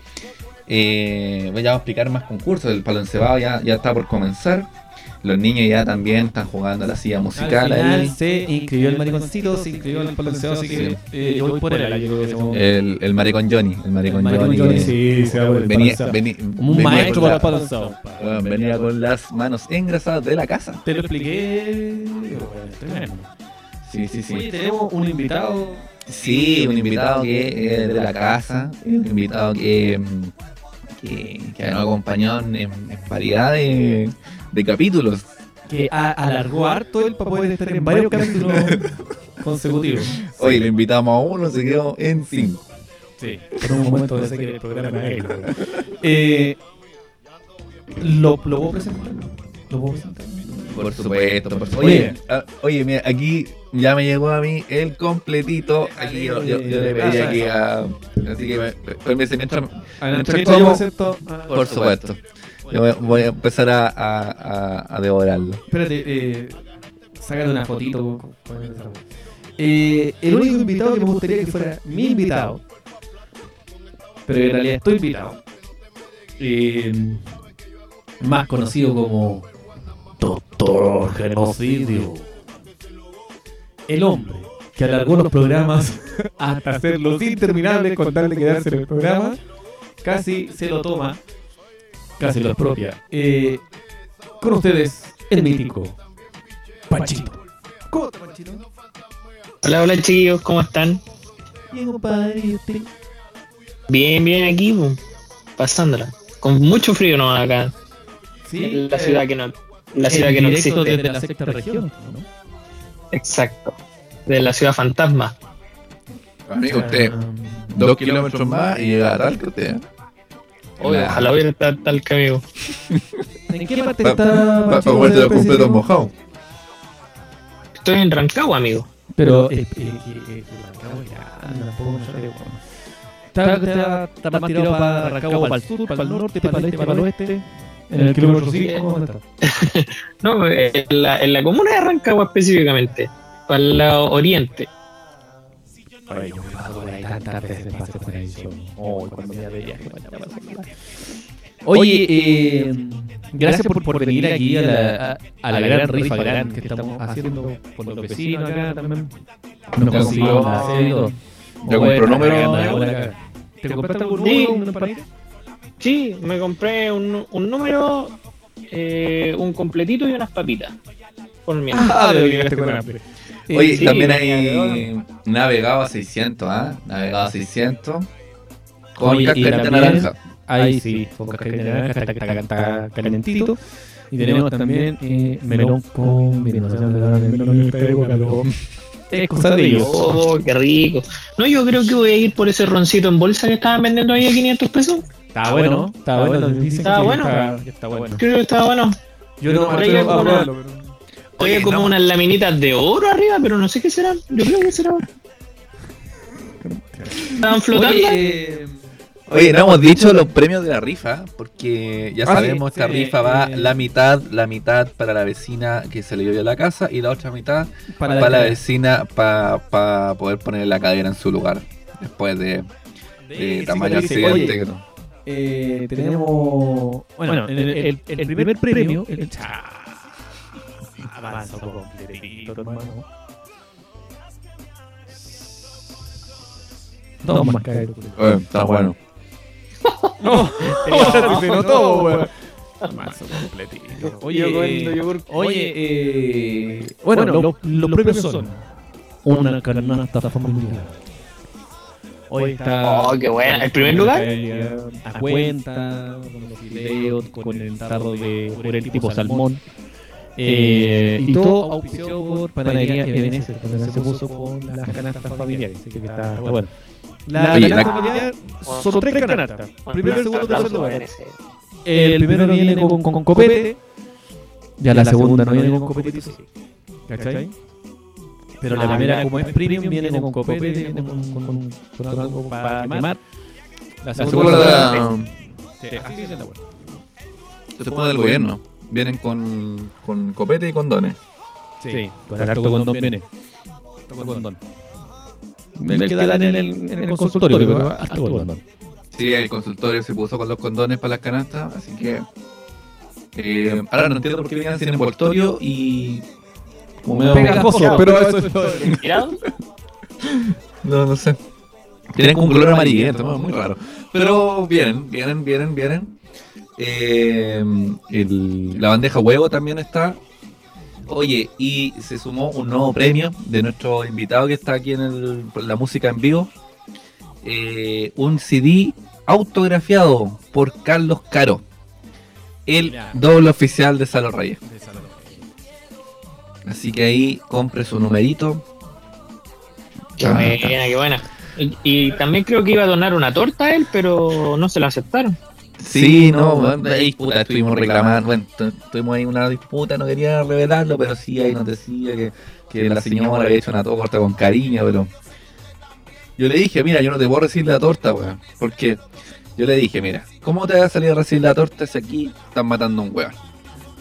Eh, voy a explicar más concursos. El palo encebado ya, ya está por comenzar. Los niños ya también están jugando a la silla musical Al final ahí. se inscribió el mariconcito, se inscribió el palanceo, así que Sí. eh, yo voy por él. yo creo que somos- El, el maricón Johnny. El maricón, El maricón Johnny. Johnny, sí, se va por el venía, Un venía maestro con para la- el venía con las manos engrasadas de la casa. Te lo expliqué. Tremendo. Sí, sí, sí. Oye, tenemos un invitado. Sí, un invitado que es de la casa, un invitado que, mm, que, que nos acompañó en, en variedad de, de capítulos. que a- alargó harto él para poder estar en varios capítulos consecutivos. Hoy le invitamos a uno, se quedó en cinco. Sí, por un momento pensé que el programa era él. Eh, ¿lo, ¿Lo puedo presentar? ¿Lo puedo presentar? Por supuesto, por supuesto. Oye. Oye, ah, oye, mira, aquí ya me llegó a mí el completito. Aquí yo, yo- yo le pedí aquí a. Así que, me- permíteme, mientras, Ah, mientras mientras como, ah, por supuesto. Voy, a empezar a, a, devorarlo. Espérate, eh, sácate una fotito. Eh, el único invitado que me gustaría que fuera mi invitado, pero en realidad estoy invitado, eh, más conocido como Doctor Genocidio, el hombre que alargó los programas hasta hacerlos interminables con tal de quedarse en el programa, casi se lo toma, casi lo expropia. Eh, con ustedes, el mítico Panchito. ¿Cómo está, Panchito? Hola, hola chiquillos, ¿cómo están? Bien, compadre, ¿y usted? Bien, bien aquí, pasándola. Con mucho frío no acá. Sí, la eh, ciudad que no, la en ciudad que no existe. desde la sexta región, ¿no? Exacto. De la ciudad fantasma. Amigo, usted, dos kilómetros más y llega a tal que usted. Oye, ojalá hubiera tal, tal que amigo. ¿En qué parte Pa- está pa- Pancho pa- comerte los Especie? completos mojados. Estoy en Rancagua, amigo. Pero eh, eh, eh, Rancagua ya, no puedo mostrar, weón. Está, está, está más tirado para Rancagua, para el sur, para el norte, para el este, para el oeste. En el kilómetro 5, ¿dónde está? No, en la, en la comuna de Rancagua específicamente. Para el lado oriente. Ay, yo me paso por ahí tantas veces, pasé por ahí solo. Oh, cuando me de viaje. Oye, eh, gracias por, por venir aquí a la, a, a la gran rifa gran que estamos haciendo por los vecinos acá también. Nos y todo. Ya compró número. ¿Te compraste algún Sí. número? Sí, me compré un, un número, eh, un completito y unas papitas. Por mi Ah, pero llegaste con hambre. Eh, Oye, sí, también hay navegado a 600, ¿ah? Navegado a 600. Con Oye, y cascarita también- naranja. Ahí sí, con cascarita de naranja, está, está, está calentito. Y tenemos también eh, melón con vino. No melón en esta época, pero es cosa de ellos. Oh, qué rico. No, yo creo que voy a ir por ese roncito en bolsa que estaban vendiendo ahí a 500 pesos. Está bueno, está bueno. Está bueno. Está, que está bueno. Creo que estaba bueno. Yo no Por a como Oye, como unas laminitas de oro arriba, pero no sé qué serán. Yo creo que serán. Estaban flotando. Oye, Oye, no hemos dicho los premios de la rifa, porque ya Ah, sabemos, sí, esta sí, rifa va eh. la mitad, la mitad para la vecina que se le dio la casa y la otra mitad Para para, la vecina para poder poner la cadera en su lugar después de, de sí, tamaño sí, sí, accidente. no. eh, tenemos. Bueno, el, el, el primer premio. El, Avanza completito, hermano. Dos más caer. Oye, está bueno. No, se notó, weón. Avanza completito. Oye, Yo comiendo eh, oye, eh, bueno, los, los premios son una canasta familiar. Hoy está. Oh, qué buena. ¿El primer lugar? A cuenta, con los fideos, con el tarro de jurel tipo salmón. Eh, y todo auspiciado por Panadería Ebenezer, donde se puso con las canastas familiares. Así que está, está bueno. La Oye, canasta la- familiar son tres canastas. Primero, segundo, tercer lugar. El primero viene con, con, con copete. Ya la segunda no viene con copete. ¿Cachai? Pero la primera, como es premium, viene con copete, viene con, con, con, con algo para quemar. La La segunda, segunda Sí, así dice la se pone del gobierno. Vienen con, con copete y condones. Sí, con el harto condón viene. Harto condón. El que dan en el, en el consultorio, pero harto condón. Sí, el consultorio se puso con los condones para las canastas, así que. eh, ahora no entiendo por qué venían sin envoltorio y. Como medio Pegajoso, pero eso es ¿Tirado? No, no sé. Tienen como un color amarillento, muy raro. Pero vienen, vienen, vienen, vienen. Eh, el- la bandeja huevo también está. Oye, y se sumó un nuevo premio de nuestro invitado que está aquí en el- la música en vivo. Eh, un CD autografiado por Carlos Caro. El doble oficial de Salo Reyes. Así que ahí compre su numerito. Qué buena, qué buena. Y, y también creo que iba a donar una torta a él, pero no se la aceptaron. Sí, no, bueno, ahí puta, estuvimos reclamando, bueno, tu- tuvimos ahí una disputa, no quería revelarlo, pero sí, ahí nos decía que, que la señora había hecho una torta con cariño, pero yo le dije, mira, yo no te puedo recibir la torta, weón, porque yo le dije, mira, ¿cómo te va a salir a recibir la torta si aquí están matando a un weón?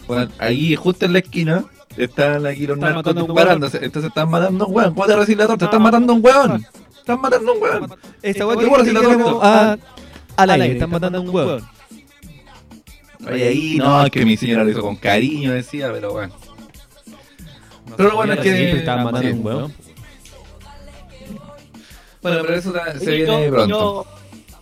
Bueno, ahí justo en la esquina están aquí los Están narcos disparándose, entonces están matando a un weón, ¿cómo te vas a recibir la torta? Están matando a un weón, están matando a un weón. Esta que decir la torta. Al aire, están matando a un hueón. Oye, ahí no, es que mi señora lo hizo con cariño, decía, pero bueno. Pero lo bueno es que. Siempre estaban matando a un hueón. Bueno, pero eso se Oye, viene yo- pronto. Yo,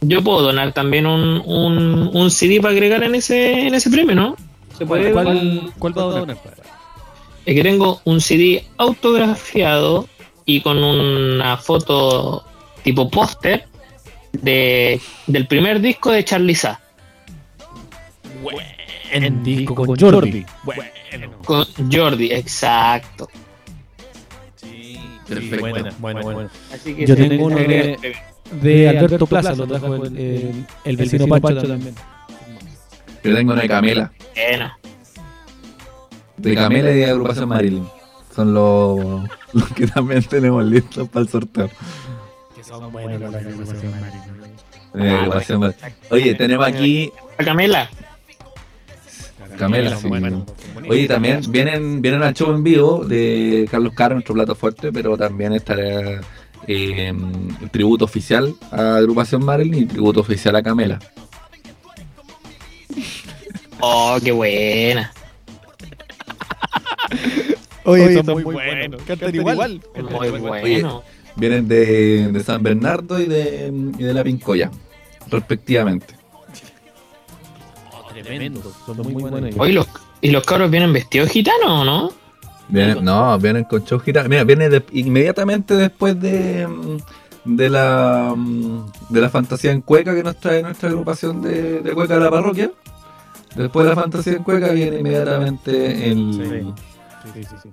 yo puedo donar también un, un, un CD para agregar en ese, en ese premio, ¿no? ¿Se puede? ¿Cuál, cuál va a donar? Es que tengo un CD autografiado y con una foto tipo póster de, del primer disco de Charliza. En disco con Jordi. Con Jordi, exacto. Perfecto. Bueno, bueno, bueno. Así que Yo tengo uno de, de Alberto Plaza, lo trajo el, el, el vecino Pancho también. Yo tengo una de Camela. Bueno, De Camela y de Agrupación Marilyn. Son los, los que también tenemos listos para el sorteo. Que son buenos los de Agrupación Marilyn. Agrupación Marilyn. Oye, tenemos aquí a Camela. Camela. sí. Oye, también vienen, vienen al show en vivo de Carlos Caro, nuestro plato fuerte, pero también estará eh, el tributo oficial a Agrupación Marilyn y tributo oficial a Camela. Oh, qué buena. Oye, son, muy buenos. Cantan igual. Muy bueno. Vienen de, de San Bernardo y de, y de La Pincoya, respectivamente. Tremendos, son muy buenos. Oye, los, ¿y los cabros vienen vestidos gitanos o no? Vienen, no, vienen con show gitano. Mira, viene de- inmediatamente después de, de la de la fantasía en cueca que nos trae nuestra agrupación de, de cueca de la parroquia. Después de la fantasía en cueca viene inmediatamente el,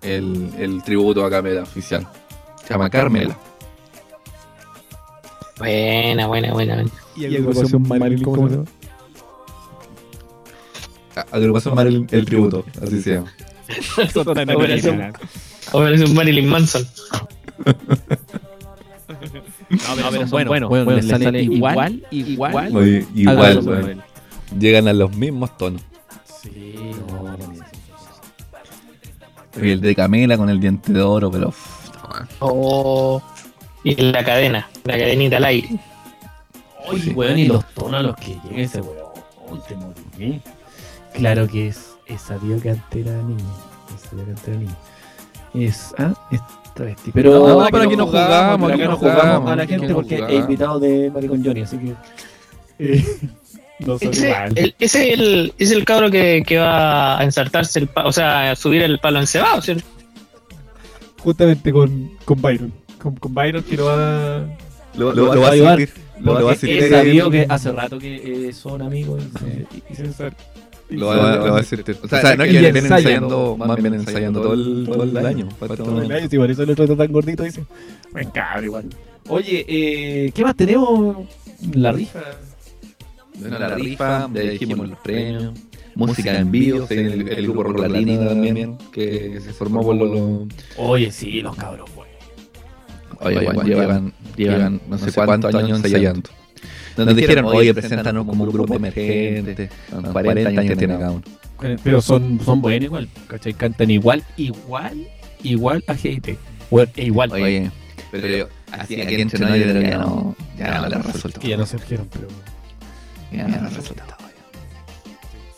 el, el tributo a Camela oficial. Se llama Carmela. Buena, buena, buena. buena. ¿Y Agrupación Marilyn cómo se llama? A- Agrupación Marilyn, el tributo, así se llama. Operación, Operación Marilyn Manson. No, pero son buenos. Bueno, les sale igual, igual. Igual, weón. Marilyn. Llegan a los mismos tonos. Sí, no, no, no. Y el de Camela con el diente de oro, pero. no, Oh. Y la cadena, la cadenita al aire. Oye, weón, y los tonos a los que llega ese weón. Uy, te morí. Claro que es, es sabido que antes era niño. Es sabido que antes era niño. Es, ah, es travesti. Pero, No, pero aquí no jugamos, aquí aquí no jugamos jugamos, a la gente porque jugamos. es invitado de Maricón Johnny, así que. eh, no Ese, el, ese es el, es el cabro que, que va a ensartarse el palo, o sea, a subir el palo encebado, ¿cierto? Justamente con, con Byron. Con, con Byron que lo va. Lo, lo lo va va a ayudar. Lo, lo va a sabido que hace rato que eh, son amigos y se, y se- Lo va, lo va a asistir. O sea, no es que vienen ensayan. ensayando, más bien ensayando todo el, todo el año. Todo el año, sí, por eso lo trata tan gordito, dice. Buen cabrón, igual. Oye, eh, ¿qué más tenemos? La rifa. Bueno, la rifa, ya dijimos los premios, música en vivo, el, el grupo Rock Latino también, que se formó por los... Oye, sí, los cabros. Oye, igual llevan, llevan no sé cuántos años ensayando. Nos dijeron, oye, preséntanos como un grupo emergente, con 40 años tiene cada uno. Pero son, son buenos igual, ¿cachai? Cantan igual, igual, igual a GIT. Bueno, e igual. Oye, pero yo, así aquí entre yo que ya no, ya no les resulta. Que ya no se dijeron, pero Ya no les resulta.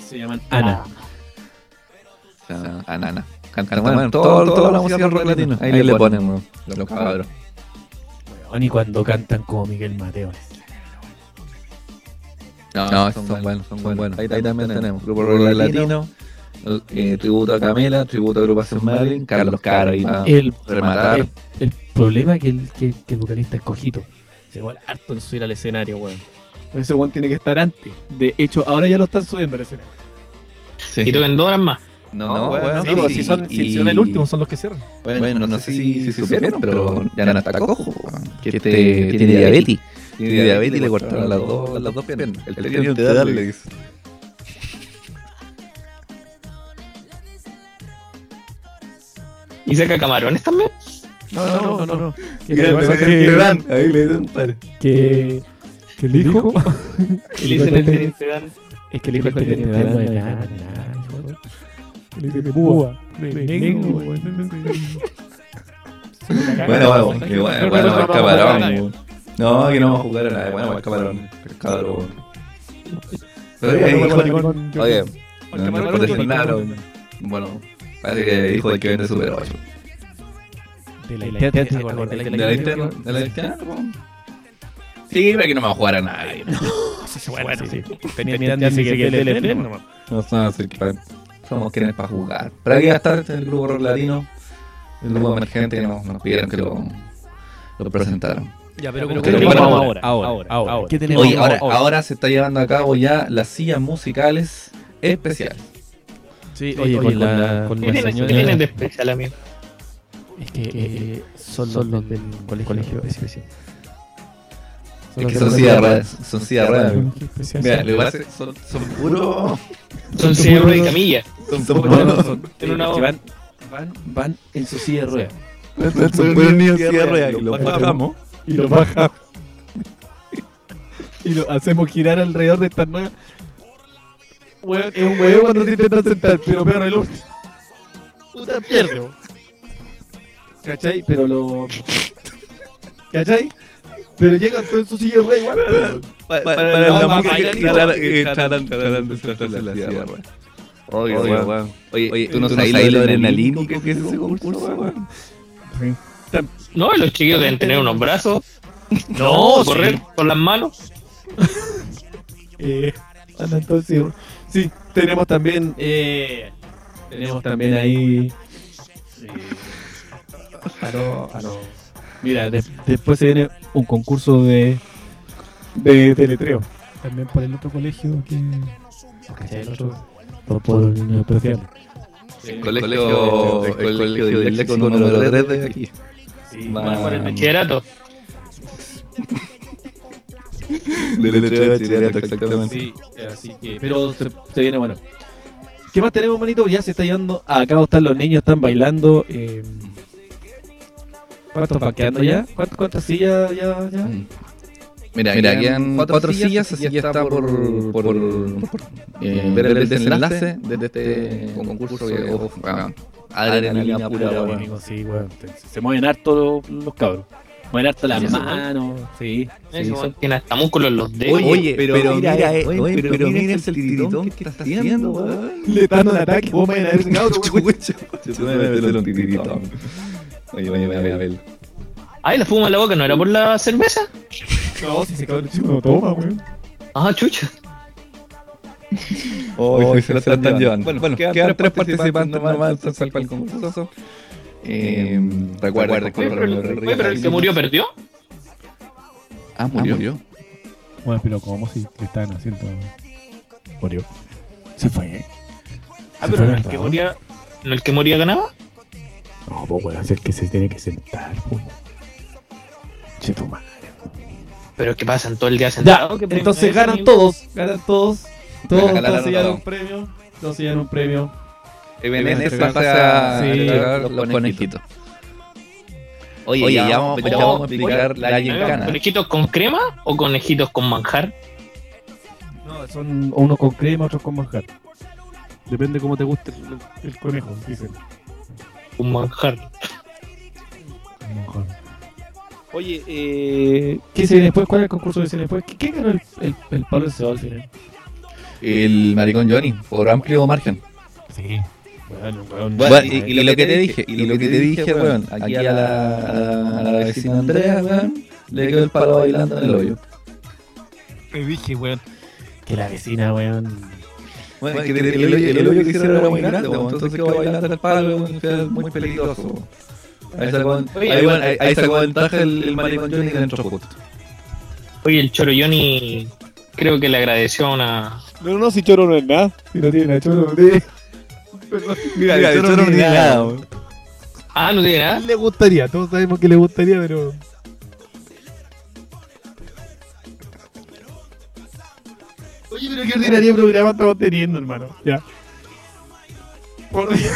se llaman Ana. O sea, Anana. Cantan, bueno, todo, toda la música rock latino. Ahí le ponen ¿no? los cabros. Weón, Y cuando cantan como Miguel Mateo. No, son, buenos, son buenos. Ahí, ahí también tenemos Grupo Rock Latino, eh, tributo a Camela, tributo a Agrupación Marilyn, Carlos Caro y El, rematar. el, el problema es que el, que, que el vocalista es cojito. Se igual harto en subir al escenario, weón. Ese weón tiene que estar antes. De hecho, ahora ya lo están subiendo al escenario. Sí. Y tocan dos horas más. No, bueno, Sí, sí, si son, si y- son el último, son los que cierran. Bueno, no sé si, si supieron, pero ya no está cojo. weón. Que tiene diabetes. Tiene diabetes y le cortaron las dos, las dos piernas. El teniente de darle, dice. ¿Y saca camarones también? No, no, no, no. no. Que, que le que- dan, ahí le dan par. que, que el hijo. Y le dicen el. Es que el hijo es nada, de púa, de negro. Bueno, bueno, que bueno, bueno, el camarón. No, que no vamos a jugar a nada. Bueno, el camarón, pescado. weón. Pero oye, no, no por decir nada, bueno, parece que dijo el que vende Super 8. De la interna, ¿se acuerdan de ¿De la interna? ¿De la interna? weón? Sí, pero aquí no me va a jugar a nadie. No, Bueno, sí. Tenía ni dice que el teléfono no somos el que- somos quienes para jugar. Pero aquí va a estar el grupo rock latino, el grupo emergente que nos, nos pidieron que lo, lo presentaran. Ya, pero, Pero ¿qué tenemos ahora, ahora, ahora, ahora. ¿Qué tenemos Oye, ahora, ahora? ahora se está llevando a cabo ya las sillas musicales especiales. Sí, oye, con la, con ¿Qué la tiene- señora... qué tiene de especial, amigo? Es que eh, son, los del colegio especial. Es que son sillas raras. Son sillas raras. Mira, lo que pasa es que son, son puros. Son sillas de camilla. Son, son no, son- En una que van, van, van en su silla de ruedas. Son puros niños de silla de ruedas. Y los bajamos. y lo bajamos. y lo hacemos girar alrededor de estas nuevas. Weón, es un huevo cuando te intentas sentar, pero peor el último. Puta pierde. ¿Cachai? Pero lo. ¿Cachai? Pero llegan todos en su silla de ruedas igual. weón. Para para la música que tratan- de en la silla. Oye, weón. Oye, tú no sabes lo adrenalínico que es ese concurso, weón. No, los chiquillos deben tener unos brazos. No, correr sí. con las manos. Eh, anda, entonces, sí, tenemos también, eh, tenemos también ahí, eh, a lo- a lo- mira, de- después se viene un concurso de, de teletreo, también por el otro colegio que. El otro, por, por el niño especial. El colegio, el colegio del léxico número 3 de aquí. Sí, más Por el bachillerato. Del bachillerato, exactamente. Sí, así que, pero se, se viene bueno. ¿Qué más tenemos, manito? Ya se está llevando a cabo, están los niños, están bailando. Eh, ¿Cuántos van quedando ya? ¿Cuántas, cuántas sillas ya? ya? Mira, mira, quedan cuatro sillas, así que está por, por, por, eh, ver el desenlace de este concurso que, adrenalina pura, sí. Se, mueven harto los, los cabros. Mueven harto las manos. Sí, hasta músculos en los dedos. Oye, pero, mira, eh, oye, pero, mira ese tiritón que está haciendo, weón. Le están dando un ataque, vos me van a ver Chucha, chucha, me metieron un tiritón. Oye, oye, a ver, a ver. Ay, la fuma en la boca, ¿no era por la cerveza? No, si se chico no toma, weón. Ah, chucha. Hoy se lo están llevando. Bueno, bueno quedan, tres participantes nomás entonces para el concurso. Eh, recuerden pero, el- oye, pero el que murió perdió. Ah, murió. Bueno, pero como si le estaban haciendo. Murió. Se fue. Ah, pero no el que moría, no el que moría ganaba. No, pues weón, es el que se tiene que sentar, pues. Che, tu madre. Pero que pasan todo el día Ya. ¿qué entonces es, ganan amigo? todos, ganan todos. Todos, todos. un premio. Todos un premio. Entregar- pasa a Sí. los conejitos. Oye, ya vamos, ya vamos a explicar la gincana. ¿Conejitos con crema o conejitos con manjar? No, son unos con crema, otros con manjar. Depende cómo te guste el, el conejo, dicen. Con manjar. Oye, eh, ¿qué se viene después? ¿Cuál es el concurso que se viene después? ¿Qué- ¿Quién ganó el, el, el palo de al final? El maricón Johnny, por amplio margen. Sí. Bueno, weón. Bueno, y, y lo que te dije, y lo que te dije, weón, aquí a la, a la, a la vecina Andrea, weón, le quedó el palo bailando en el hoyo. Te dije, weón. Que la vecina, weón. Bueno, es que el, el hoyo- el hoyo que hicieron era muy grande, weón, entonces quedó bailando en el palo, weón, muy peligroso. Ahí sacó, ahí, weón, ahí- ahí sacó ventaja el, el maricón Johnny que entró justo. Oye, el Choro Johnny creo que le agradeció a una. No, no, si choro no es nada. Si no tiene nada, choro no tiene. Mira, el choro no tiene nada, weón. Ah, no tiene nada. Le gustaría, todos sabemos que le gustaría, pero. Oye, pero qué ordinario programa estamos teniendo, hermano. Ya. Por Dios.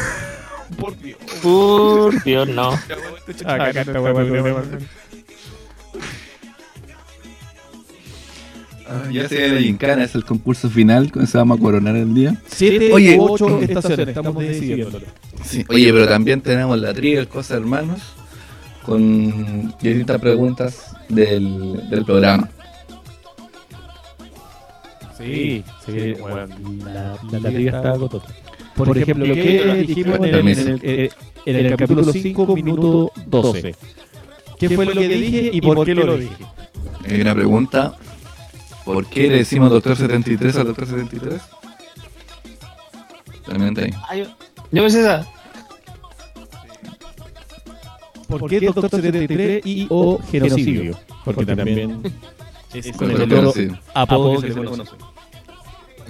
Por Dios. Por Dios, no. Acá está, weón, Ah, Ya se ve la gincana, es el concurso final, con se vamos a coronar el día. Siete Oye, ocho estaciones, estamos decidiéndolo. Sí, Oye, pero también tenemos la trivia, Cosa Hermanos, con distintas preguntas del, del programa. Sí, sí, bueno, la, la, la liga está agotota. Por, ejemplo, lo que dijimos en el, en el- eh, en el capítulo 5, minuto 12. ¿Qué fue lo que dije y por qué lo dije? Hay una pregunta. ¿Por qué le decimos Doctor 73 al Doctor 73? También está ahí. Ah, yo, yo pensé esa. ¿Por qué Doctor 73 y o genocidio? Porque también es con el apodo que se le conoce.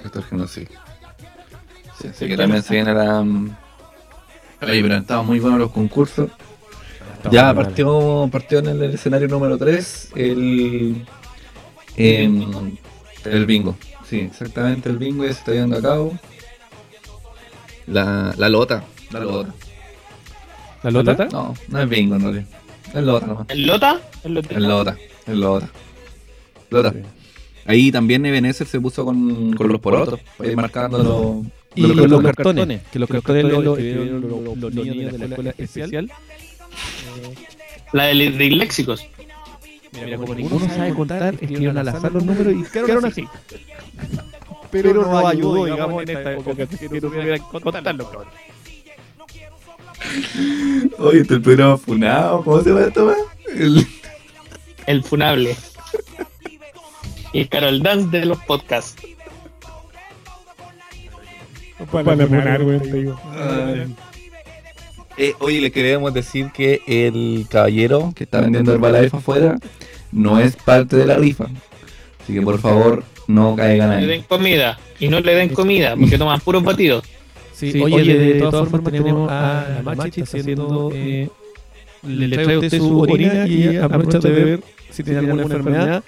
Doctor Genocidio. Sí, así que también se viene la. mm, Oye, pero han estado muy buenos los concursos. Ya partió, partió en el escenario número 3 el, em, el bingo. Sí, exactamente el bingo ya se está llevando a cabo. La, la lota. La lota. ¿La lota? No, no es bingo en realidad. Es lota nomás. ¿El Lota? ¿El Lota? El lota. El lota. Lota. Ahí también Ebenezer se puso con, con los porotos. Ir marcando Y los- cartones, que los cartones los escribieron los, los niños de la escuela especial. La de disléxicos. Mira, como ninguno sabe contar, escribieron al azar los números y quedaron así. Pero no ayudó, digamos, en esta época que no supieran contarlo, cabrón. Oye, este el programa funado. ¿Cómo se llama esto, man? El- El funable. Y el Carol Dance de los podcasts. Para güey, te digo. Eh, oye, le queremos decir que el caballero que está vendiendo el Herbalife afuera no es parte de la rifa. Así que por favor, no caigan Le ahí. den comida. Y no le den comida porque toman puros batidos. Sí, oye, de, todas formas tenemos a la Machi haciendo... Eh, le trae usted su orina y aprovecha de ver si tiene alguna enfermedad.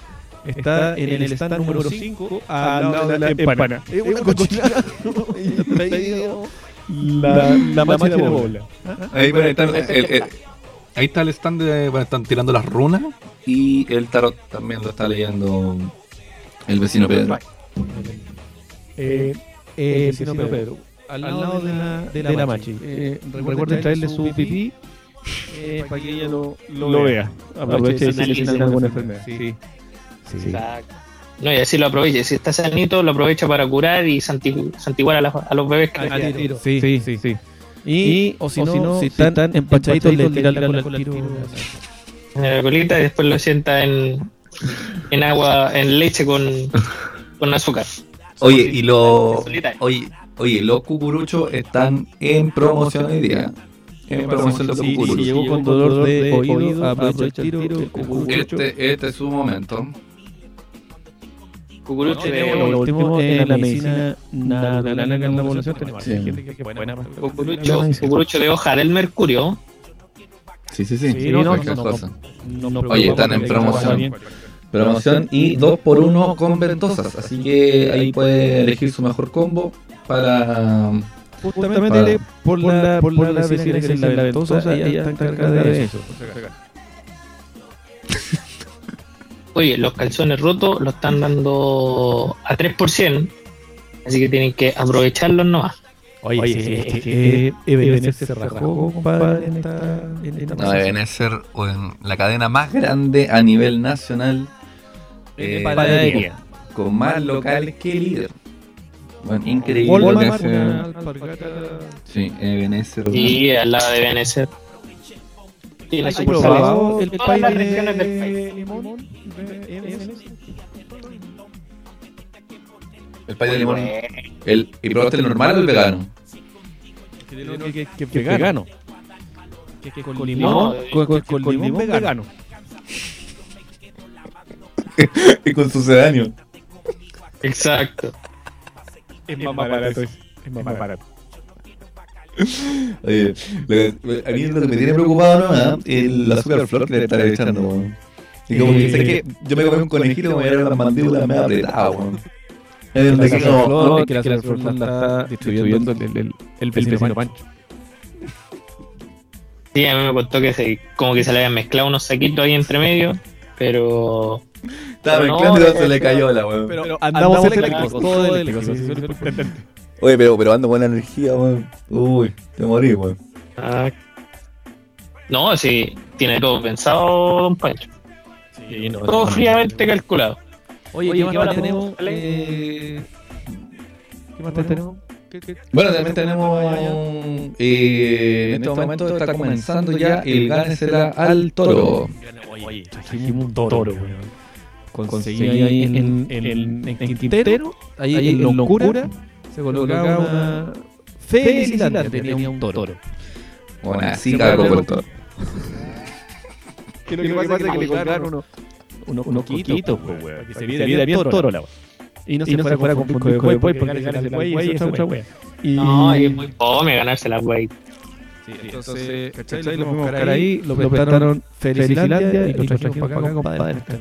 Está en el stand número 5 al lado de la empana. Es una cochinada. La, la Machi de la bola. Ahí, bueno, está, el- el- el- ahí está el stand de. Bueno, están tirando las runas y el tarot también lo está leyendo el vecino Pedro. Eh, eh, vecino Pedro, al lado de la, de la, Machi. Eh, recuerden traerle su pipí eh, para que ella lo, lo, vea. Aproveche de decirle si tiene alguna enfermedad. Sí. Sí. Exacto. No, y así lo aprovecha. Si está sanito, lo aprovecha para curar y santi- santiguar a, las- a los bebés que quedan. tiro. Sí, sí, sí. sí. Y, o si no, si están empachaditos, le tiran la cola al tiro. en la colita y después lo sienta en, en agua, en leche con, con azúcar. Oye, y los. Oye, oye, los cucuruchos están en promoción hoy día. En promoción los Si, si cucuruchos. llegó con dolor de oído, aprovecha el tiro. el cucurucho. Este, este es su momento. Cucurucho de lo último en la medicina natural en la población. Tenemos cucurucho, de hoja del mercurio. Sí, sí, sí. Sí, no, no, cualquier no, cosa. no, no, Oye, están en promoción. Promoción y 2 por 1 con ventosas. Así que ahí puede elegir su mejor combo para. Justamente por la, por la vecina que es la ventosa, ella está encargada de eso. Oye, los calzones rotos lo están dando a 3%. Así que tienen que aprovecharlos nomás. Oye, sí, es que eh, Ebenezer se rajó, compadre, en esta, esta No, la cadena más grande a nivel nacional. De eh, panadería. Con más locales que líder. Bueno, increíble. Walmart, una alpargata. Sí, Ebenezer. Y al lado de Benecer. Tiene ¿Has sucursales probado el pay de limón? El pay de limón. El, ¿Y probaste el normal o el vegano? Que, que, que, que vegano. Que, que con limón, No, con, con- con limón vegano. y con sucedáneo. Exacto. Es más barato. Es más barato. Oye, a mí lo que me tiene preocupado no el azúcar flor que le están echando, weón. Y como que sé que yo me comí un conejito como era las mandíbulas me apretadas. Es donde Casa quedo, Flor, no, es que la Flor la está distribuyendo el, el, el, el vecino Pancho. Sí, a mí me contó que se, como que se le habían mezclado unos saquitos ahí entre medio. Pero. Estaba pero mezclando y no, se le cayó la weón. Pero andamos eléctricos, todo eléctrico. Oye, pero, pero ando buena energía, weón. Uy, te morí, weón. Ah, no, sí, tiene todo pensado, don Pancho. Sí, no, Todo no, fríamente calculado. Oye, Oye, ¿qué ¿qué más tenemos? Eh, ¿Qué más tenemos? ¿Qué- qué- Bueno, también tenemos. eh, en este momento está comenzando ya el Gánesela al toro. Oye, trajimos un toro, weón. Conseguí ahí en, en, en, en Quintero, ahí en Locura, se colocaba una Felicilandia, tenía un toro. Bueno, así cago por el toro. Que lo que pasa es que le colgaron unos, unos, unos coquitos, pues, weón. Que se viera bien toro la. Y no se fuera, fuera con pico de güey, porque ganarse el güey es otra. Y... No, es muy fome ganarse la wey. Sí, entonces, ¿cachai? Lo fuimos a buscar ahí, lo prestaron Felicilandia y lo trajimos para acá, compadre. Está.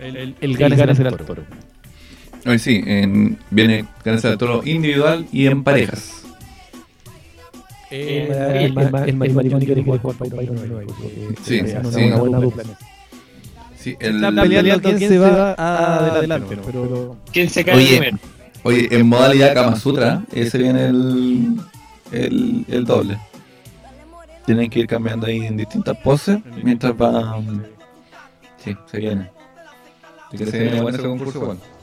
El, el, el ganas el toro. Hoy sí, en, viene Ganarse al Toro individual y en parejas. El, el, el, maricón quiere jugar Sí, sí. el, peleando quién se va adelante, pero... ¿Quién se cae Oye, primero? oye, en modalidad Kama Sutra, ese viene el, el, el doble. Tienen que ir cambiando ahí en distintas poses mientras van. Sí, se viene. Que se viene bueno ese concurso. Bueno.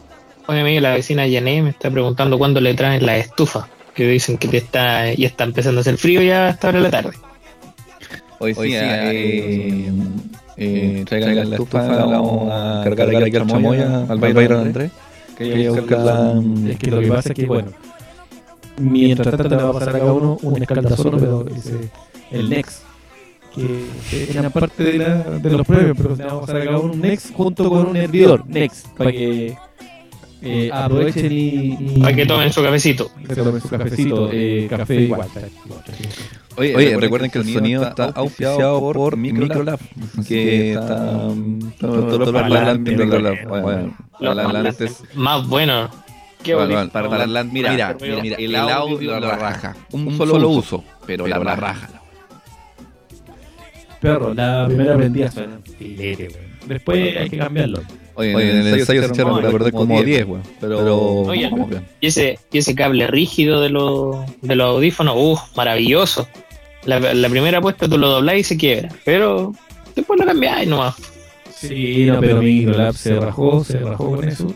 Oye, amigo, la vecina Yané me está preguntando cuándo le traen la estufa. Que dicen que te está, ya está empezando a hacer frío ya a esta hora de la tarde. Hoy sí, eh, eh, traigan la estufa, la vamos a cargar aquí al chamoya, al Byron Andrés. Que Que buscarla, es que lo que pasa es que, bueno, mientras tanto le va a pasar a cada uno un escaldazono, pero ese, el Nex, que que era parte de, la, de los premios, pero le va a pasar a cada uno un Nex junto con un hervidor, Nex, para que eh, aprovechen y, y- Para que tomen su cafecito. que tomen su cafecito, eh, café igual. Oye, Oye, recuerden que el sonido está auspiciado por Microlab, que está. Más bueno. Qué Bueno, parlantes, mira, mira, mira, el audio la raja. Un solo uso, pero la raja. Perro, la primera prendida suena filete. Después hay que cambiarlo. Oye, en el ensayo se echaron la verdad como 10, weón. Pero Oye, vamos bien. y ese, y ese cable rígido de los, de los audífonos, uff, maravilloso. La, la primera puesta tú lo doblás y se quiebra, pero después lo cambiáis nomás. Sí, no, pero Microlab se rajó, se rajó con eso.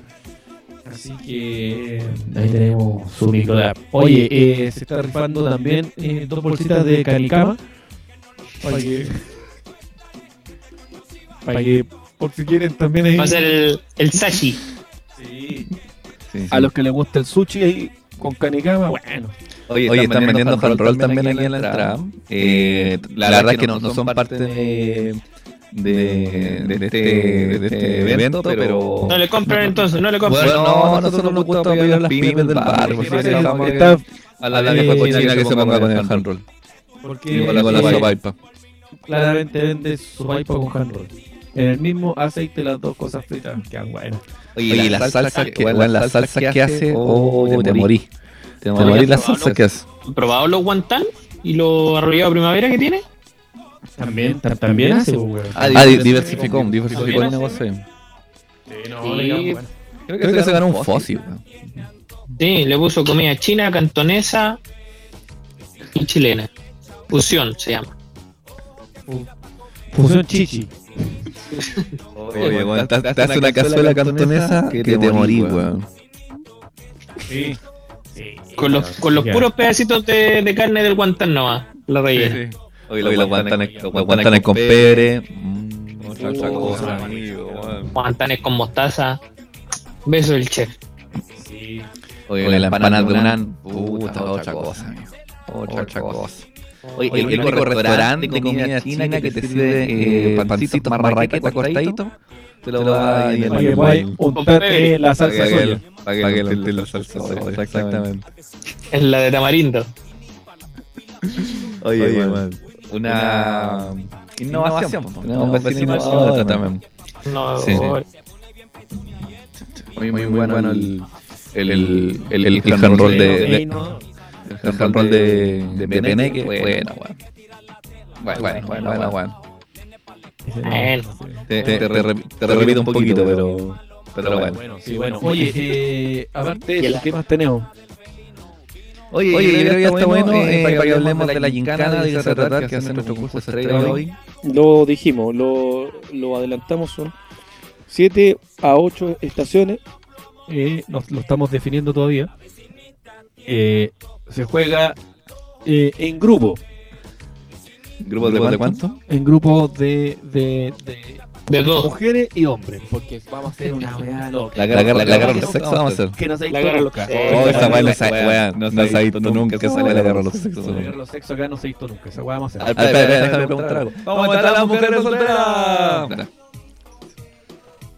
Así que ahí tenemos su Microlab. Oye, eh, se está rifando también eh, dos bolsitas de canicama. Para que. Para que, por si quieren también ahí. Va a ser el, el Sashi. Sí. Sí, A los que les gusta el sushi ahí con canicama, bueno. Oye, están vendiendo hand roll también aquí en la entrada. Eh, la, verdad es que no, no son parte de, de, de este, de este evento, pero... No le compran entonces, no le compran. Bueno, no, nosotros nos gusta apoyar a las pymes del está- que- a la vieja cochina que se ponga con el hand roll. Porque Y con la, con la sopaipa. claramente vende su con hand roll. En el mismo aceite las dos cosas fritas quedan buenas. Oye, la salsa que, bueno, la salsa que hace, oh, te morí. Te morí la salsa que hace. ¿Han probado los guantán y los arrollados primavera que tiene? También, ta- también hace. Ah, di- diversificó, diversificó el negocio. Sí, Creo que se ganó un fósil. sí, le puso comida china, cantonesa y chilena. Fusión se llama. Fusión chichi. Oye, weón, te, hace una cazuela cantonesa que te morí, weón. Sí. Con los, con los puros pedacitos de, de carne del guantán nomás, la rellena. Oye, los guantanes, los guantanes con pebre. mm, otra, otra cosa. Guantanes con mostaza. Beso del chef. Oye, la empanada de Unan, puta, otra cosa, amigo. Otra, cosa. Oye, el único restaurante de comida china que te sirve eh, pancitos marraqueta cortadito, te lo va a ir untar eh, la salsa soya. Para que le la salsa soya, exactamente. Es la de tamarindo. Oye, man, una innovación. Tenemos también. No, Sí. Muy, muy bueno el, el, el, el, el, el hand roll de, de- el hand roll de, de, de Peneque. Bueno, bueno. Bueno, bueno, bueno, bueno, bueno. Bueno. Te, te, te, re- te repito un poquito, pero, pero bueno. Sí, bueno. Oye, eh, aparte de eso, ¿qué más tenemos? Oye, Oye, yo creo que ya está bueno eh, para que hablemos de la gincana de Tratar que hace nuestro curso de estrella hoy. Lo dijimos, lo, lo adelantamos, son 7 a 8 estaciones. Eh, nos, lo estamos definiendo todavía. Eh, se juega eh, en grupo. ¿Grupos de, de cuánto? En grupos de, de, de, De dos. mujeres y hombres. Porque vamos a hacer una weá loca. La guerra, la, guerra de los sexos vamos a hacer. Que no se La guerra de los sexos. Oh, esa weá no se weá, no se ha visto nunca la guerra de los sexos. La guerra de los sexos acá no se ha visto nunca. Esa weá vamos a hacer. Espera, espera, déjame preguntar algo. Vamos a matar a las mujeres solteras.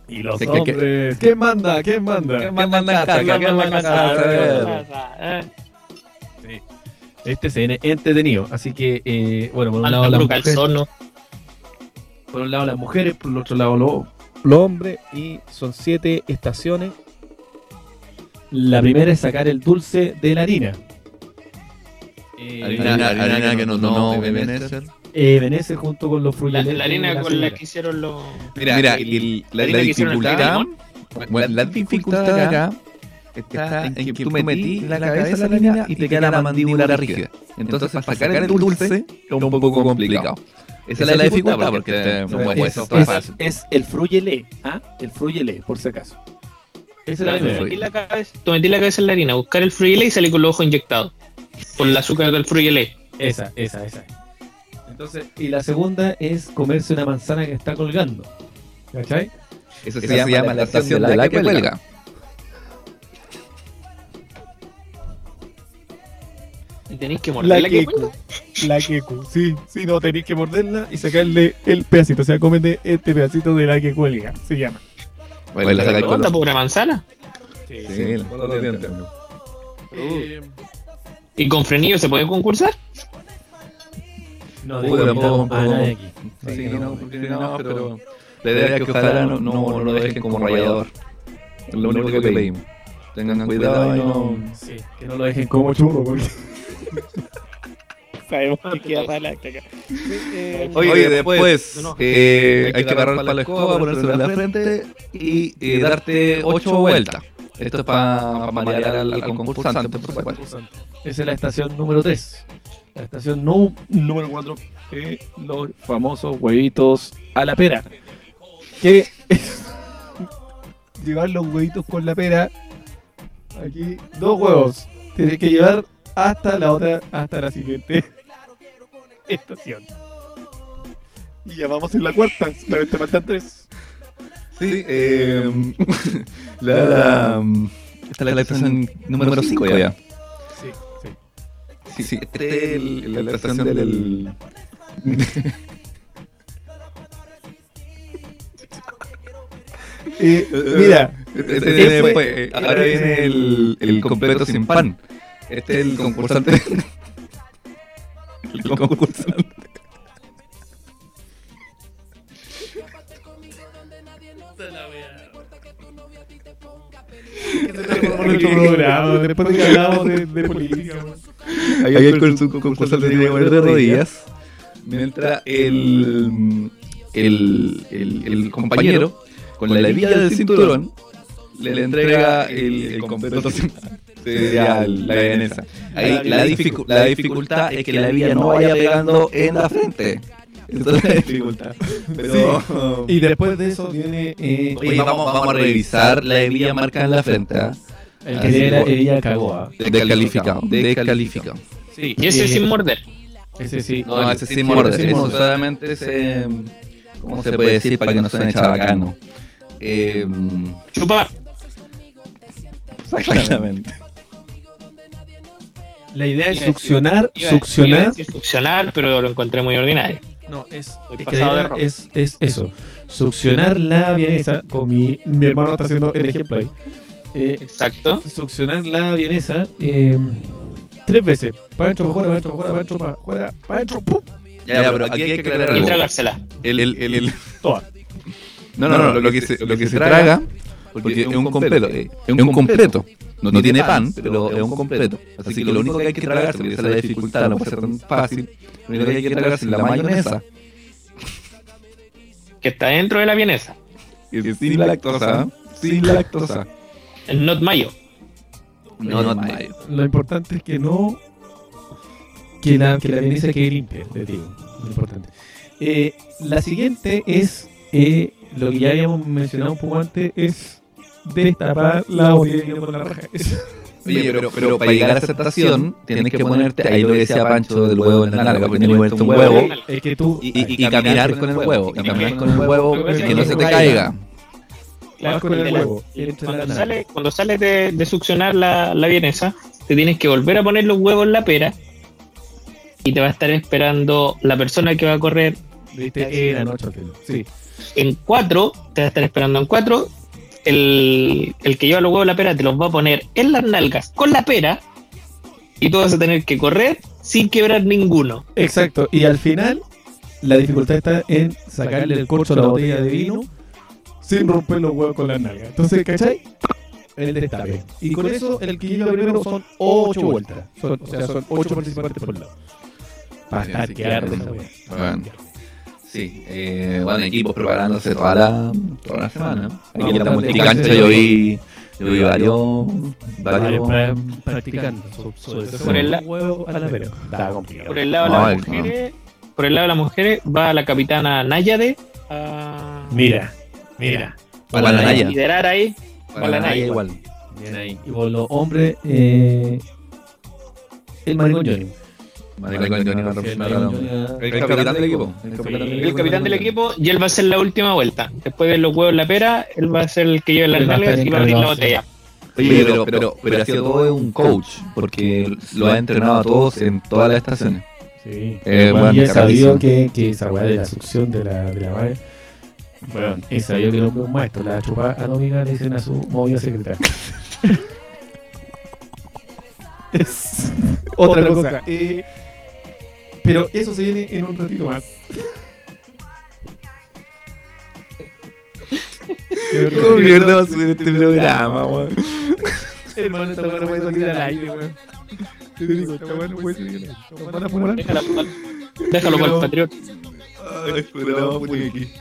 Y los hombres. ¿Quién manda? ¿Quién manda? ¿Quién manda en casa? ¿Quién manda en casa? Este se viene entretenido. Así que, eh, bueno, por un lado las mujeres, calzón, por un lado las mujeres, por el otro lado los, los hombres. Y son siete estaciones. La primera es sacar el dulce de la harina. Eh, Harina, harina que no, no, no Ebenezer. eh, Venecia junto con los La, fruyeles. la harina con la que hicieron los. Mira, mira el- la, dificultad. Bueno, la dificultad acá está en que tú metí la cabeza en la harina y te queda la mandíbula rígida. Entonces, para sacar el dulce es un poco complicado. Esa es la dificultad porque te- no puede es, ser tan es- fácil. es el fruyelé, ¿ah? El fruyelé, por si acaso. Esa es la metí la cabeza, tú metí la cabeza en la harina, buscar el frugelé y salir con los ojos inyectados. Por el azúcar del frugelé. Esa, esa, esa. Entonces, y la segunda es comerse una manzana que está colgando. ¿Cachai? Eso se, llama la estación de la que cuelga. Y tenéis que morder la, que quecu. La quecu, sí, sí, no, tenéis que morderla y sacarle el pedacito. O sea, cómete este pedacito de la que cuelga, se llama. Bueno, la saca ¿Cuánta con los- pobre manzana? Sí, los dientes. ¿Y con frenillo se puede concursar? No, Uy, digo, tampoco, aquí. Sí, no, no, pero la idea es que ojalá no, no, no lo dejen como rayador. Es lo único que pedimos. Tengan cuidado y no. Sí, que no lo dejen como churro, porque. Sabemos que queda para la caca. Oye, después eh, hay que agarrar para la escoba, ponérselo en la frente y eh, darte ocho vueltas. Esto es para marear al, al concursante, por supuesto. Esa es la estación número 3. La estación nu- número 4 los famosos huevitos a la pera. Que es llevar los huevitos con la pera. Aquí, dos huevos. Tienes que llevar hasta la otra, hasta la siguiente estación. Y ya vamos en la cuarta, solamente faltan tres. Sí, eh, la, la, esta es la estación número 5 ya. Sí, sí. Sí, sí, este es el- la estación del... Eh, mira, Este este fue- ahora viene el, el completo sin pan. Este es el concursante. El concursante. después de que hablamos de, de política. el con su concursante tiene que poner de rodillas. Mientras el, el, el, el compañero, con la hebilla del cinturón, le, le entrega el, el completo. Sería la vienesa. Ahí la, dificu- la dificultad es que la hebilla no vaya pegando en la frente. Esa es la dificultad. Pero, Y después de eso viene eh, Oye, vamos, vamos a revisar la hebilla marcada en la frente. ¿ah? el que tiene la hebilla cagó. ¿ah? Descalificado. Descalificado. Sí, y ese Eh, sin morder. Ese sí. No, ese sí morder. Eso solamente se. ¿Cómo se puede decir para que no suene chabacano? Eh, Chupar. exactamente. La idea es a decir- succionar, succionar. decir Succionar, pero lo encontré muy ordinario. No, es, es, que idea es, es eso. Succionar la vienesa, con mi, mi hermano está haciendo el ejemplo ahí. Eh, Exacto. succionar la vienesa eh, tres veces. Para adentro, para afuera, para adentro, para adentro, para adentro, ¡pum! Ya, ya, pero aquí hay que aclarar Y algo. tragársela. El, el, el, el- Toda. No, no, no, lo que se, lo que se traga, porque es un completo, eh, es un completo. No, no tiene pan, pero es un completo. Así que lo único que hay que tragarse, porque esa es la dificultad, no puede ser tan fácil. Lo único que hay que tragarse es la mayonesa, Que está dentro de la vienesa. que es sin lactosa, sin lactosa. El not mayo. No, no, mayo. Lo importante es que no. Que la, que la vienesa quede limpia, les digo. Lo importante. Eh, la siguiente es. eh, lo que ya habíamos mencionado un poco antes es destapar la botella con la raja. Oye, pero, pero para llegar a esa estación tienes que ponerte, ahí lo que decía Pancho del huevo en la nalga, porque tienes que ponerte un huevo Es que tú. y, y- y caminar con el huevo, y caminar con el huevo que no se te caiga. Vas con el la- huevo. la Cuando, nalga. sale, cuando sales de, de succionar la, la vienesa, te tienes que volver a poner los huevos en la pera y te va a estar esperando la persona que va a correr. Viste, final. Sí. En cuatro, te va a estar esperando en cuatro. El, el que lleva los huevos de la pera te los va a poner en las nalgas con la pera. Y tú vas a tener que correr sin quebrar ninguno. Exacto. Y al final, la dificultad está en sacarle el corcho a la botella de vino sin romper los huevos con la nalga. Entonces, ¿cachai? El destape. Y con eso, el que llega primero son 8 vueltas. Son- o sea, son 8 participantes por lado. Sí, que arde. Bueno. Sí, eh, bueno, equipos preparándose toda la, toda la semana. Aquí en la multicancha yo vi, yo vi varios, varios, Pra- practicando. so- sobre todo Por el la- huevo a la pera. Estaba complicado. Por el lado de No, las el- mujeres, por el lado de las mujeres va la capitana Nayade a Mira, mira. Para la Naya. liderar ahí. Para la Naya igual. Bien ahí. Y por los hombres, eh, el maricón Johnny. El capitán del equipo. El capitán del El capitán del equipo y él va a hacer la última vuelta. Después de los huevos en la pera, él va a ser el que lleve las nalgas y va a abrir la botella. Oye, pero, pero, pero ha sido todo un coach, porque lo ha entrenado a todos en todas las estaciones. Sí. Eh, Bueno, y he sabido que, que esa weá de la succión de la, de la madre. Bueno, he sabido que no es un maestro. La chupa atómica le dicen a su movida secretaria. es otra cosa. Eh, pero eso se viene en un ratito más. ¿Cómo mierda va a subir este programa, weón? Hermano, esta weá no puede salir al aire, weón. Te digo, esta weá no puede salir al aire. Nos van a fumar. Déjalo, déjalo para el patriota. Ay, programa Puriqui.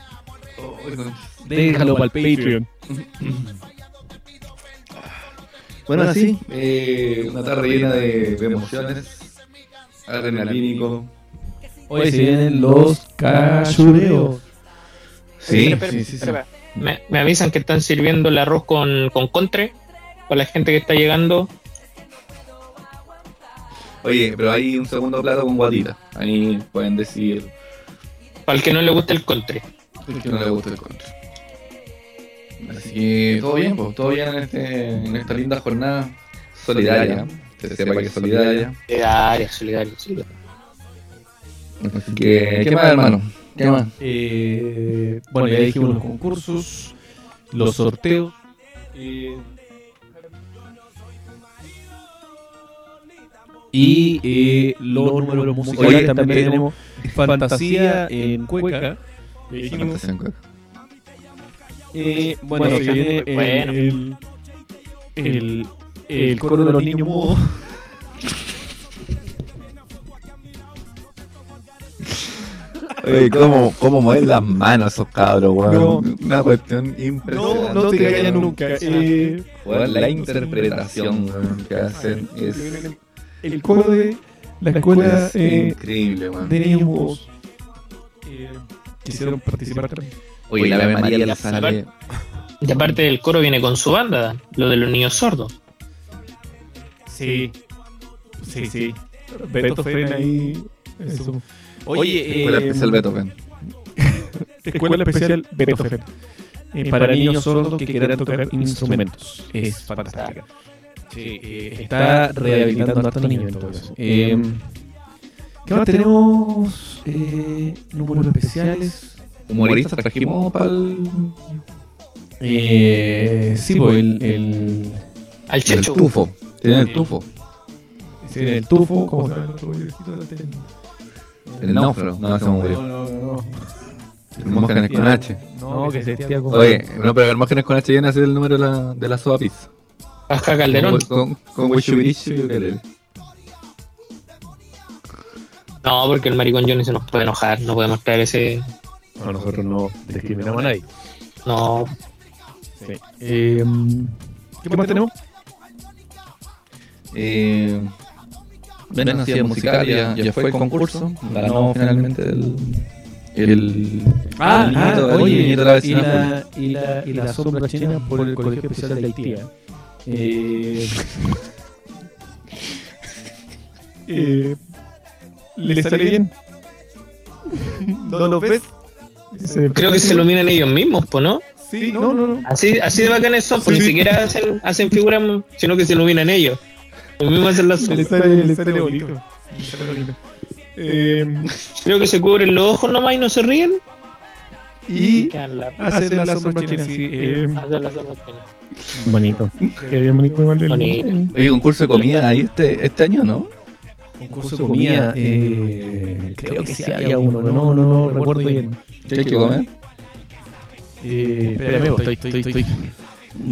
Déjalo para el Patreon. Bueno, así, eh, una tarde llena de, de emociones, adrenalínico. Hoy se vienen los cachureos. Sí, sí, sí. Me, me avisan que están sirviendo el arroz con, con contre. Para la gente que está llegando. Oye, pero hay un segundo plato con guatita. Ahí pueden decir Para el que no le gusta el contre. que no le gusta el contra. Así que todo bien, pues, todo bien en, este, en esta linda jornada solidaria. Que se sepa que es solidaria. Solidaria, solidaria, solidaria. Así que, ¿qué más, hermano? ¿Qué más? Eh, bueno, ya dijimos los concursos, los sorteos. eh, y eh, los números musicales. Oye, también tenemos fantasía en cueca. Fantasía en cueca. Eh, bueno, Bueno, se viene el, bueno. el, el, el coro de los niños mudos. Oye, ¿cómo, cómo mueven las manos esos cabros, weón? No. Una cuestión impresionante. No, no te callan nunca. Eh, Weón, la interpretación weón, que hacen es el coro de la escuela es eh, increíble, weón. de mudos eh, quisieron participar también. Oye, la Ave María le sale. Y aparte del coro viene con su banda, lo de los niños sordos. Sí, sí, sí. Beethoven ahí. Eso. Oye, Escuela eh, especial Beethoven. Escuela Especial Beethoven. Eh, para niños sordos que quieran tocar instrumentos. Es fantástica. Sí, eh, está rehabilitando a tantos niños en todo eso. Eh, ¿Qué más tenemos? Eh, números especiales. Humoristas trajimos para el. Eh, sí, pues el, el, Al El Checho. tufo. Tienen el tufo. sí, el tufo. ¿Cómo se llama el náufrago. No, No, murió. no, no, no. El Mógenes con H. No, que se tía con. Oye, no, pero el Mógenes con H viene a ser el número de la, de la soda pizza. Baja Calderón. Con, con Wishubishi y ukelele. No, porque el maricón Johnny se nos puede enojar. No podemos traer ese. No, nosotros no discriminamos a nadie. No. Sí. Eh, ¿Qué más tenemos? Eh, Ven Nacida Musical ya, ya fue el concurso. Ganó finalmente el. El. Ah, el ah, el oye, nieto de la y la, y, la, y la sombra china por el Colegio Especial de Haití. ¿eh? Eh, eh, ¿Le sale bien? ¿No lo ves? Creo que se iluminan ellos mismos, pues, ¿no? Sí, no, no, no. Así, así de bacanes son, pues ni siquiera hacen, hacen figuras, sino que se iluminan ellos. Los mismos hacen las Le sale, le sale bonito. Le sale bonito. Eh, Creo que se cubren los ojos nomás y no se ríen. y Quedan la- hacer la sombra china. sí, eh, bonito. Qué bien bonito igual el- Bonito. Oye, concurso de comida ahí este, este año, ¿no? Concurso de comida, eh, creo que sí había uno, no, no, no, recuerdo bien. ¿Qué hay que comer? Eh, espérame, estoy, estoy, estoy.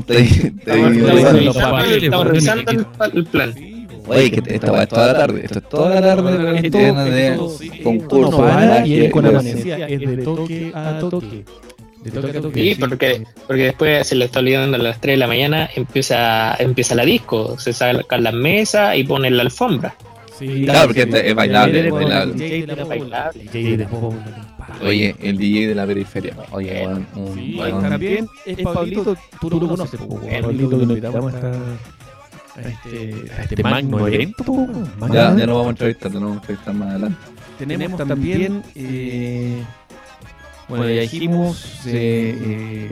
Estamos revisando- Estamos revisando el plan. Oye, que esta toda la tarde. Esto es toda la tarde llena de concursos. y con amanecía, es de toque a toque. De toque a toque. Sí, porque, porque después se le está olvidando a las 3 de la mañana empieza, empieza la disco, se sacan las mesas y ponen la alfombra. Sí, Claro, porque es bailable, DJ bailable. Oye, el DJ de la periferia. Oye, weón, un- Sí, también es Pablito, tú lo conoces, po, Pablito que nos invitamos a, esta- a este, a este magno evento. po, magno Ya, evento. ya nos vamos a entrevistar, nos vamos a entrevistar más adelante. Tenemos también, eh, bueno, ya dijimos, eh, eh,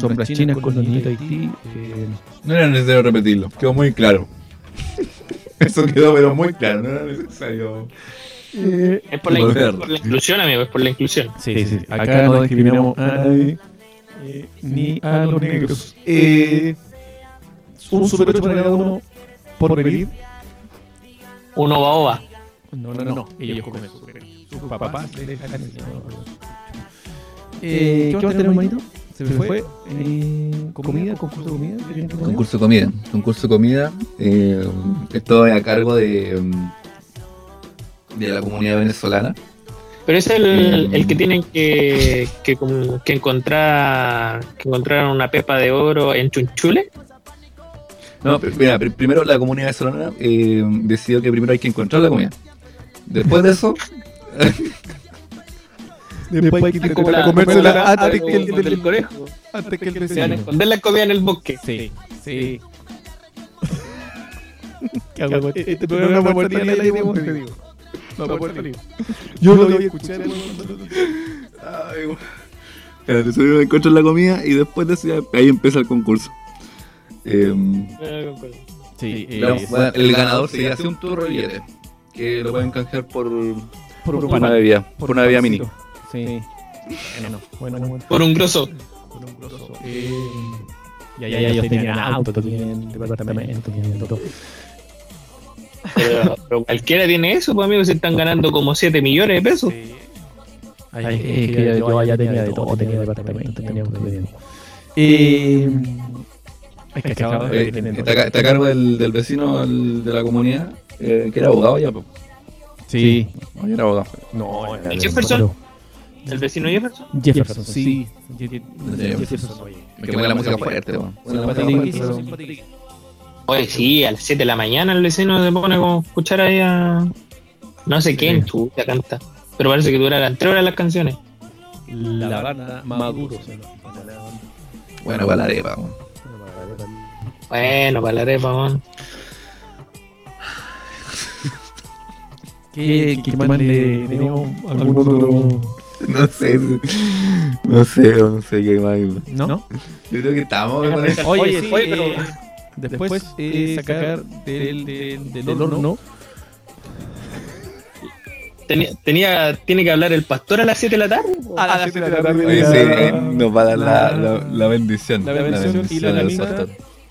sombras chinas con los niños de Haití. eh, No era necesario repetirlo, quedó muy claro. Eso quedó pero muy claro, no era necesario. Es por la, Volver. por la inclusión, amigo, es por la inclusión. Sí, sí, acá no discriminamos a nadie, eh, ni a los negros. Eh, un super 8 para cada uno por venir. Uno va ova. No, no, no, ellos comen super. Sus papás les dejan el- Eh, ¿Qué más tenemos, manito? Se me fue. Eh, comida, concurso de comida. Concurso de comida. Concurso de comida. Eh, esto es a cargo de, mm, de la comunidad venezolana. Pero es el, Eh, el que tienen que, que, que encontrar que encontraron una pepa de oro en Chunchule. No, mira, pr- primero la comunidad venezolana eh, decidió que primero hay que encontrar la comida. Después de eso, Después hay que la- comérsela antes que el del del conejo. Antes que el Se van a esconder la comida en el bosque. Sí, sí. ¿Qué hago? Este programa no ni digo. No puerta libre. Yo lo voy a escuchar. Ay, bueno. Espérate, primero encuentran la comida y después de eso ya- ahí empieza el concurso. Eh, Sí, eh, bueno, el ganador se hace un turro billete que lo pueden canjear por, Por un una bebida, por, una bebida mini. Sí. Bueno, bueno, bueno. Por un grosso. Por un grosso. Eh, ya, ya, ya, ellos tenían auto, tenían departamento, tenían todo. Pero, pero cualquiera tiene eso, pues amigos, se están ganando como 7 millones de pesos. Ay, es que yo allá tenía de todo, tenía departamento, tenía auto, tenía todo. Eh, es que acaba Eh, está, a ca- está a cargo del, del vecino del- de la comunidad, eh, que era abogado ya. po. Sí. No, ya era abogado. No, ¿El Jefferson? ¿El vecino Jefferson? Jefferson, sí. Jefferson. Es que pone la música fuerte, po. Oye, sí, a las 7 de la mañana el vecino se pone como escuchar ahí a. No sé quién, chucha, canta. Pero parece que duran 3 horas las canciones. La banda Maduro. se. Bueno, para la arepa. Bueno, para la arepa, man. ¿Qué, qué más le tenemos algún otro? No sé, no sé, no sé qué más. ¿No? Yo creo que estamos. Oye, sí, fue, pero- eh, después eh, sacar del, del, del horno. Tenía, tenía, tiene que hablar el pastor a las 7 de la tarde. A las 7 de la tarde. Oye, sí, eh, nos va a dar la, la, la bendición. La bendición y la del lamina. pastor.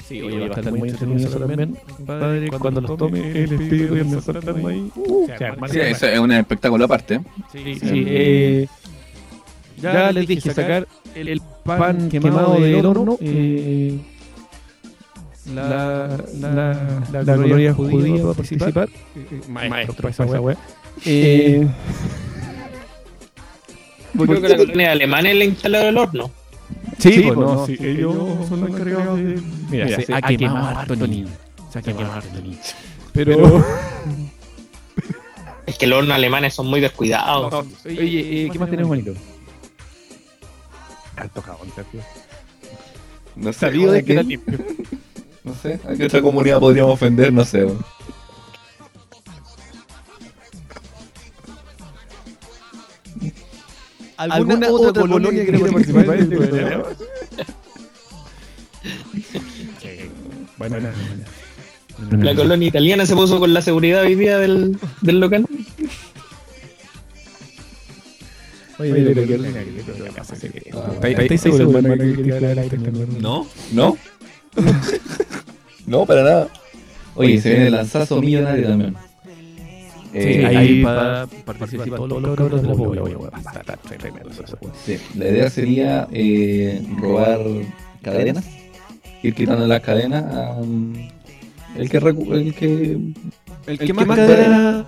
Sí, oye, va a estar muy entretenido eso también. Padre, cuando los tome el espíritu y el saltando ahí. Uh, se arma, Sí, eso es un espectáculo aparte. Sí, sí, eh, ya les dije sacar el, el pan quemado del horno. eh, la, la, la, la gloria judía va a participar. Eh, Maestro, para esa wea. Eh, Creo que la colonia alemana es la instalada del horno. Sí, pues no, sí, ellos son los encargados de. Mira, se ha quemado harto niño. Se ha quemado harto niño. Pero. Es que los hornos alemanes son muy descuidados. Oye, eh, ¿qué más tenemos, manito? Alto jabón, Sergio. No Sabido de ¿a que era limpio. No sé, a qué otra comunidad podríamos ofender, no sé. ¿Alguna, otra, colonia que quiera participar en el programa? Bueno, nada, La colonia italiana se puso con la seguridad hoy día del, del local. Oye, pero qué ordinario, pero ¿qué pasa? ¿Estáis estáis seguros, hermano, que quería hablar de este? ¿No? ¿No? no, para nada. Oye, se viene el lanzazo millonario también. Sí, Eh, ahí para participar todos los cabros de la. Sí, la idea sería eh, robar cadenas, ir quitando las cadenas a um, el que recu- el que El que más cadena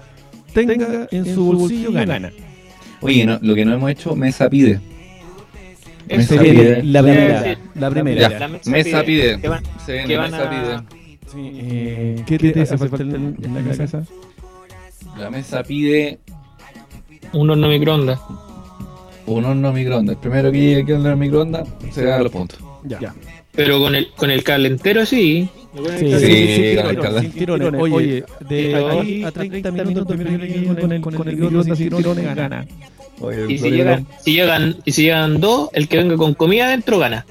tenga en su bolsillo gana. Oye, no, lo que no hemos hecho, Mesa pide. Esa Mesa pide. la primera, la primera. Ya, Mesa pide. ¿Qué van- Se viene qué van Mesa a- pide. Sí, eh, ¿Qué te hace falta en, en la casa? La mesa pide Un horno microondas. un horno microondas. El primero que llegue aquí al horno microondas se gana los puntos. Ya. Pero con el, con el calentero sí. Sí, Sí, sí, con el sin calentero. tirones. Oye, de aquí a 30 minutos primero que llegue con el, con el microondas sin tirones gana. Oye, Y si llegan, si llegan, y si llegan dos, el que venga con comida adentro gana.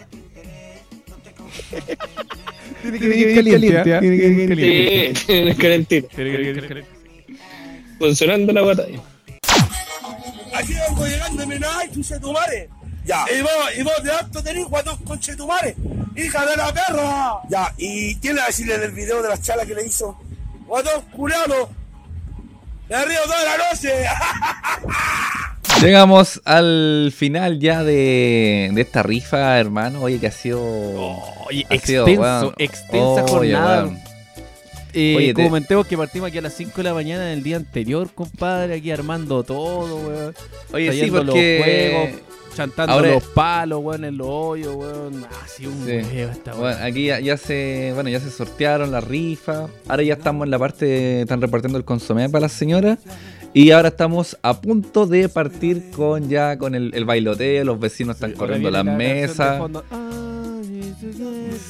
Tiene que venir caliente. Tiene que venir caliente. Sí, tiene que venir caliente. Funcionando la batalla. Aquí vengo llegando, mira, ay, conchetumare. Ya. Y vos, y vos de alto tenés guatón conchetumare. Hija de la perra. Ya, y tiene a decirle del video de la chala que le hizo. Guatón culiado. Me río toda la noche. Llegamos al final ya de, de esta rifa, hermano. Oye, que ha sido. Oye, ha sido, extenso, weón. extensa Oye, jornada. weón. Eh, Oye, te- comentemos que partimos aquí a las 5 de la mañana del día anterior, compadre, aquí armando todo, weón. Oye, sí, porque- los juegos, chantando Ahora- los palos, weón, en los hoyos, weón. Así un Sí. huevo esta. Bueno, aquí ya, ya se bueno ya se sortearon las rifas. Ahora ya estamos en la parte están repartiendo el consomé para las señoras y ahora estamos a punto de partir con ya con el, el bailoteo. Los vecinos están corriendo las la de mesas.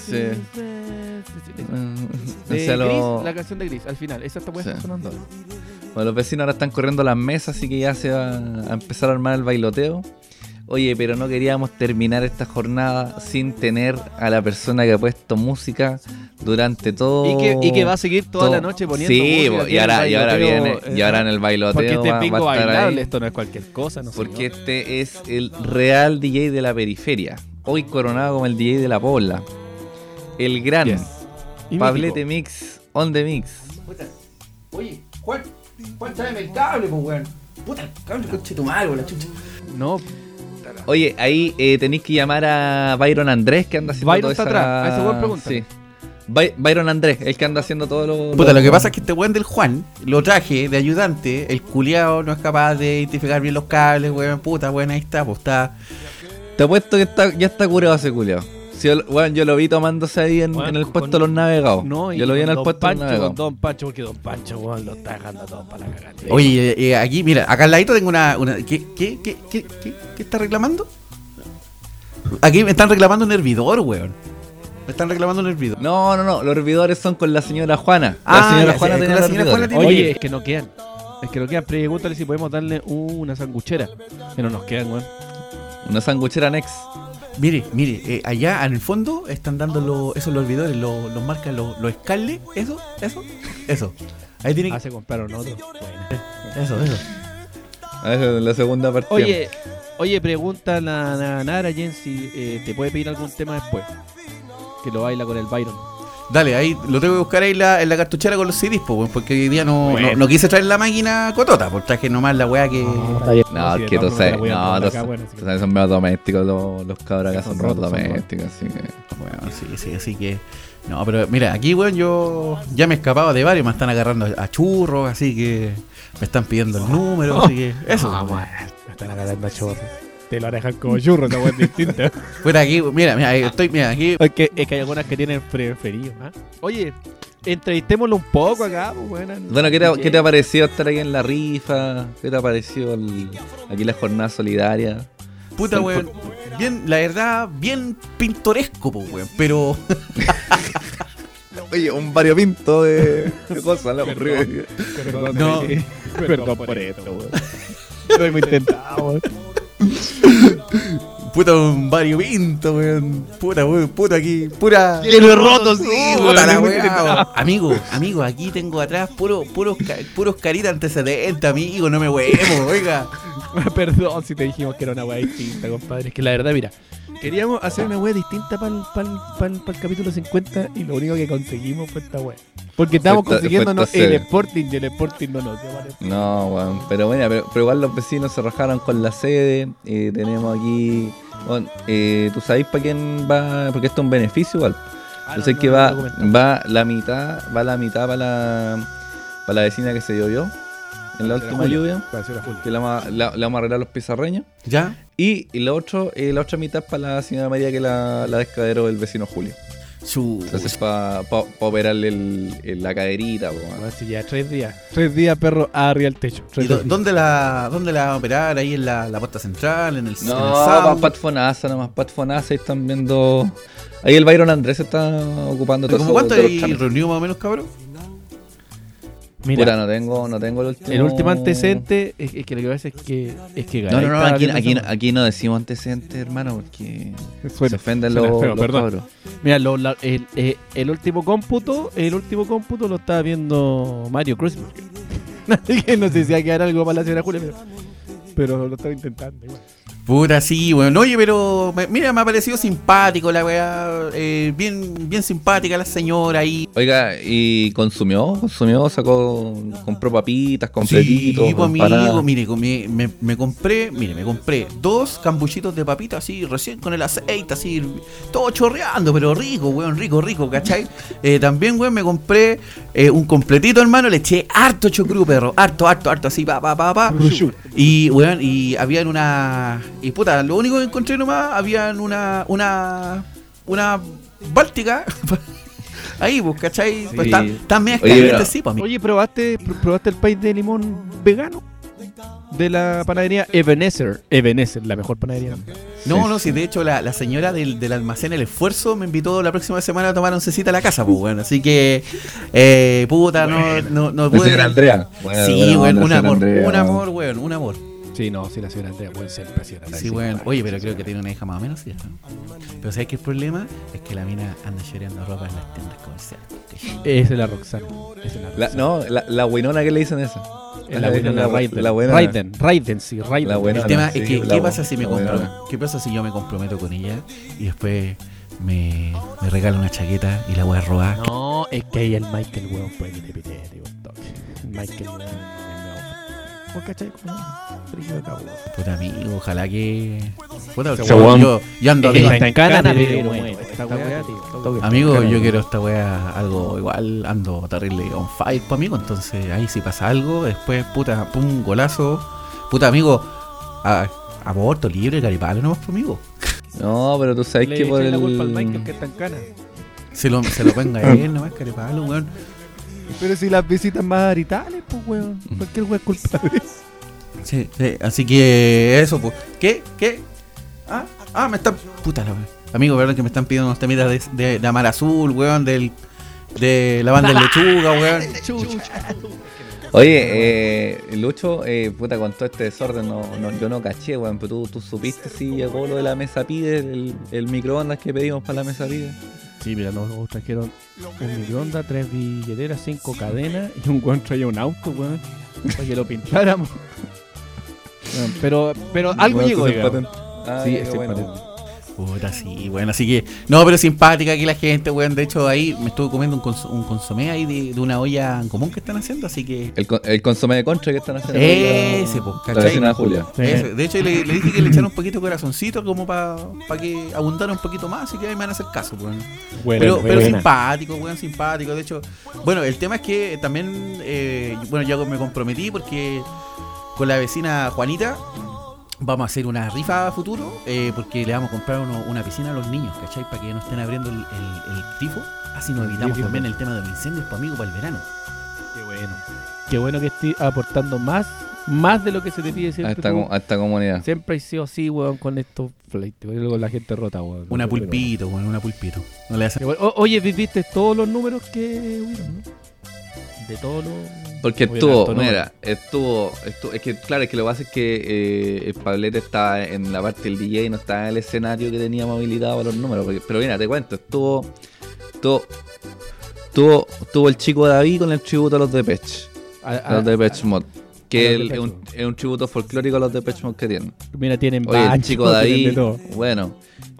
Sí. De O sea, lo- Gris, la canción de Gris, al final, esa está Sí. sonando. Bueno, los vecinos ahora están corriendo las mesas, así que ya se va a empezar a armar el bailoteo. Oye, pero no queríamos terminar esta jornada sin tener a la persona que ha puesto música durante todo. Y que, y que va a seguir toda todo- la noche poniendo Sí, música aquí y ahora, y ahora viene, y ahora en el bailoteo Porque este va- es bingo va a estar bailable, ahí. esto no es cualquier cosa, no Porque señor. este es el real DJ de la periferia. Hoy coronado como el DJ de la Pobla. El gran Yes. Pablete. Mix on the Mix. Oye, Juan, Juan, tráeme el cable, pues, weón. Puta, el cable, conche tu madre, la chucha. No, Oye, ahí eh, tenéis que llamar a Byron Andrés que anda haciendo Byron toda está esa... atrás, a. Sí. By- Byron Andrés, el que anda haciendo todo lo... Puta, lo que pasa es que este weón del Juan lo traje de ayudante. El culiao no es capaz de identificar bien los cables, weón. Puta, weón, ahí está, pues está. Te apuesto que está, ya está curado ese culiao. Sí, yo, bueno, yo lo vi tomándose ahí en, Weón, en el puesto de los navegados. no, y yo lo vi en el Don puesto de los navegados. con Don Pancho, porque Don Pancho, weón, lo está dejando todo para la cagada. Oye, eh, eh, aquí, mira, acá al ladito tengo una. una ¿qué, qué, qué, qué, qué, qué está reclamando? Aquí me están reclamando un hervidor, weón. Me están reclamando un hervidor. No, no, no, los hervidores son con la señora Juana. La Ah, señora ya, Juana tenía la los señora hervidores. Juana tiene- Oye, es que no quedan. Es que no quedan. Pregúntale si podemos darle una sanguchera. Que no nos quedan, weón. Una sanguchera Nex. Mire, mire, eh, allá en el fondo están dando los, esos los hervidores, los, los marcan los, los Scarlet, eso, eso, eso. Ahí tiene Ah, se compraron otro. Eso, eso. A ver, la segunda partida. Oye, oye, pregunta la, la Nara Jen si eh, te puede pedir algún tema después. Que lo baila con el Byron. Dale, ahí lo tengo que buscar ahí la, en la cartuchera con los CDs, po, weón, porque hoy día no, Bueno. no, no quise traer la máquina cotota, porque traje nomás la weá que. No, Sí, es de que tú sabes, no, tú acá, sabes- bueno, tú sabes, son medio domésticos los, los cabros acá, son, Son rotos, son domésticos, así que... Bueno, sí, sí, así que. No, pero mira, aquí, weón, yo ya me escapaba de varios, me están agarrando a churros, así que me están pidiendo el número, así que. Eso. Ah, me están agarrando a chorro. Te lo dejan como churro, esta es distinta. Fuera aquí, mira, mira, estoy, mira, aquí. Es que, es que hay algunas que tienen preferido. ¿ah? Oye, entrevistémoslo un poco acá, pues, bueno. Bueno, ¿qué te, ¿qué te ha parecido estar aquí en la rifa? ¿Qué te ha parecido el- aquí la jornada solidaria? Puta, weón. Bien, la verdad, bien pintoresco, pues, weón, pero. Oye, un variopinto de, de cosas, la Perdón, perdón, No. eh, perdón por esto, weón. Lo hemos intentado, weón. Puta, un variopinto, weón. Puta, weón, puta aquí, pura. Lleno de rotos, sí, Puta weón. la weá. Amigo, amigo, aquí tengo atrás puro, puros, ca- puros caritas antecedentes, amigo, no me huevo, oiga. Perdón si te dijimos que era una weá distinta, compadre. Es que la verdad, mira, queríamos hacer una weá distinta para el capítulo 50 y lo único que conseguimos fue esta weá. Porque estábamos esta el. Sporting y el Sporting no nos dio. No, weón, pero bueno, pero, pero igual los vecinos se rajaron con la sede. eh, tenemos aquí. Bueno, eh, ¿Tú sabes para quién va? Porque esto es un beneficio igual. Ah, Yo no, sé no, que no va, va la mitad, va la mitad para la, para la vecina que se llovió en la última lluvia. Que la, vamos a- la- la vamos a arreglar los pizarreños. ¿Ya? Y, y lo otro, eh, la otra mitad para la señora María que la, la descadero del vecino Julio. Su... Entonces para operarle el, el- la caderita. po, weón. Así ya, tres días. Tres días, perro, arriba al techo. ¿Y dónde la, dónde la va a operar? ¿Ahí en la, la puerta central? ¿En el, en el No, Pat Fonasa, nomás Pat Fonasa están viendo. Ahí el Byron Andrés está ocupando todo ¿Cómo cuánto hay reunido más o menos, cabrón? Mira, Puta, no tengo, no tengo el último. el último antecedente es, es que lo que pasa es que es que No, Garay no, no, aquí, no decimos antecedentes, hermano, porque Suena- se ofenden los, feo, los perdón. cabros. Mira, lo- la- el, eh, el último cómputo, el último cómputo lo estaba viendo Mario Cruz. No sé si hay que dar algo para la señora Julia, pero, pero lo estaba intentando. igual. Puta, sí, weón. Oye, pero me- mira, me ha parecido simpático la weá. eh, bien, bien simpática la señora ahí. Oiga, y consumió, consumió, sacó, compró papitas, completitos. Sí, pues, amigo, mire, me, me compré, mire, me compré dos cambuchitos de papita así, recién con el aceite, así, todo chorreando, pero rico, weón, rico, rico, ¿cachai? Eh, también, weón, me compré eh, un completito, hermano, le eché harto chocru, perro, harto, harto, harto, así, pa, pa, pa, pa. Y, weón, y habían una, y puta, lo único que encontré nomás, habían una, una, una báltica. Ahí, pues, ¿cachai? Pues, están, están medias Oye, pero- sí, pues. Oye, ¿probaste, pr- ¿probaste el país de limón vegano? De la panadería Ebenezer. Ebenezer, la mejor panadería. No, no, si de hecho la, la señora del, del almacén El Esfuerzo me invitó la próxima semana a tomar oncecita a la casa, pues bueno, así que eh, puta, no, no, no La pude. Andrea. Buena- sí, onda, un amor, Andrea. un amor, weón, un amor. Sí, no, sí, la señora Andrea, buen siempre ha sido una Sí, weón. Oye, pero creo que tiene una hija más o menos, ¿sí? Pero ¿sabes qué el problema? Es que la mina anda llorando ropa en las tiendas comerciales. Esa es la Roxana. Esa es la La- Roxana. no, la, la Winona que le dicen esa. Es la Winona la, Raiden. la buena. Raiden, Raiden, sí, Raiden. La buena. El tema sí, es que, la ¿qué pasa si me la. ¿qué pasa si yo me comprometo con ella y después me, me regala una chaqueta y la voy a robar? No, es que ahí el Michael, weón, puede que te pite, digo, Michael, weón, Puta amigo, ojalá que. Puta, yo, weón yo, yo ando está bien. en cana, Cana, pero bueno, bueno, esta weá, tío, toque. Amigo, yo quiero esta weá algo igual, ando terrible on fire pa' amigo, entonces ahí si pasa algo, después, puta, pum, golazo. Puta amigo, a- aborto libre, caripalo nomás pa' amigo. No, pero tú sabes Le que por el. la culpa al Michael que está en cana. Se lo, se lo venga a él nomás, caripalo, weón. Pero si las visitas más aritales, pues, weón. Cualquier weón es culpable. Sí, sí, así que eso, pues. ¿Qué? ¿Qué? Ah, ah, me están. Puta la weón. Amigo, verdad que me están pidiendo unos temitas de, de, de Amar Azul, weón, del. De la banda de lechuga, weón. Oye, eh, Lucho, eh, puta, con todo este desorden, no, no- yo no caché, weón, pero tú, tú supiste si llegó lo de la mesa pide, el, el microondas que pedimos para la mesa pide. Sí, mira, nos, nos trajeron un microondas, tres billeteras, cinco cadenas y un weón traía un auto, weón, para que lo pintáramos. Pero, pero algo llegó. Ah, sí, ya, es qué bueno. patente. Puta, sí, bueno, así que. No, pero simpática aquí la gente, weón. De hecho, ahí me estuve comiendo un, cons- un consomé ahí de, de una olla en común que están haciendo, así que. El, con- el consomé de contra que están haciendo. Ese, pues, la ¿cachai? vecina de Julia. Ese. De hecho, le, le dije que le echara un poquito de corazoncito como para que abundara un poquito más, así que ahí me van a hacer caso, weón. Buena, pero, simpático, weón, simpático. De hecho, bueno, el tema es que también, eh, bueno, yo me comprometí porque con la vecina Juanita vamos a hacer una rifa a futuro eh, porque le vamos a comprar uno- una piscina a los niños, ¿cachai? Para que no estén abriendo el, el, el tifo. Así nos evitamos Sí, también el tema de los incendios, para amigo, para el verano. Qué bueno. Qué bueno que estés aportando más, más de lo que se te pide A siempre. esta, a esta comunidad. Siempre he sido así, weón, con estos flights, con la gente rota, weón. Una pulpito, weón, una pulpito. No le hace... Qué bueno. O- oye, ¿viste todos los números que hubieron, no? De todos los... Porque estuvo, harto mira, estuvo, estuvo- es que claro, es que lo que pasa es que eh, el Pablete está en la parte del DJ y no está en el escenario que teníamos habilitado para los números. porque- pero mira, te cuento, estuvo, estuvo, estuvo, estuvo el chico David con el tributo a los Depeche, A- a a- los Depeche Mod, Que A los el- es, un, es un tributo folclórico a los Depeche Mode que tienen. Mira, tienen Oye, el banjo, chico de de todo. bueno,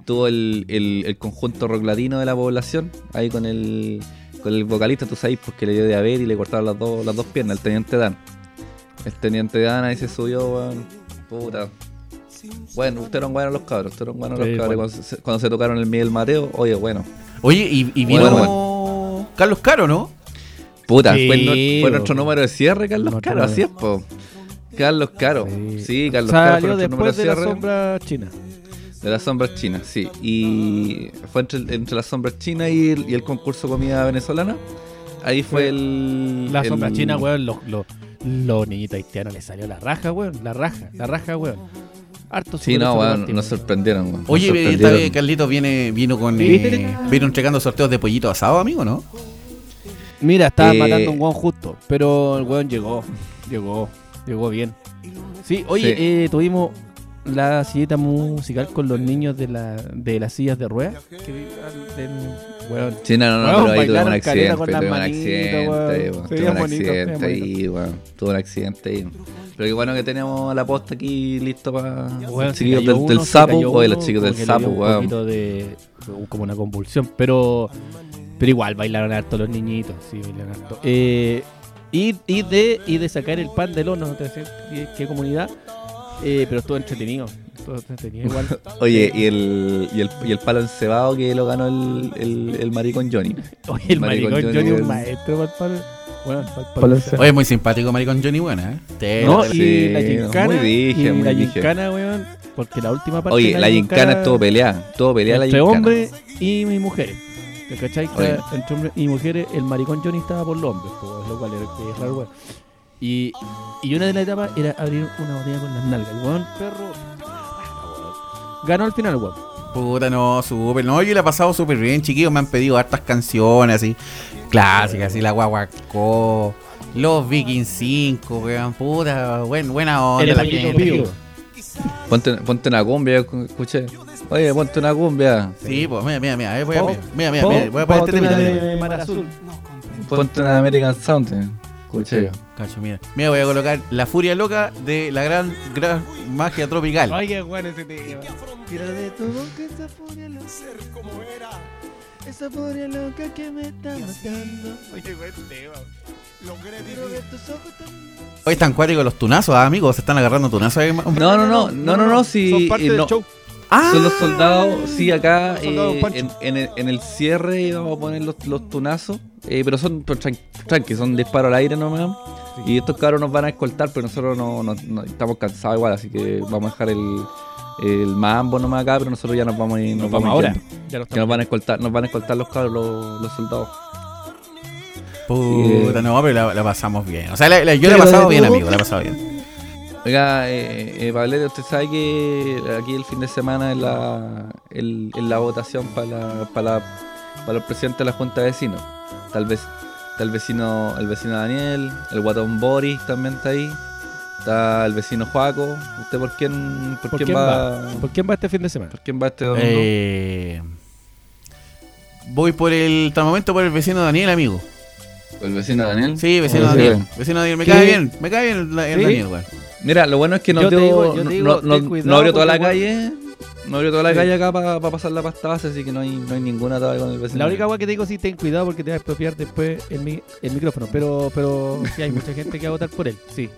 tuvo el, el- el conjunto rock latino de la población, ahí con el con el vocalista, tú sabes, porque le dio diabetes y le cortaron las dos, las dos piernas, el teniente Dan. El teniente Dan ahí se subió, weón. Puta. Bueno, ustedes eran buenos los cabros, ustedes eran buenos Sí, los cabros. bueno. Cuando, se, cuando se tocaron el Miguel Mateo, oye, bueno. Oye, y, y vino Bueno, Carlos Caro, ¿no? Puta, Sí, fue, nuestro número de cierre, Carlos Caro, así es, po. Carlos Caro. Sí, Carlos Caro fue nuestro número después de de la cierre. sombra china. De las sombras chinas, sí. Y fue entre, entre las sombras chinas y el, y el concurso comida venezolana. Ahí fue el. La el- sombra china, weón, los, los, los niñitos haitianos les salió la raja, weón. La raja, la raja, weón. Harto Sí, no, weón, nos sorprendieron, weón. Oye, esta sorprendieron. vez Carlito viene, vino con. Eh, vino entregando sorteos de pollito asado, amigo, ¿no? Mira, estaba Eh, matando un weón justo, pero el weón llegó, llegó, llegó bien. Sí, oye, Sí. eh, tuvimos la silleta musical con los niños de, la, de las sillas de ruedas. Que, del- weón. Sí, no, no, no, Weón, pero ahí tuve un accidente, tuve un accidente, Se tuve un accidente ahí, weón, tuve un accidente ahí. Pero qué bueno que tenemos la posta aquí listo para Weón, los chiquillos del, uno, sapo, uno, los chicos del sapo, un poquito de como una convulsión, pero pero igual bailaron harto los niñitos, sí, bailaron harto. Eh, y, y de y de sacar el pan del horno, no te qué comunidad, eh, pero estuvo entretenido, estuvo entretenido igual. Oye, y el, y el, y el palo encebado que lo ganó el, el, el maricón Johnny. Oye, el maricón Johnny es- un maestro para el palo. Bueno, para el palo encebado. Oye, muy simpático, maricón Johnny Buena, ¿eh? Te- No, te- y Sí, la gincana, muy dije, y muy la gincana, weón, porque la última parte Oye, de la gincana estuvo peleada, estuvo peleada la entre gincana. hombres y mujeres. ¿Te cachai? Oye. entre hombres y mujeres, el maricón Johnny estaba por los hombres, lo cual era es raro, weón. Y, y una de las etapas era abrir una botella con las nalgas. El weón, perro. Ganó al final, weón. Puta, no, súper. No, yo le he pasado súper bien, chiquillos. Me han pedido hartas canciones así, clásicas, así la guaguacó, los Vikings 5, weón. Puta, buen, buena onda. La gente. Ponte, ponte una cumbia, escuché. Oye, ponte una cumbia. Sí, pues mira, mira, mira, eh, voy a, mira, mira, mira, voy a poner este ponte una temita. de Mar Azul. Ponte una American Sound. Escuché. Cacho, mira. Mira, voy a colocar La Furia Loca de la gran, gran magia tropical. Ay, qué bueno ese tema. Tira de tu boca esa furia loca. Esa furia loca que me está matando. Oye, buen tema. Quiero ver tus ojos también. Hoy están cuáticos los tunazos, ah, amigos. Se están agarrando tunazos ahí. No, no, no, no, no, no, sí. Son parte eh, del show. Ah, Son los soldados, sí, acá soldados eh, en, en el, en el cierre íbamos a poner los, los tunazos, eh, pero son tranqui, son disparos al aire nomás. Y estos cabros nos van a escoltar, pero nosotros no, no- no- estamos cansados igual, así que vamos a dejar el, el mambo nomás acá, pero nosotros ya nos vamos a ir. Nos Nos vamos vamos ahora. Ya Que nos van a escoltar, nos van a escoltar los cabros, los, los soldados. Puta, Eh, no, pero la, la pasamos bien. O sea, la- la- yo la he pasado bien, amigo. La he pasado bien. Oiga, eh, eh, Pablete, usted sabe que aquí el fin de semana es la, el, es la votación para la, para, la- para el presidente de la Junta de Vecinos. Tal vez está el vecino, el vecino Daniel, el guatón Boris también está ahí. Está el vecino Juaco. ¿Usted por quién, por ¿Por quién quién va, va? ¿Por quién va este fin de semana? ¿Por quién va este domingo? Eh, voy por el. Hasta el momento por el vecino Daniel, amigo. ¿El vecino Daniel? Sí, vecino Sí. Daniel. Vecino Daniel, me ¿Qué? cae bien. Me cae bien el, el ¿Sí? Daniel, weón. Mira, lo bueno es que no Yo te dio- digo- no- digo, no, no- abrió toda la calle. No abrió toda la Sí. calle acá para pasar la pasta base, así que no hay, no hay ninguna todavía con el vecino. La única cosa que te digo sí ten cuidado porque te va a expropiar después el, mi- el micrófono, pero pero sí hay mucha gente que va a votar por él, sí.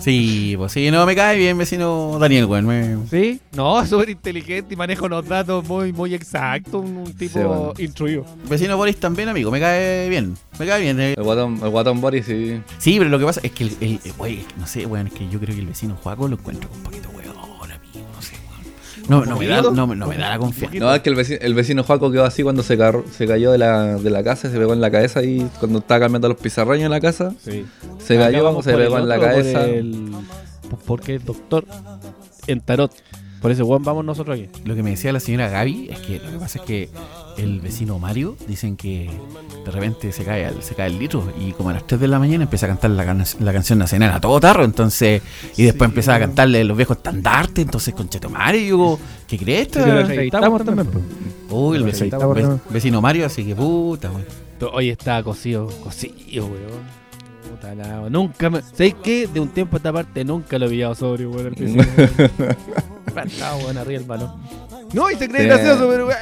Sí, pues sí, no, me cae bien, vecino Daniel, weón. me- ¿Sí? No, súper inteligente y maneja unos datos muy muy exactos, un, un tipo Sí, bueno. instruido. Vecino Boris también, amigo. Me cae bien. Me cae bien. eh. El guatón, el guatón Boris, sí. Sí, pero lo que pasa es que el, no sé, weón, es que yo creo que el vecino Juaco lo encuentro un poquito weón, No, no me da, no, me- no me da la confianza. No, es que el vecino, el vecino Juaco quedó así cuando se, carro- se cayó de la, de la casa, se pegó en la cabeza y cuando estaba cambiando los pizarroños en la casa, Sí. se cayó, vamos se el pegó en la otro, por cabeza. el- porque es doctor en tarot. Por eso, Juan, vamos nosotros aquí. Lo que me decía la señora Gaby es que lo que pasa es que el vecino Mario dicen que de repente se cae el, se cae el litro y como a las 3 de la mañana empieza a cantar la, can- la canción nacional a todo tarro, entonces y después empieza a cantarle los viejos estandartes, entonces con yo digo, ¿qué crees? Sí, también, pues. Uy, el vecino, ve- vecino Mario, así que puta, weón. Hoy está cocido, cocido, weón. Puta la- nunca me. ¿Sabéis qué? De un tiempo a esta parte nunca lo he pillado sobrio, weón. weón arriba el balón. No, y se cree Sí. gracioso, pero weón.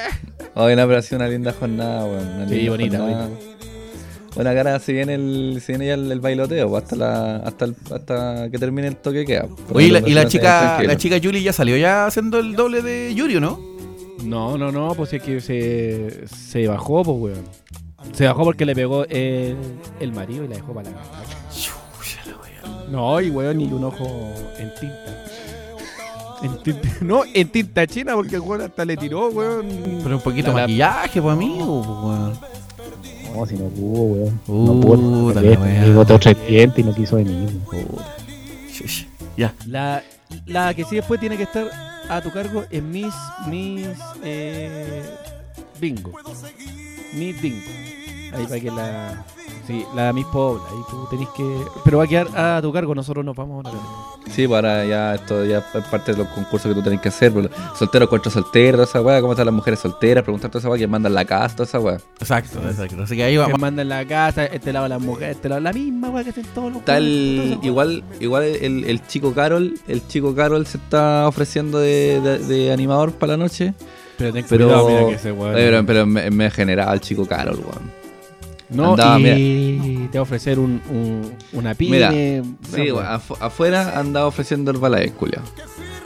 Hoy no, pero ha sido una linda jornada, weón. una Sí, linda bonita, jornada. Bueno, cara, si viene el, si viene ya el, el bailoteo, pues, hasta la, hasta el- hasta que termine el toque queda. Oye, y la, y la Tranquilo. chica, la chica Yuli ya salió ya haciendo el doble de Yuri, ¿o no? No, no, no, pues es que se, se bajó, pues weón. Se bajó porque le pegó el, el marido y la dejó para la cagada. No, y weón, ni un ojo en tinta. En tinta. No, en tinta china, porque el weón hasta le tiró, weón. Pero un poquito de La- maquillaje, pues amigo, pues, weón. No, si no pudo, weón. Uh, no pudo. digo otro tres dientes y no quiso venir. Ya. La, la que sí después tiene que estar a tu cargo es Miss, Miss, eh, Bingo. Miss Bingo. Ahí para que la, sí, la Miss Pobla. Ahí tú tenés que, pero va a quedar a tu cargo. Nosotros nos vamos a Sí, pues ahora ya esto ya es parte de los concursos que tú tenés que hacer. pues, Soltero contra soltero, toda esa weá, cómo están las mujeres solteras, preguntar toda esa weá, quién manda en la casa, toda esa weá. Exacto, exacto. Así que ahí vamos. mandan la casa, este lado la mujer, este lado la misma, weá, que hacen todos los weá. igual, igual el, el chico Carol, el chico Carol se está ofreciendo de, de- de animador para la noche. Pero ten pero, cuidado, mira que ese weón- Oye, pero, pero me, me generaba el chico Carol, weón. No, Andaba, mira, y te va a ofrecer un, un- una pyme. Mira, sí, afu- afuera andaba ofreciendo el balay, culiao.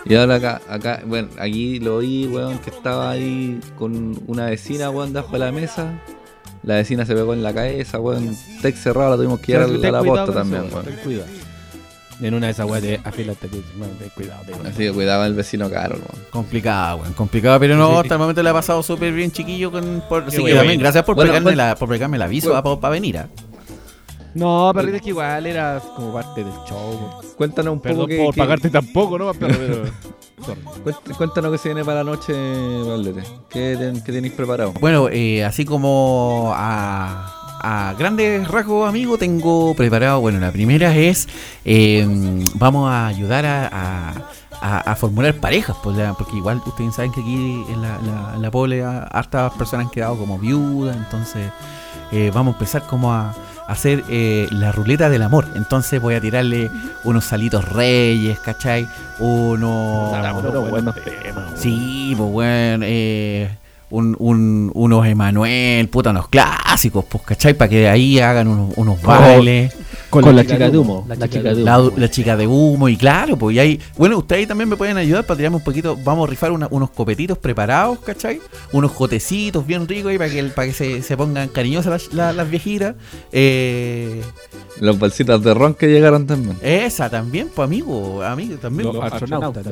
Y ahora acá, acá, bueno, aquí lo oí, weón, que estaba ahí con una vecina, weón, debajo de la mesa. La vecina se pegó en la cabeza, weón. Tex cerrado, la tuvimos que ir a la, la posta eso, también, weón. ten cuidado. En una de esas weas de ten cuidado. ten Así que cuidado el vecino Carol, weón. Complicado, weón. Complicado, pero no, Sí. hasta el momento le ha pasado súper bien, chiquillo. Con, por, así que también, gracias por, Bueno, pegarme bueno. la, por pegarme el aviso Bueno. para venir. ¿ah? No, perrito, es que igual era como parte del show. Cuéntanos un Perdón poco que- por que- pagarte tampoco, ¿no? Pero, pero- Cuéntanos qué se viene para la noche, Valdete. ¿Qué, ten- qué tenéis preparado? Bueno, eh, así como a, a grandes rasgos, amigo, tengo preparado. Bueno, la primera es: eh, vamos a ayudar a, a- a- a formular parejas, pues, porque igual ustedes saben que aquí en la, la, en la Poble a- hartas personas han quedado como viudas, entonces eh, vamos a empezar como a. a hacer eh, la ruleta del amor. Entonces voy a tirarle unos salitos reyes, ¿cachai? Unos buenos temas. Sí, pues bueno, eh, un, un- unos Emanuel, puta, unos clásicos, pues, ¿cachai? Para que de ahí hagan unos, unos bailes. con la chica de humo, la chica de humo. La, la chica de humo, y claro, pues y ahí, bueno, ustedes ahí también me pueden ayudar para tirarme un poquito, vamos a rifar una- unos copetitos preparados, ¿cachai? Unos jotecitos bien ricos ahí para que, para que se, se pongan cariñosas las, las, las viejitas. Eh, Los bolsitas de ron que llegaron también. esa también, pues amigo, amigo, también. Los astronautas.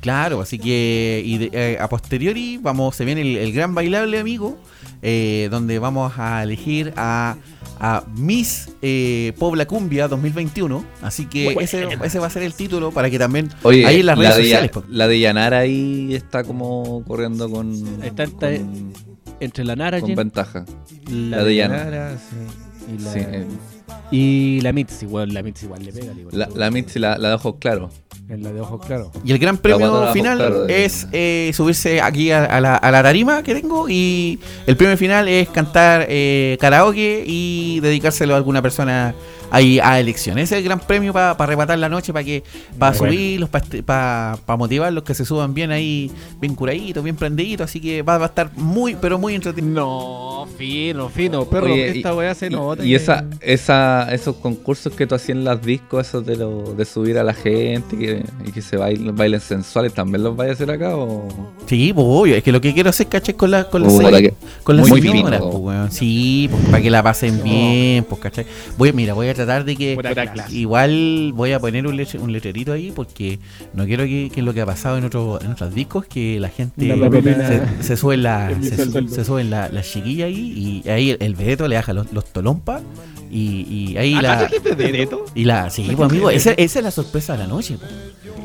Claro, así que y de- eh, a posteriori vamos, se viene el, el gran bailable, amigo, eh, donde vamos a elegir a, a Miss eh, Pobla Cumbia 2021. Así que ese, ese va a ser el título para que también Oye, ahí en las la, redes de, sociales. Pues. la de Yanara ahí está como corriendo con, Está, está con, entre la Nara con ventaja. la, La de de Yanara. Nara, sí, y la, Sí, eh. y la Mitzi, weón, la Mitzi igual le pega. igual. La, la Mitzi, la, la de ojos claros. En la de ojos claros. Y el gran premio final es eh, subirse aquí a, a la, a la tarima que tengo y el premio final es cantar eh, karaoke y dedicárselo a alguna persona ahí a elección. Ese es el gran premio para arrebatar la noche, para que para Bueno. subirlos, para motivarlos que se suban bien ahí, bien curaditos, bien prendiditos. Así que va, va a estar muy, pero muy entretenido. No, fino, fino, perro. Oye, esta y- weá se y- nota. Y esa, esa, esos concursos que tú hacías en las discos, esos de, lo, de subir a la gente y que, y que se bailen, bailen sensuales, ¿también los vais a hacer acá? O... Sí, pues obvio, es que lo que quiero hacer, caché, con, la, con que- con las muy fino. pues, weón. Sí, pues, para que la pasen bien, pues, ¿cachai? Voy, mira, voy a tratar de que igual voy a poner un, leche- un letrerito ahí porque no quiero que, que lo que ha pasado en, otro, en otros discos, que la gente se, se sube la, se, se suben la, la chiquilla ahí y ahí el, el vedeto le baja los, los tolompas y, y ahí la... Y la, sí, pues amigo, esa, esa es la sorpresa de la noche.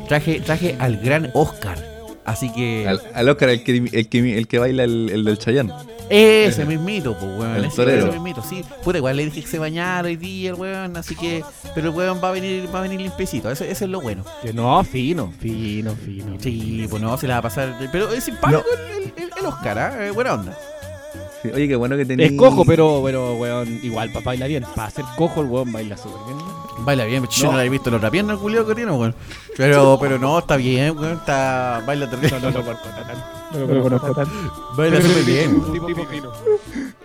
Traje, traje al gran Oscar. Así que. Al, al Oscar, el que, el que, el que baila el, el del Chayán. Ese mismito, pues, weón. El ese, torero. ese mismito, sí. Puta, igual le dije que se bañara hoy día el weón, así que. Pero el weón va a venir, va a venir limpiecito. Eso, eso es lo bueno. Que no, fino, fino, fino. Sí, pues no, se la va a pasar. Pero es simpático el, el- el Oscar, ¿ah? Eh, Buena onda. Sí, Oye, qué bueno que tenía. Es cojo, pero, pero, weón, igual para bailar bien. Para ser cojo, el weón baila súper bien. Baila bien, yo no, la he visto la otra pierna el culiao que tiene, weón. Pero, pero no, está bien, weón. Está. Baila terrible. No, no lo conozco tanto. No lo conozco tanto. Baila súper bien.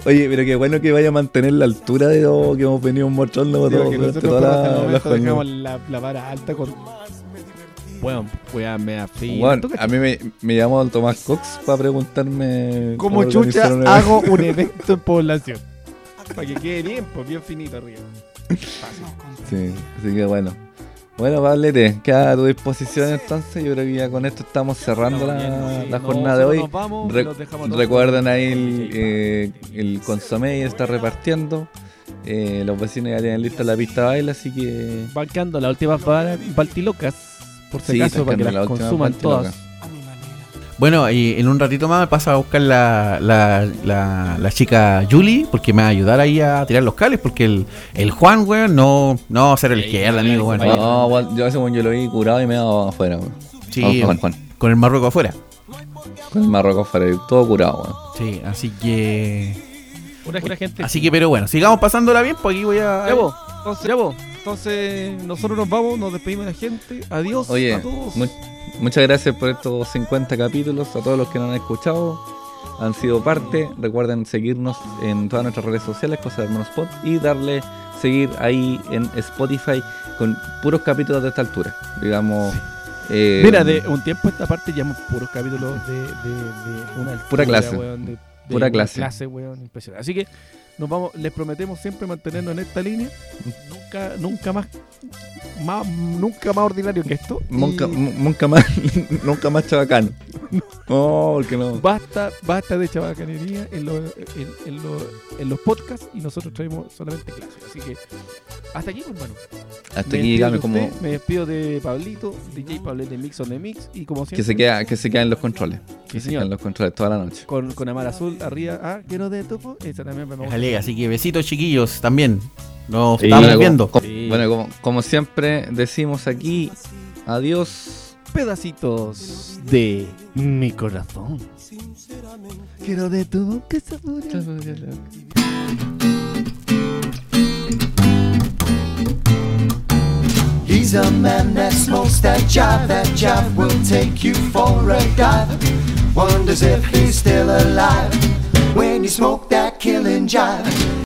Oye, pero qué bueno que vaya a mantener la altura de lo que hemos venido mostrando todo, durante nosotros toda el la, la dejamos la, la vara alta con. Weón, weón, me afín. Bueno, a mí me, me llamó el Tomás Cox para preguntarme Como cómo chucha hago un evento en población. Para que quede bien, pues bien finito arriba. Sí, así que bueno. Bueno, Pablete, queda a tu disposición entonces. Yo creo que ya con esto estamos cerrando la, la jornada de hoy. Re- recuerden ahí el, eh, el consomé está repartiendo. Eh, los vecinos ya tienen lista la pista de baile, así que. Van quedando las últimas ba- baltilocas, por si Sí, acaso, para que las consuman todas. Bueno, y en un ratito más me pasa a buscar la, la, la, la chica Julie, porque me va a ayudar ahí a tirar los cables, porque el, el Juan, weón, no, no va a ser el izquierda, amigo, weón. No, bueno, yo ese yo lo vi curado y me he dado afuera. weón. Sí, Vamos, Juan, Juan. con el Marruecos afuera. Con el Marruecos afuera, todo curado. weón. Sí, así que. Pura gente. Así que, pero bueno, sigamos pasándola bien, pues aquí voy a. Ya vos, entonces, ya vos. Entonces, nosotros nos vamos, nos despedimos de la gente. Adiós Oye, a todos. mu- muchas gracias por estos 50 capítulos, a todos los que nos han escuchado, han sido parte. Recuerden seguirnos en todas nuestras redes sociales, Cosas de Hermanos Pod, y darle seguir ahí en Spotify con puros capítulos de esta altura. Digamos. eh, Mira, de un tiempo a esta parte llevamos puros capítulos de, de, de una altura, Pura clase. weón, de- de Pura clase. clase, weón, impresionante. Así que nos vamos, les prometemos siempre mantenernos en esta línea. Nunca, nunca más, más nunca más ordinario que esto. Y nu- nunca más, nunca más chabacano. No, porque no. basta, basta de chabacanería en, los- en, en los- en los podcasts y nosotros traemos solamente clases. Así que hasta aquí, pues, hermano. Hasta Me aquí, despido dígame usted, Me despido de Pablito, DJ Pablete de Mix on the Mix y como siempre. Que se, queda, que se quedan los controles. Que se señor. quedan los controles toda la noche. Con, con Amar Azul arriba. Ah, quiero de topo. Esa también me gusta. Así que besitos, chiquillos, también. Nos Sí, estamos viendo. como- Bueno, como, como siempre decimos aquí, adiós. Pedacitos de mi corazón. Quiero de tu boca sabor. He's a man that smokes that jive. That jive will take you for a dive. Wonders if he's still alive when you smoke that killing jive.